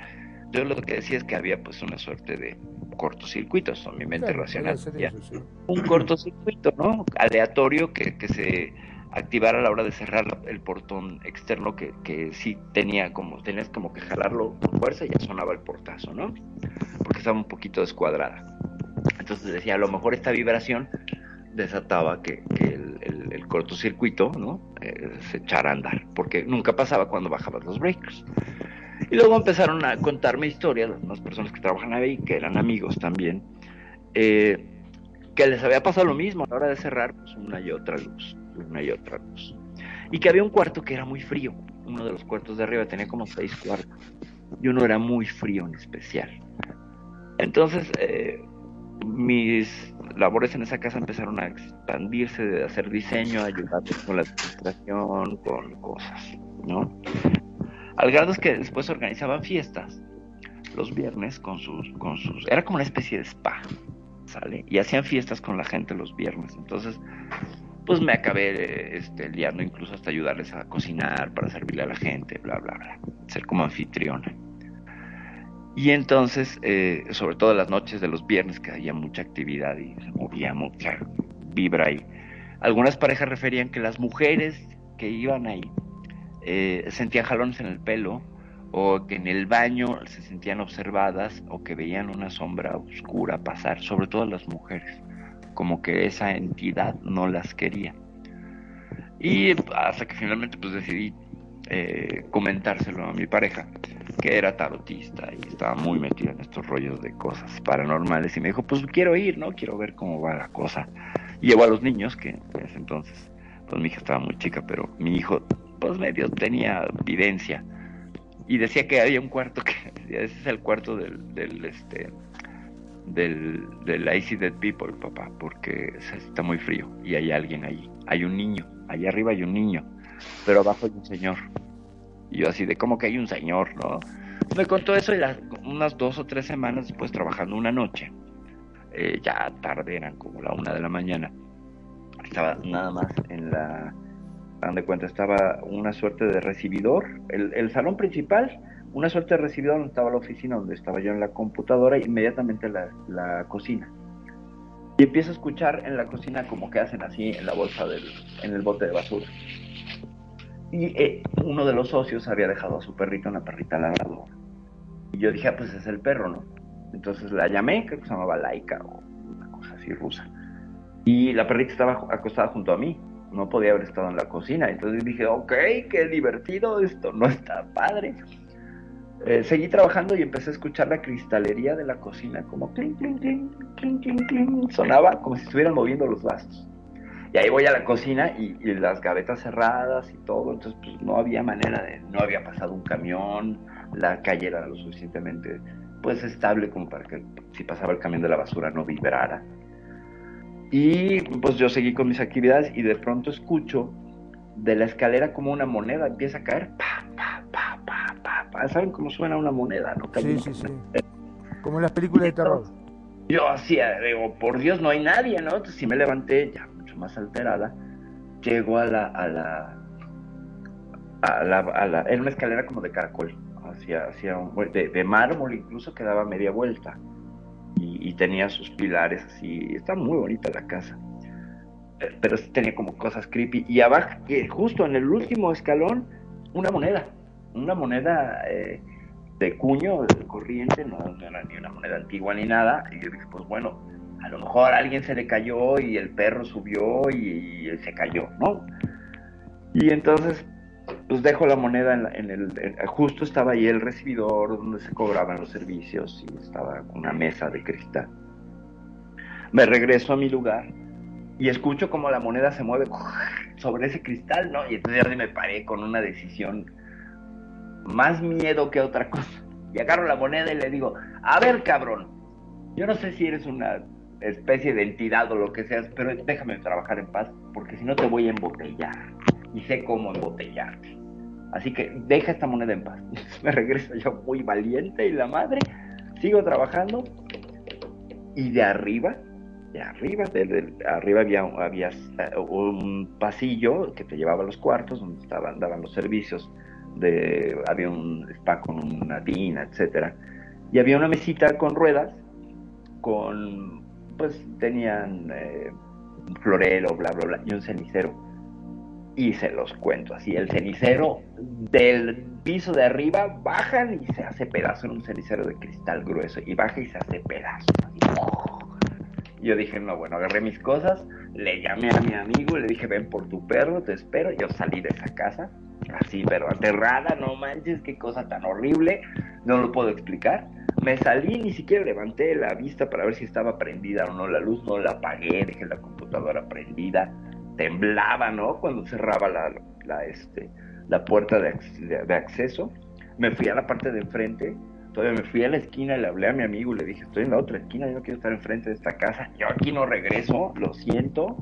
[SPEAKER 2] yo lo que decía es que había pues una suerte de cortocircuito, son mi mente racional. Un cortocircuito, ¿no? Aleatorio que, que, se activara a la hora de cerrar el portón externo que, que sí tenía como, tenías como que jalarlo con fuerza y ya sonaba el portazo, ¿no? Porque estaba un poquito descuadrada. Entonces decía, a lo mejor esta vibración desataba que, el, el, cortocircuito, ¿no? Eh, se echara a andar, porque nunca pasaba cuando bajabas los breakers. Y luego empezaron a contarme historias, las personas que trabajan ahí, que eran amigos también, eh, que les había pasado lo mismo a la hora de cerrar, pues una y otra luz, una y otra luz. Y que había un cuarto que era muy frío, uno de los cuartos de arriba tenía como seis cuartos, y uno era muy frío en especial. Entonces, eh, mis labores en esa casa empezaron a expandirse, de hacer diseño, ayudar con la administración, con cosas, ¿no? Al grado es que después organizaban fiestas los viernes con sus, con sus, era como una especie de spa, ¿sale? Y hacían fiestas con la gente los viernes. Entonces, pues me acabé este, liando incluso hasta ayudarles a cocinar para servirle a la gente, bla, bla, bla. Ser como anfitriona. Y entonces, eh, sobre todo las noches de los viernes, que había mucha actividad y se movía mucha vibra ahí. Algunas parejas referían que las mujeres que iban ahí eh, sentían jalones en el pelo o que en el baño se sentían observadas o que veían una sombra oscura pasar, sobre todo las mujeres, como que esa entidad no las quería. Y hasta que finalmente pues decidí eh, comentárselo a mi pareja, que era tarotista y estaba muy metido en estos rollos de cosas paranormales y me dijo, pues quiero ir, ¿no? Quiero ver cómo va la cosa. Y llevó a los niños, que en ese entonces, pues mi hija estaba muy chica, pero mi hijo pues medio tenía vivencia y decía que había un cuarto que [LAUGHS] ese es el cuarto del, del este del, del Icy Dead People, papá, porque está muy frío y hay alguien allí. Hay un niño, allá arriba hay un niño, pero abajo hay un señor. Y yo así de como que hay un señor, ¿no? Me contó eso y las, unas dos o tres semanas después trabajando una noche, eh, ya tarde, eran como la una de la mañana, estaba nada más en la de cuenta estaba una suerte de recibidor, el, salón principal, una suerte de recibidor donde estaba la oficina, donde estaba yo en la computadora, e inmediatamente la, la cocina. Y empiezo a escuchar en la cocina como que hacen así en la bolsa del, en el bote de basura. Y eh, uno de los socios había dejado a su perrito, una perrita ladradora. Y yo dije, ah, pues es el perro, ¿no? Entonces la llamé, creo que se llamaba Laika o una cosa así rusa. Y la perrita estaba acostada junto a mí no podía haber estado en la cocina. Entonces dije, ok, qué divertido, esto no está padre. Eh, seguí trabajando y empecé a escuchar la cristalería de la cocina, como clink, clink, clink, clink, clink, clink, sonaba como si estuvieran moviendo los vasos. Y ahí voy a la cocina y, las gavetas cerradas y todo, entonces pues no había manera de, no había pasado un camión, la calle era lo suficientemente pues estable como para que si pasaba el camión de la basura no vibrara. Y pues yo seguí con mis actividades y de pronto escucho de la escalera como una moneda empieza a caer. Pa, pa, pa, pa, pa, pa. ¿Saben cómo suena una moneda? ¿no?
[SPEAKER 3] Sí, sí, sí. Como en las películas de terror.
[SPEAKER 2] Yo hacía, digo, por Dios, no hay nadie, ¿no? Entonces si me levanté ya mucho más alterada. Llego a la, a la, a la, a la, era una escalera como de caracol, hacia, hacia un, de, de mármol incluso que daba media vuelta y, tenía sus pilares así. Está muy bonita la casa. Pero tenía como cosas creepy. Y abajo, justo en el último escalón, una moneda. Una moneda eh, de cuño, de corriente, no, era ni una moneda antigua ni nada. Y yo dije, pues bueno, a lo mejor alguien se le cayó y el perro subió y, se cayó, ¿no? Y entonces, pues dejo la moneda en, el, justo estaba ahí el recibidor donde se cobraban los servicios y estaba una mesa de cristal. Me regreso a mi lugar y escucho como la moneda se mueve sobre ese cristal, ¿no? Y entonces ya me paré con una decisión más miedo que otra cosa. Y agarro la moneda y le digo, a ver cabrón, yo no sé si eres una especie de entidad o lo que seas, pero déjame trabajar en paz, porque si no te voy a embotellar. Y sé cómo embotellarte. Así que deja esta moneda en paz. [LAUGHS] Me regreso yo muy valiente y la madre, sigo trabajando y de arriba de arriba, arriba había, había eh, un pasillo que te llevaba a los cuartos donde estaban, daban los servicios, de, había un spa con una tina, etcétera, y había una mesita con ruedas, con, pues tenían eh, un florero, bla, bla, bla, y un cenicero. Y se los cuento así, el cenicero del piso de arriba bajan y se hace pedazo en un cenicero de cristal grueso, y baja y se hace pedazo. Yo dije, no, bueno, agarré mis cosas, le llamé a mi amigo, le dije, ven por tu perro, te espero. Yo salí de esa casa, así, pero aterrada, no manches, qué cosa tan horrible, no lo puedo explicar. Me salí, ni siquiera levanté la vista para ver si estaba prendida o no la luz, no la apagué, dejé la computadora prendida, temblaba, ¿no? Cuando cerraba la, la, este, la puerta de, de acceso. Me fui a la parte de enfrente, Todavía me fui a la esquina, le hablé a mi amigo y le dije, estoy en la otra esquina, yo no quiero estar enfrente de esta casa, yo aquí no regreso, lo siento.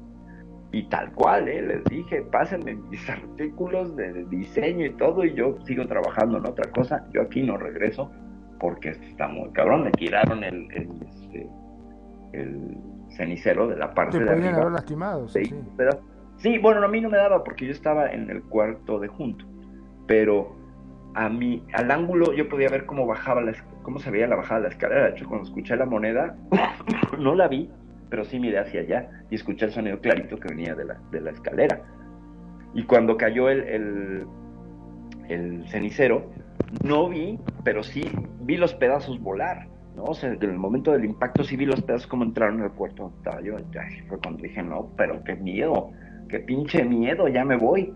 [SPEAKER 2] Y tal cual, ¿eh? les dije, pásenme mis [LAUGHS] artículos de diseño y todo, y yo sigo trabajando en otra cosa, yo aquí no regreso, porque está muy cabrón, me tiraron el, el, este, el cenicero de la parte de arriba.
[SPEAKER 3] haber lastimado, sí.
[SPEAKER 2] sí, bueno, a mí no me daba porque yo estaba en el cuarto de junto, pero a mí, al ángulo yo podía ver cómo bajaba la, cómo se veía la bajada de la escalera. De hecho, cuando escuché la moneda, [LAUGHS] no la vi, pero sí miré hacia allá y escuché el sonido clarito que venía de la, de la escalera. Y cuando cayó el, el, cenicero, no vi, pero sí vi los pedazos volar. ¿no? O sea, en el momento del impacto sí vi los pedazos como entraron en el cuarto yo. fue cuando dije, no, pero qué miedo, qué pinche miedo, ya me voy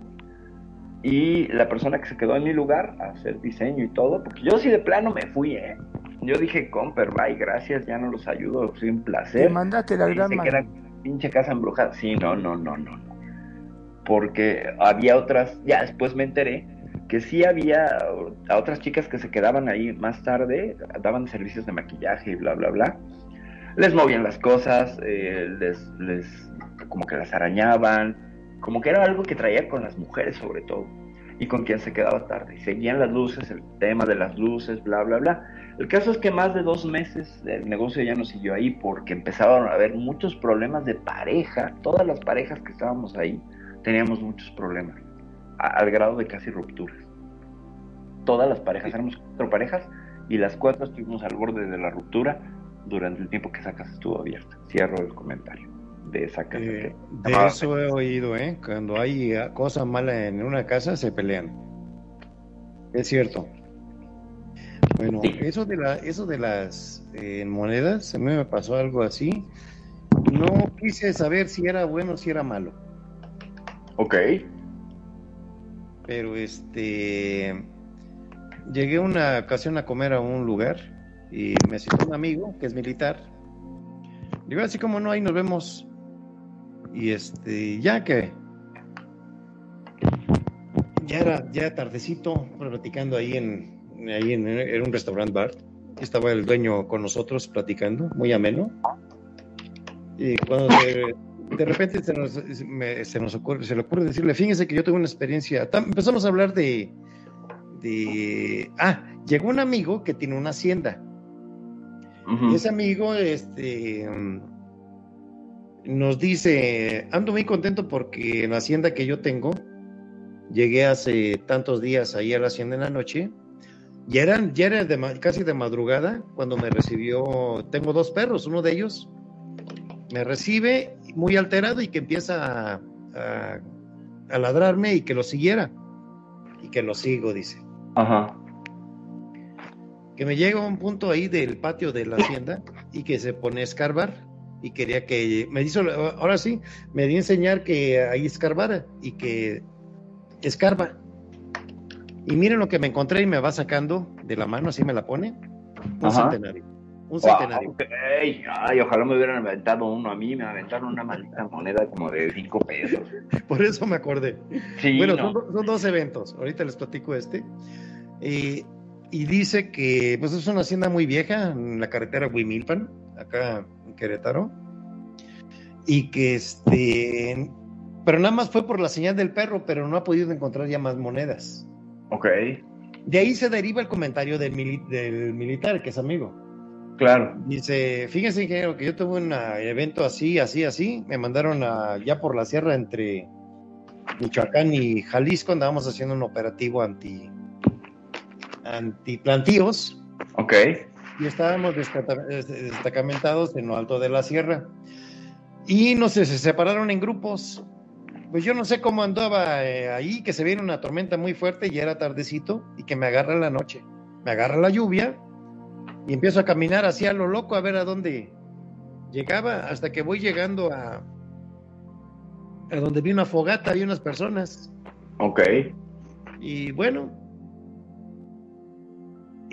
[SPEAKER 2] y la persona que se quedó en mi lugar a hacer diseño y todo, porque yo sí de plano me fui, ¿eh? Yo dije, comper, bye, gracias, ya no los ayudo, soy un placer.
[SPEAKER 3] Te mandaste la gran
[SPEAKER 2] pinche casa embrujada. Sí, no, no, no, no, no. Porque había otras, ya después me enteré que sí había a otras chicas que se quedaban ahí más tarde, daban servicios de maquillaje y bla, bla, bla. Les movían las cosas, eh, les, les, como que las arañaban, como que era algo que traía con las mujeres sobre todo y con quien se quedaba tarde. Y seguían las luces, el tema de las luces, bla, bla, bla. El caso es que más de dos meses el negocio ya no siguió ahí porque empezaron a haber muchos problemas de pareja. Todas las parejas que estábamos ahí teníamos muchos problemas, al grado de casi rupturas. Todas las parejas, éramos cuatro parejas y las cuatro estuvimos al borde de la ruptura durante el tiempo que esa casa estuvo abierta. Cierro el comentario de esa casa.
[SPEAKER 1] Eh, de eso he oído, ¿eh? Cuando hay ah, cosas malas en una casa, se pelean. Es cierto. Bueno, eso de la, eso de las eh, monedas, a mí me pasó algo así. No quise saber si era bueno o si era malo.
[SPEAKER 2] Ok.
[SPEAKER 1] Pero este llegué una ocasión a comer a un lugar y me citó un amigo que es militar. Digo, así como no, ahí nos vemos. Y este, ya que ya era ya tardecito, platicando ahí en, ahí en, un restaurant bar. Estaba el dueño con nosotros platicando, muy ameno. Y cuando de, repente se nos, se nos ocurre, se le ocurre decirle, fíjense que yo tengo una experiencia. Empezamos a hablar de, de, ah, llegó un amigo que tiene una hacienda. Y ese amigo, este, nos dice, ando muy contento porque en la hacienda que yo tengo, llegué hace tantos días ahí a la hacienda en la noche, y eran, ya era de, casi de madrugada cuando me recibió, tengo dos perros, uno de ellos me recibe muy alterado y que empieza a, a, ladrarme y que lo siguiera, y que lo sigo, dice.
[SPEAKER 2] Ajá.
[SPEAKER 1] Que me llega a un punto ahí del patio de la hacienda y que se pone a escarbar y quería que me hizo, ahora sí, me dio a enseñar que ahí escarbara y que escarba. Y miren lo que me encontré y me va sacando de la mano, así me la pone. Un
[SPEAKER 4] Ajá.
[SPEAKER 1] centenario. Un
[SPEAKER 4] Wow,
[SPEAKER 1] centenario.
[SPEAKER 4] ok. Ay, ojalá me hubieran aventado uno a mí, me aventaron una maldita moneda como de 5 pesos. [LAUGHS]
[SPEAKER 1] Por eso me acordé.
[SPEAKER 4] Sí,
[SPEAKER 1] bueno,
[SPEAKER 4] no.
[SPEAKER 1] son, son dos eventos. Ahorita les platico este. Eh, y dice que pues es una hacienda muy vieja en la carretera Huimilpan, acá en Querétaro. Y que este. Pero nada más fue por la señal del perro, pero no ha podido encontrar ya más monedas.
[SPEAKER 4] Ok,
[SPEAKER 1] De ahí se deriva el comentario del, mili- del militar, que es amigo.
[SPEAKER 4] claro.
[SPEAKER 1] Dice, fíjense ingeniero que yo tuve un ah, evento así, así, así, me mandaron a, ya por la sierra entre Michoacán y Jalisco, andábamos haciendo un operativo anti antiplantíos
[SPEAKER 4] Ok,
[SPEAKER 1] y estábamos destacamentados en lo alto de la sierra y no sé, se separaron en grupos. Pues yo no sé cómo andaba eh, ahí, que se viene una tormenta muy fuerte y era tardecito y que me agarra la noche. Me agarra la lluvia y empiezo a caminar hacia lo loco a ver a dónde llegaba hasta que voy llegando a, a donde vi una fogata y unas personas.
[SPEAKER 4] ok.
[SPEAKER 1] Y bueno,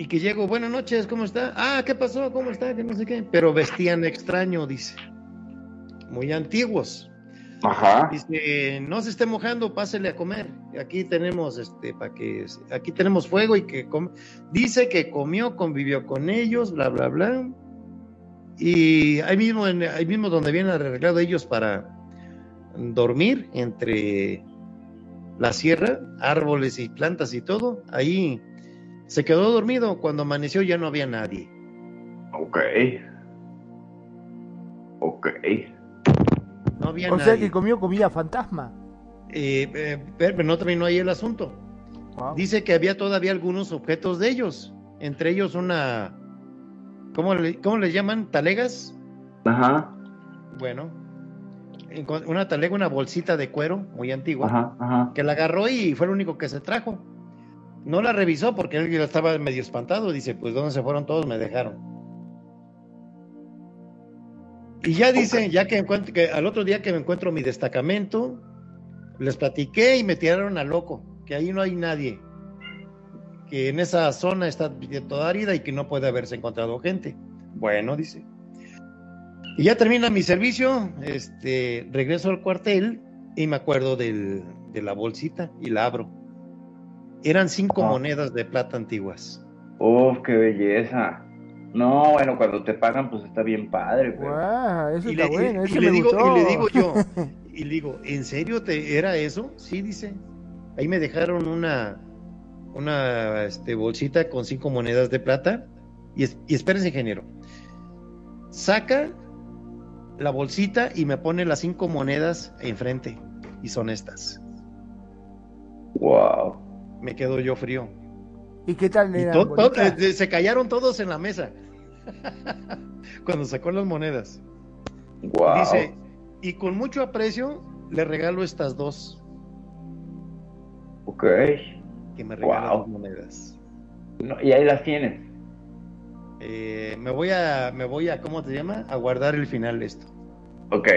[SPEAKER 1] y que llego, buenas noches, ¿cómo está? Ah, ¿qué pasó? ¿Cómo está? Que no sé qué. Pero vestían extraño, dice. Muy antiguos.
[SPEAKER 4] Ajá.
[SPEAKER 1] Dice, no se esté mojando, pásele a comer. Aquí tenemos, este, para que, aquí tenemos fuego y que come. Dice que comió, convivió con ellos, bla, bla, bla. Y ahí mismo, en- ahí mismo donde vienen arreglado ellos para dormir entre la sierra, árboles y plantas y todo, ahí se quedó dormido. Cuando amaneció ya no había nadie.
[SPEAKER 4] Ok. Ok.
[SPEAKER 1] No había
[SPEAKER 3] O sea que comió comida fantasma.
[SPEAKER 1] Eh, eh, pero no terminó ahí el asunto.
[SPEAKER 3] Wow.
[SPEAKER 1] Dice que había todavía algunos objetos de ellos, entre ellos una, ¿cómo le, cómo le llaman? ¿Talegas?
[SPEAKER 4] Ajá.
[SPEAKER 1] Bueno, una talega, una bolsita de cuero muy antigua,
[SPEAKER 4] Ajá. Ajá.
[SPEAKER 1] que la agarró y fue el único que se trajo. No la revisó porque él ya estaba medio espantado. Dice, pues ¿dónde se fueron todos? Me dejaron. Y ya dice, ya que, encuentro, que al otro día que me encuentro mi destacamento, les platiqué y me tiraron a loco, que ahí no hay nadie, que en esa zona está toda árida y que no puede haberse encontrado gente. Bueno, dice. Y ya termina mi servicio, este, regreso al cuartel y me acuerdo del- de la bolsita y la abro. Eran cinco monedas de plata antiguas.
[SPEAKER 4] Uf, qué belleza. No, bueno, cuando te pagan, pues está bien padre, pero...
[SPEAKER 3] Guau, eso
[SPEAKER 1] Y
[SPEAKER 3] está
[SPEAKER 1] le,
[SPEAKER 3] bueno,
[SPEAKER 1] y le digo,
[SPEAKER 3] gustó.
[SPEAKER 1] y le digo yo, y le digo, ¿en serio te era eso? Sí, dice. Ahí me dejaron una, una este, bolsita con cinco monedas de plata. Y, es- y espérense, ingeniero. Saca la bolsita y me pone las cinco monedas enfrente. Y son estas.
[SPEAKER 4] Wow.
[SPEAKER 1] Me quedo yo frío.
[SPEAKER 3] ¿Y qué tal
[SPEAKER 1] Y
[SPEAKER 3] eran?
[SPEAKER 1] to- to-
[SPEAKER 3] bonitas?
[SPEAKER 1] eh, se callaron todos en la mesa. [LAUGHS] Cuando sacó las monedas.
[SPEAKER 4] Wow.
[SPEAKER 1] Dice, y con mucho aprecio le regalo estas dos
[SPEAKER 4] Ok.
[SPEAKER 1] que me regalan
[SPEAKER 4] Wow.
[SPEAKER 1] las monedas.
[SPEAKER 4] No, y ahí las tienes.
[SPEAKER 1] Eh, me voy a, me voy a, ¿cómo te llama? A guardar el final de esto.
[SPEAKER 4] Ok.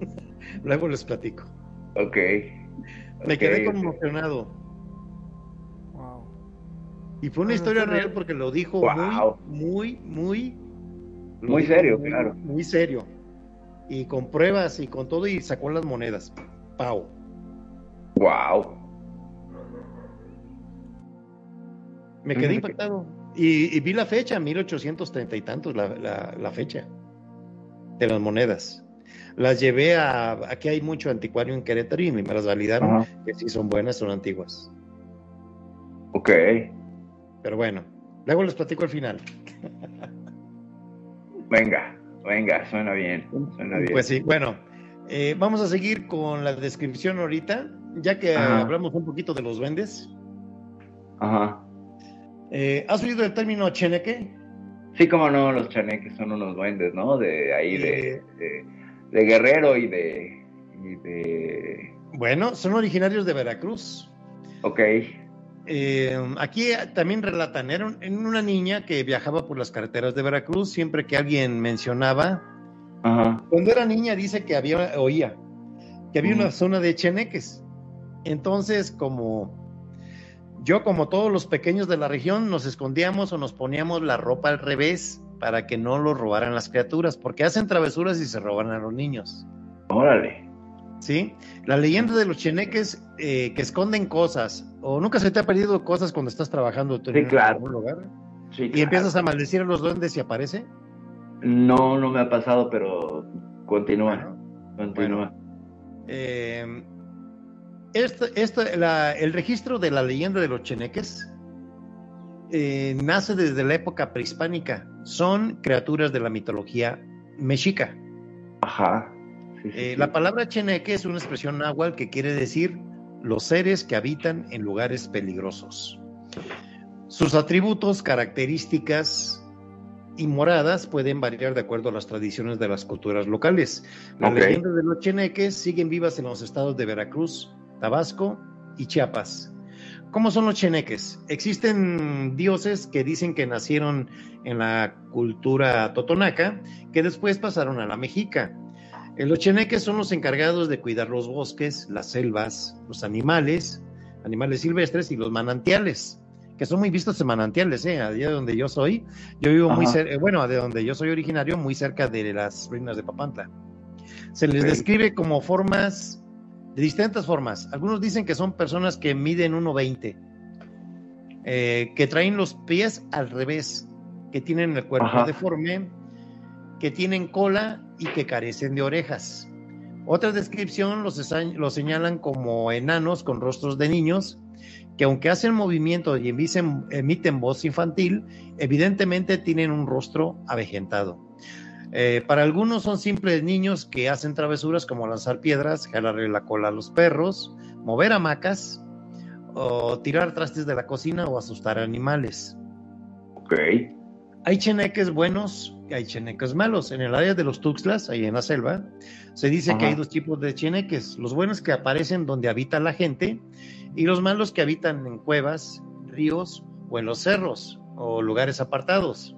[SPEAKER 4] [LAUGHS]
[SPEAKER 1] Luego les platico.
[SPEAKER 4] Ok.
[SPEAKER 1] Me quedé conmocionado. Y fue una historia real porque lo dijo
[SPEAKER 4] Wow.
[SPEAKER 1] muy, muy, muy...
[SPEAKER 4] Muy serio,
[SPEAKER 1] muy-
[SPEAKER 4] claro.
[SPEAKER 1] Muy serio. Y con pruebas y con todo y sacó las monedas. Pau.
[SPEAKER 4] Wow.
[SPEAKER 1] Me quedé
[SPEAKER 4] que-
[SPEAKER 1] impactado. Y, y vi la fecha, 1830 y tantos, la, la- la fecha de las monedas. Las llevé a. Aquí hay mucho anticuario en Querétaro y me las validaron
[SPEAKER 4] Ajá.
[SPEAKER 1] que sí son buenas, son antiguas.
[SPEAKER 4] Ok.
[SPEAKER 1] Pero bueno, luego les platico al final.
[SPEAKER 4] Venga, venga, suena bien. Suena bien.
[SPEAKER 1] Pues sí, bueno, eh, vamos a seguir con la descripción ahorita, ya que
[SPEAKER 4] Ajá.
[SPEAKER 1] hablamos un poquito de los duendes.
[SPEAKER 4] Ajá.
[SPEAKER 1] Eh, ¿Has oído el término cheneque?
[SPEAKER 4] Sí, como no, los chaneques son unos duendes, ¿no? De ahí, de,
[SPEAKER 1] Eh.
[SPEAKER 4] de, de Guerrero y de, y de...
[SPEAKER 1] Bueno, son originarios de Veracruz.
[SPEAKER 4] Ok.
[SPEAKER 1] Eh, aquí también relatan, era una niña que viajaba por las carreteras de Veracruz, siempre que alguien mencionaba Cuando era niña dice que había, oía, que había una zona de cheneques. Entonces, como yo, como todos los pequeños de la región, nos escondíamos o nos poníamos la ropa al revés para que no lo robaran las criaturas, porque hacen travesuras y se roban a los niños.
[SPEAKER 4] Órale.
[SPEAKER 1] ¿Sí? La leyenda de los cheneques eh, que esconden cosas, o nunca se te ha perdido cosas cuando estás trabajando
[SPEAKER 4] en claro.
[SPEAKER 1] lugar. y empiezas a maldecir a los duendes y aparece.
[SPEAKER 4] No, no me ha pasado, pero continúa. continúa.
[SPEAKER 1] Eh, el registro de la leyenda de los cheneques eh, nace desde la época prehispánica. Son criaturas de la mitología mexica.
[SPEAKER 4] Ajá.
[SPEAKER 1] Eh, la palabra cheneque es una expresión náhuatl que quiere decir los seres que habitan en lugares peligrosos. Sus atributos, características y moradas pueden variar de acuerdo a las tradiciones de las culturas locales. Las leyendas de los cheneques siguen vivas en los estados de Veracruz, Tabasco y Chiapas. ¿Cómo son los cheneques? Existen dioses que dicen que nacieron en la cultura totonaca, que después pasaron a la mexica. Eh, los cheneques son los encargados de cuidar los bosques, las selvas, los animales, animales silvestres y los manantiales, que son muy vistos en manantiales, ¿eh? Allá de donde yo soy, yo vivo muy cerca, bueno, de donde yo soy originario, muy cerca de las ruinas de Papantla. Se les describe como formas de distintas formas. Algunos dicen que son personas que miden 1,20, eh, que traen los pies al revés, que tienen el cuerpo deforme, que tienen cola y que carecen de orejas. Otra descripción los, señalan como enanos con rostros de niños, que aunque hacen movimiento y emiten, emiten voz infantil, evidentemente tienen un rostro avejentado. Eh, para algunos son simples niños que hacen travesuras como lanzar piedras, jalarle la cola a los perros, mover hamacas, o tirar trastes de la cocina o asustar animales.
[SPEAKER 4] Ok.
[SPEAKER 1] Hay cheneques buenos y hay cheneques malos. En el área de los Tuxtlas, ahí en la selva, se dice que hay dos tipos de cheneques. Los buenos que aparecen donde habita la gente y los malos que habitan en cuevas, ríos o en los cerros o lugares apartados.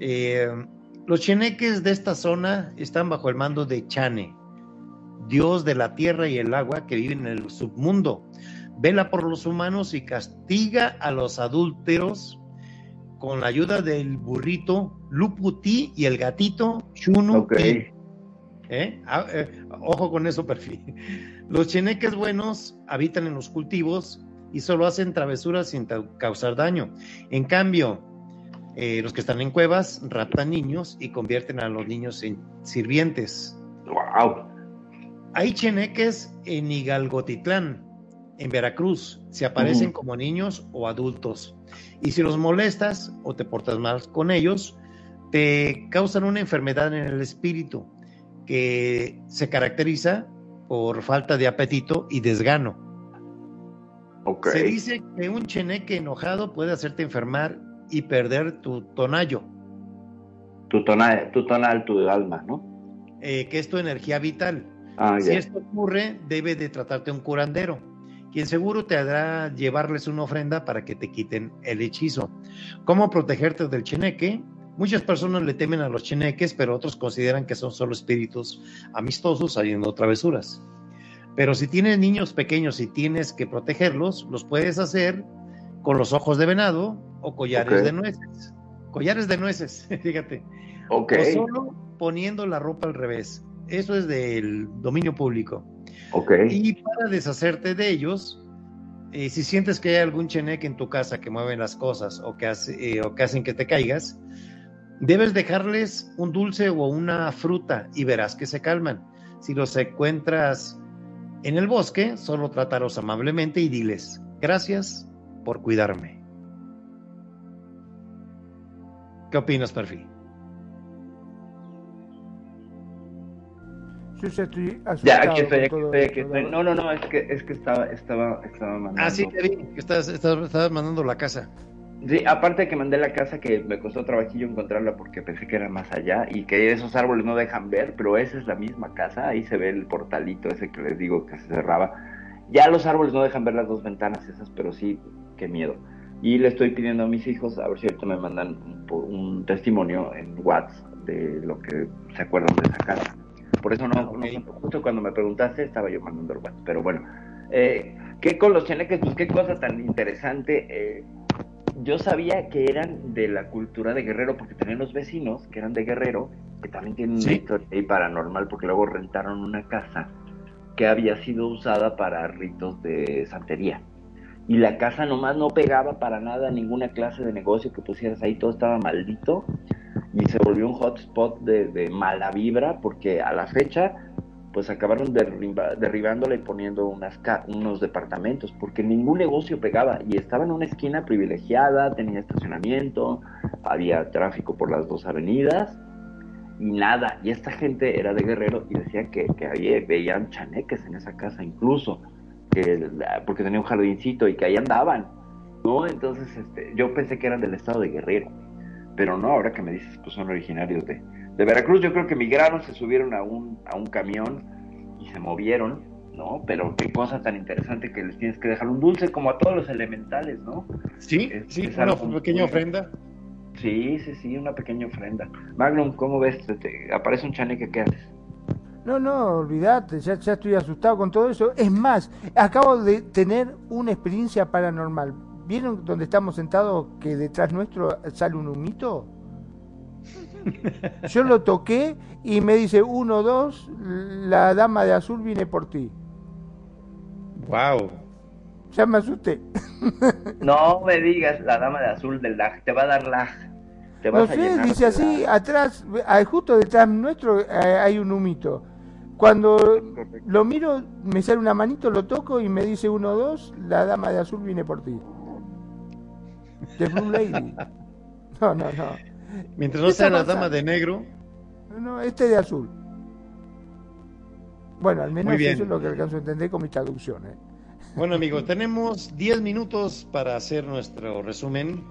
[SPEAKER 1] Eh, los cheneques de esta zona están bajo el mando de Chane, dios de la tierra y el agua que vive en el submundo. Vela por los humanos y castiga a los adúlteros con la ayuda del burrito Luputi y el gatito Chunu. ¿Eh? Ah, eh, ojo con eso, perfil. Los cheneques buenos habitan en los cultivos y solo hacen travesuras sin causar daño. En cambio, eh, los que están en cuevas raptan niños y convierten a los niños en sirvientes.
[SPEAKER 4] ¡Wow!
[SPEAKER 1] Hay cheneques en Higalgotitlán, en Veracruz. Se aparecen como niños o adultos. Y si los molestas o te portas mal con ellos, te causan una enfermedad en el espíritu que se caracteriza por falta de apetito y desgano. Se dice que un cheneque enojado puede hacerte enfermar y perder tu tonayo.
[SPEAKER 4] Tu tonal, tu tonal, tu alma, ¿no?
[SPEAKER 1] Eh, que es tu energía vital. Ah, si esto ocurre, debe de tratarte un curandero, quien seguro te hará llevarles una ofrenda para que te quiten el hechizo. ¿Cómo protegerte del cheneque? Muchas personas le temen a los cheneques, pero otros consideran que son solo espíritus amistosos haciendo travesuras. Pero si tienes niños pequeños y tienes que protegerlos, los puedes hacer con los ojos de venado o collares de nueces. Collares de nueces, [LAUGHS] fíjate. O solo poniendo la ropa al revés. Eso es del dominio público. Y para deshacerte de ellos, eh, si sientes que hay algún cheneque en tu casa que mueve las cosas o que, eh, o que hacen que te caigas, debes dejarles un dulce o una fruta y verás que se calman. Si los encuentras en el bosque, solo trátalos amablemente y diles, gracias por cuidarme. ¿Qué opinas, Perfil?
[SPEAKER 3] Yo ya estoy
[SPEAKER 4] Ya, aquí estoy, aquí estoy, aquí estoy. No, no, no, es que, es que estaba, estaba, estaba mandando.
[SPEAKER 1] Ah, sí, te vi, que estabas, estabas, mandando la casa.
[SPEAKER 4] Sí, aparte que mandé la casa que me costó trabajillo encontrarla porque pensé que era más allá y que esos árboles no dejan ver, pero esa es la misma casa, ahí se ve el portalito ese que les digo que se cerraba. Ya los árboles no dejan ver las dos ventanas esas, pero sí, qué miedo. Y le estoy pidiendo a mis hijos, a ver si ahorita me mandan un, testimonio en WhatsApp de lo que se acuerdan de esa casa. Por eso no, justo cuando me preguntaste estaba yo mandando el WhatsApp. Pero bueno, eh, ¿qué con los? Pues qué cosa tan interesante. Eh, yo sabía que eran de la cultura de Guerrero porque tenían los vecinos que eran de Guerrero, que también tienen una historia ahí paranormal porque luego rentaron una casa que había sido usada para ritos de santería. Y la casa nomás no pegaba para nada ninguna clase de negocio que pusieras ahí, todo estaba maldito y se volvió un hotspot de, de mala vibra porque a la fecha pues acabaron derribándola y poniendo unas unos departamentos porque ningún negocio pegaba y estaba en una esquina privilegiada, tenía estacionamiento, había tráfico por las dos avenidas y nada. Y esta gente era de Guerrero y decía que, que había, veían chaneques en esa casa incluso, que, porque tenía un jardincito y que ahí andaban, ¿no? Entonces este, yo pensé que eran del estado de Guerrero, pero no, ahora que me dices, pues son originarios de, de Veracruz. Yo creo que migraron, se subieron a un, a un camión y se movieron, ¿no? Pero qué cosa tan interesante que les tienes que dejar un dulce como a todos los elementales, ¿no?
[SPEAKER 1] Sí, sí, una pequeña ofrenda.
[SPEAKER 4] Sí, sí, sí, una pequeña ofrenda. Magnum, ¿cómo ves? ¿Te, aparece un chaneque, ¿qué haces?
[SPEAKER 3] No, no, olvídate, ya, ya estoy asustado con todo eso. Es más, acabo de tener una experiencia paranormal. ¿Vieron donde estamos sentados que detrás nuestro sale un humito? Yo lo toqué y me dice, uno, dos, la dama de azul viene por ti.
[SPEAKER 1] Wow.
[SPEAKER 3] Ya me asusté. [LAUGHS]
[SPEAKER 4] No me digas, la dama de azul del lag, te va a dar lag.
[SPEAKER 3] Te no sé, dice así, atrás, justo detrás nuestro eh, hay un humito. Cuando lo miro, me sale una manito, lo toco y me dice uno, dos, la dama de azul viene por ti. The Blue Lady. [LAUGHS] No, no, no.
[SPEAKER 1] Mientras no sea la dama de negro.
[SPEAKER 3] No, este de azul. Bueno, al menos eso es lo que alcanzo a entender con mi traducción. ¿eh?
[SPEAKER 1] Bueno, amigos, [LAUGHS] tenemos 10 minutos para hacer nuestro resumen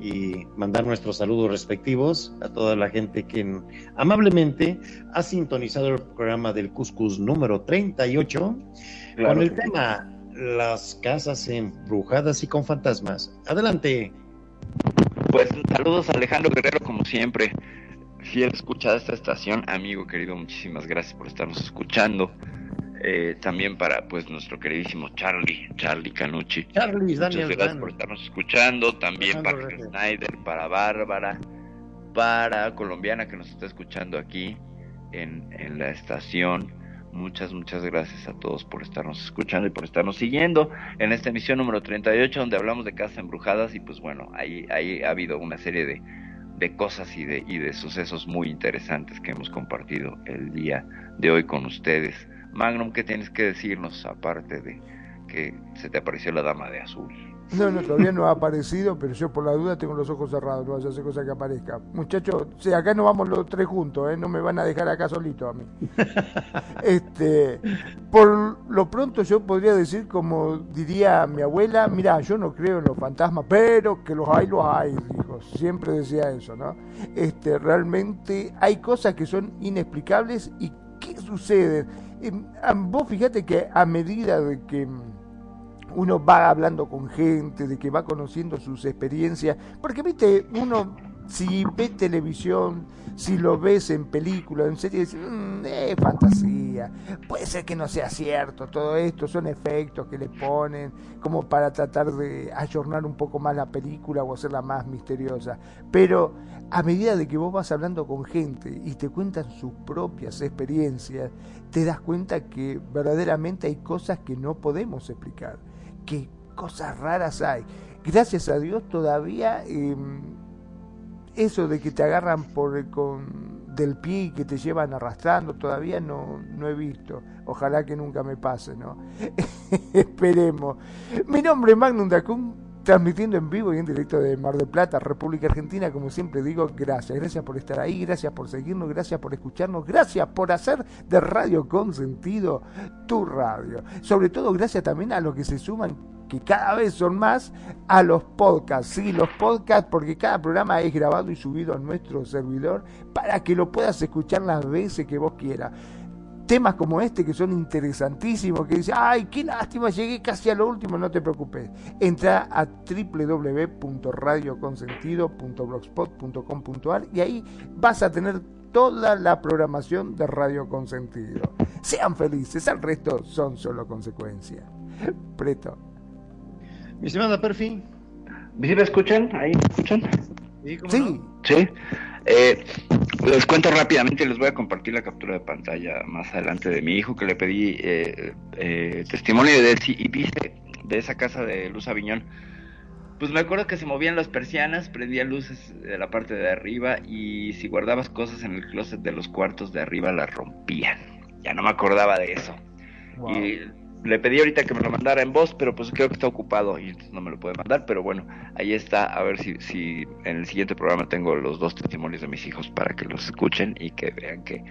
[SPEAKER 1] y mandar nuestros saludos respectivos a toda la gente que amablemente ha sintonizado el programa del Cuscus número 38 con el tema Las casas embrujadas y con fantasmas. Adelante.
[SPEAKER 2] Pues saludos a Alejandro Guerrero, como siempre, fiel escuchada esta estación. Amigo querido, muchísimas gracias por estarnos escuchando. Eh, también para pues nuestro queridísimo Charlie, Charlie Canucci.
[SPEAKER 1] Charlie,
[SPEAKER 2] Muchas gracias por estarnos escuchando. También para Snyder, para Bárbara, para Colombiana que nos está escuchando aquí en, en la estación. Muchas, muchas gracias a todos por estarnos escuchando y por estarnos siguiendo en esta emisión número 38 donde hablamos de casas embrujadas y pues bueno, ahí, ahí ha habido una serie de, de cosas y de, y de sucesos muy interesantes que hemos compartido el día de hoy con ustedes. Magnum, ¿qué tienes que decirnos aparte de que se te apareció la dama de azul?
[SPEAKER 3] No, no, todavía no ha aparecido, pero yo por la duda tengo los ojos cerrados, no vaya a hacer cosa que aparezca. Muchachos, sí, acá no vamos los tres juntos, ¿eh? no me van a dejar acá solito a mí. [LAUGHS] este, por lo pronto yo podría decir, como diría mi abuela, mira, yo no creo en los fantasmas, pero que los hay, los hay, dijo. Siempre decía eso, ¿no? Este, realmente hay cosas que son inexplicables y ¿qué sucede? Em, vos fíjate que a medida de que uno va hablando con gente, de que va conociendo sus experiencias, porque viste, uno si ve televisión, si lo ves en película, en serie, mmm, es fantasía, puede ser que no sea cierto, todo esto son efectos que le ponen como para tratar de ayornar un poco más la película o hacerla más misteriosa, pero a medida de que vos vas hablando con gente y te cuentan sus propias experiencias, te das cuenta que verdaderamente hay cosas que no podemos explicar qué cosas raras hay. Gracias a Dios todavía em, eso de que te agarran por con del pie y que te llevan arrastrando todavía no, no he visto. Ojalá que nunca me pase, ¿no? [LAUGHS] Esperemos. Mi nombre es Magnum Dacun, transmitiendo en vivo y en directo de Mar del Plata, República Argentina. Como siempre digo, gracias. Gracias por estar ahí, gracias por seguirnos, gracias por escucharnos, gracias por hacer de Radio con sentido tu radio. Sobre todo, gracias también a los que se suman que cada vez son más, a los podcasts. Sí, los podcasts, porque cada programa es grabado y subido a nuestro servidor para que lo puedas escuchar las veces que vos quieras. Temas como este que son interesantísimos, que dice, ay, qué lástima, llegué casi a lo último, no te preocupes. Entra a www.radioconsentido.blogspot.com.ar y ahí vas a tener toda la programación de Radio Consentido. Sean felices, el resto son solo consecuencias. Preto.
[SPEAKER 1] Mi estimada Perfi.
[SPEAKER 2] ¿Sí me escuchan? ¿Ahí me escuchan?
[SPEAKER 3] Sí. Sí.
[SPEAKER 2] ¿Sí? Eh, les cuento rápidamente, les voy a compartir la captura de pantalla más adelante de mi hijo que le pedí eh, eh, testimonio de él y dice de esa casa de Luz Aviñón. Pues me acuerdo que se movían las persianas, prendía luces de la parte de arriba y si guardabas cosas en el closet de los cuartos de arriba las rompían. Ya no me acordaba de eso. Y le pedí ahorita que me lo mandara en voz, pero pues creo que está ocupado y no me lo puede mandar, pero bueno, ahí está, a ver si, si en el siguiente programa tengo los dos testimonios de mis hijos para que los escuchen y que vean que,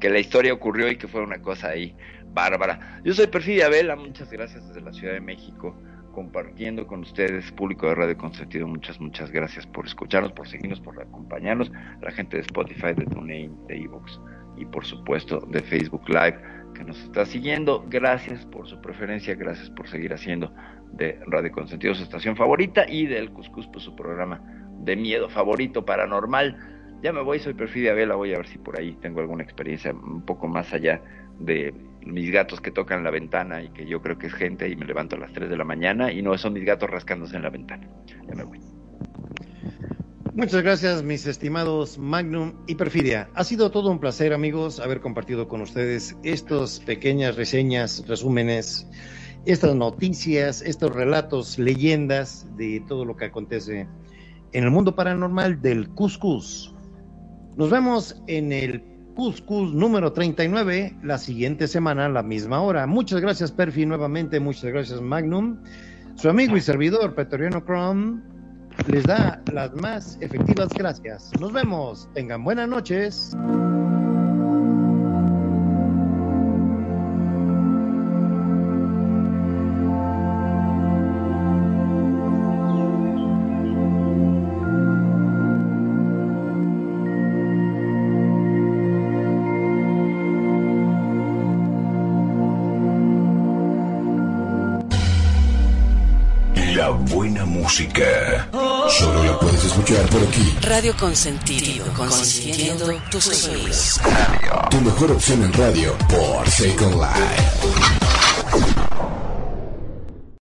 [SPEAKER 2] que la historia ocurrió y que fue una cosa ahí bárbara. Yo soy Perfidia Vela, muchas gracias desde la Ciudad de México, compartiendo con ustedes, público de Radio Consentido, muchas, muchas gracias por escucharnos, por seguirnos, por acompañarnos, la gente de Spotify, de TuneIn, de Evox y por supuesto de Facebook Live que nos está siguiendo. Gracias por su preferencia, gracias por seguir haciendo de Radio Consentido su estación favorita y del Cuscus pues, su programa de miedo favorito paranormal. Ya me voy, soy Perfidia Vela, voy a ver si por ahí tengo alguna experiencia un poco más allá de mis gatos que tocan la ventana y que yo creo que es gente y me levanto a las 3 de la mañana y no son mis gatos rascándose en la ventana. Ya me voy.
[SPEAKER 1] Muchas gracias, mis estimados Magnum y Perfidia. Ha sido todo un placer, amigos, haber compartido con ustedes estas pequeñas reseñas, resúmenes, estas noticias, estos relatos, leyendas de todo lo que acontece en el mundo paranormal del Cuscus. Nos vemos en el Cuscus número 39 la siguiente semana a la misma hora. Muchas gracias, Perfi, nuevamente. Muchas gracias, Magnum. Su amigo y servidor, Petoriano Chrome les da las más efectivas gracias. Nos vemos. Tengan buenas noches.
[SPEAKER 6] Música.
[SPEAKER 7] Radio Consentido, consintiendo tus oídos.
[SPEAKER 6] Tu mejor opción en radio por Second Life.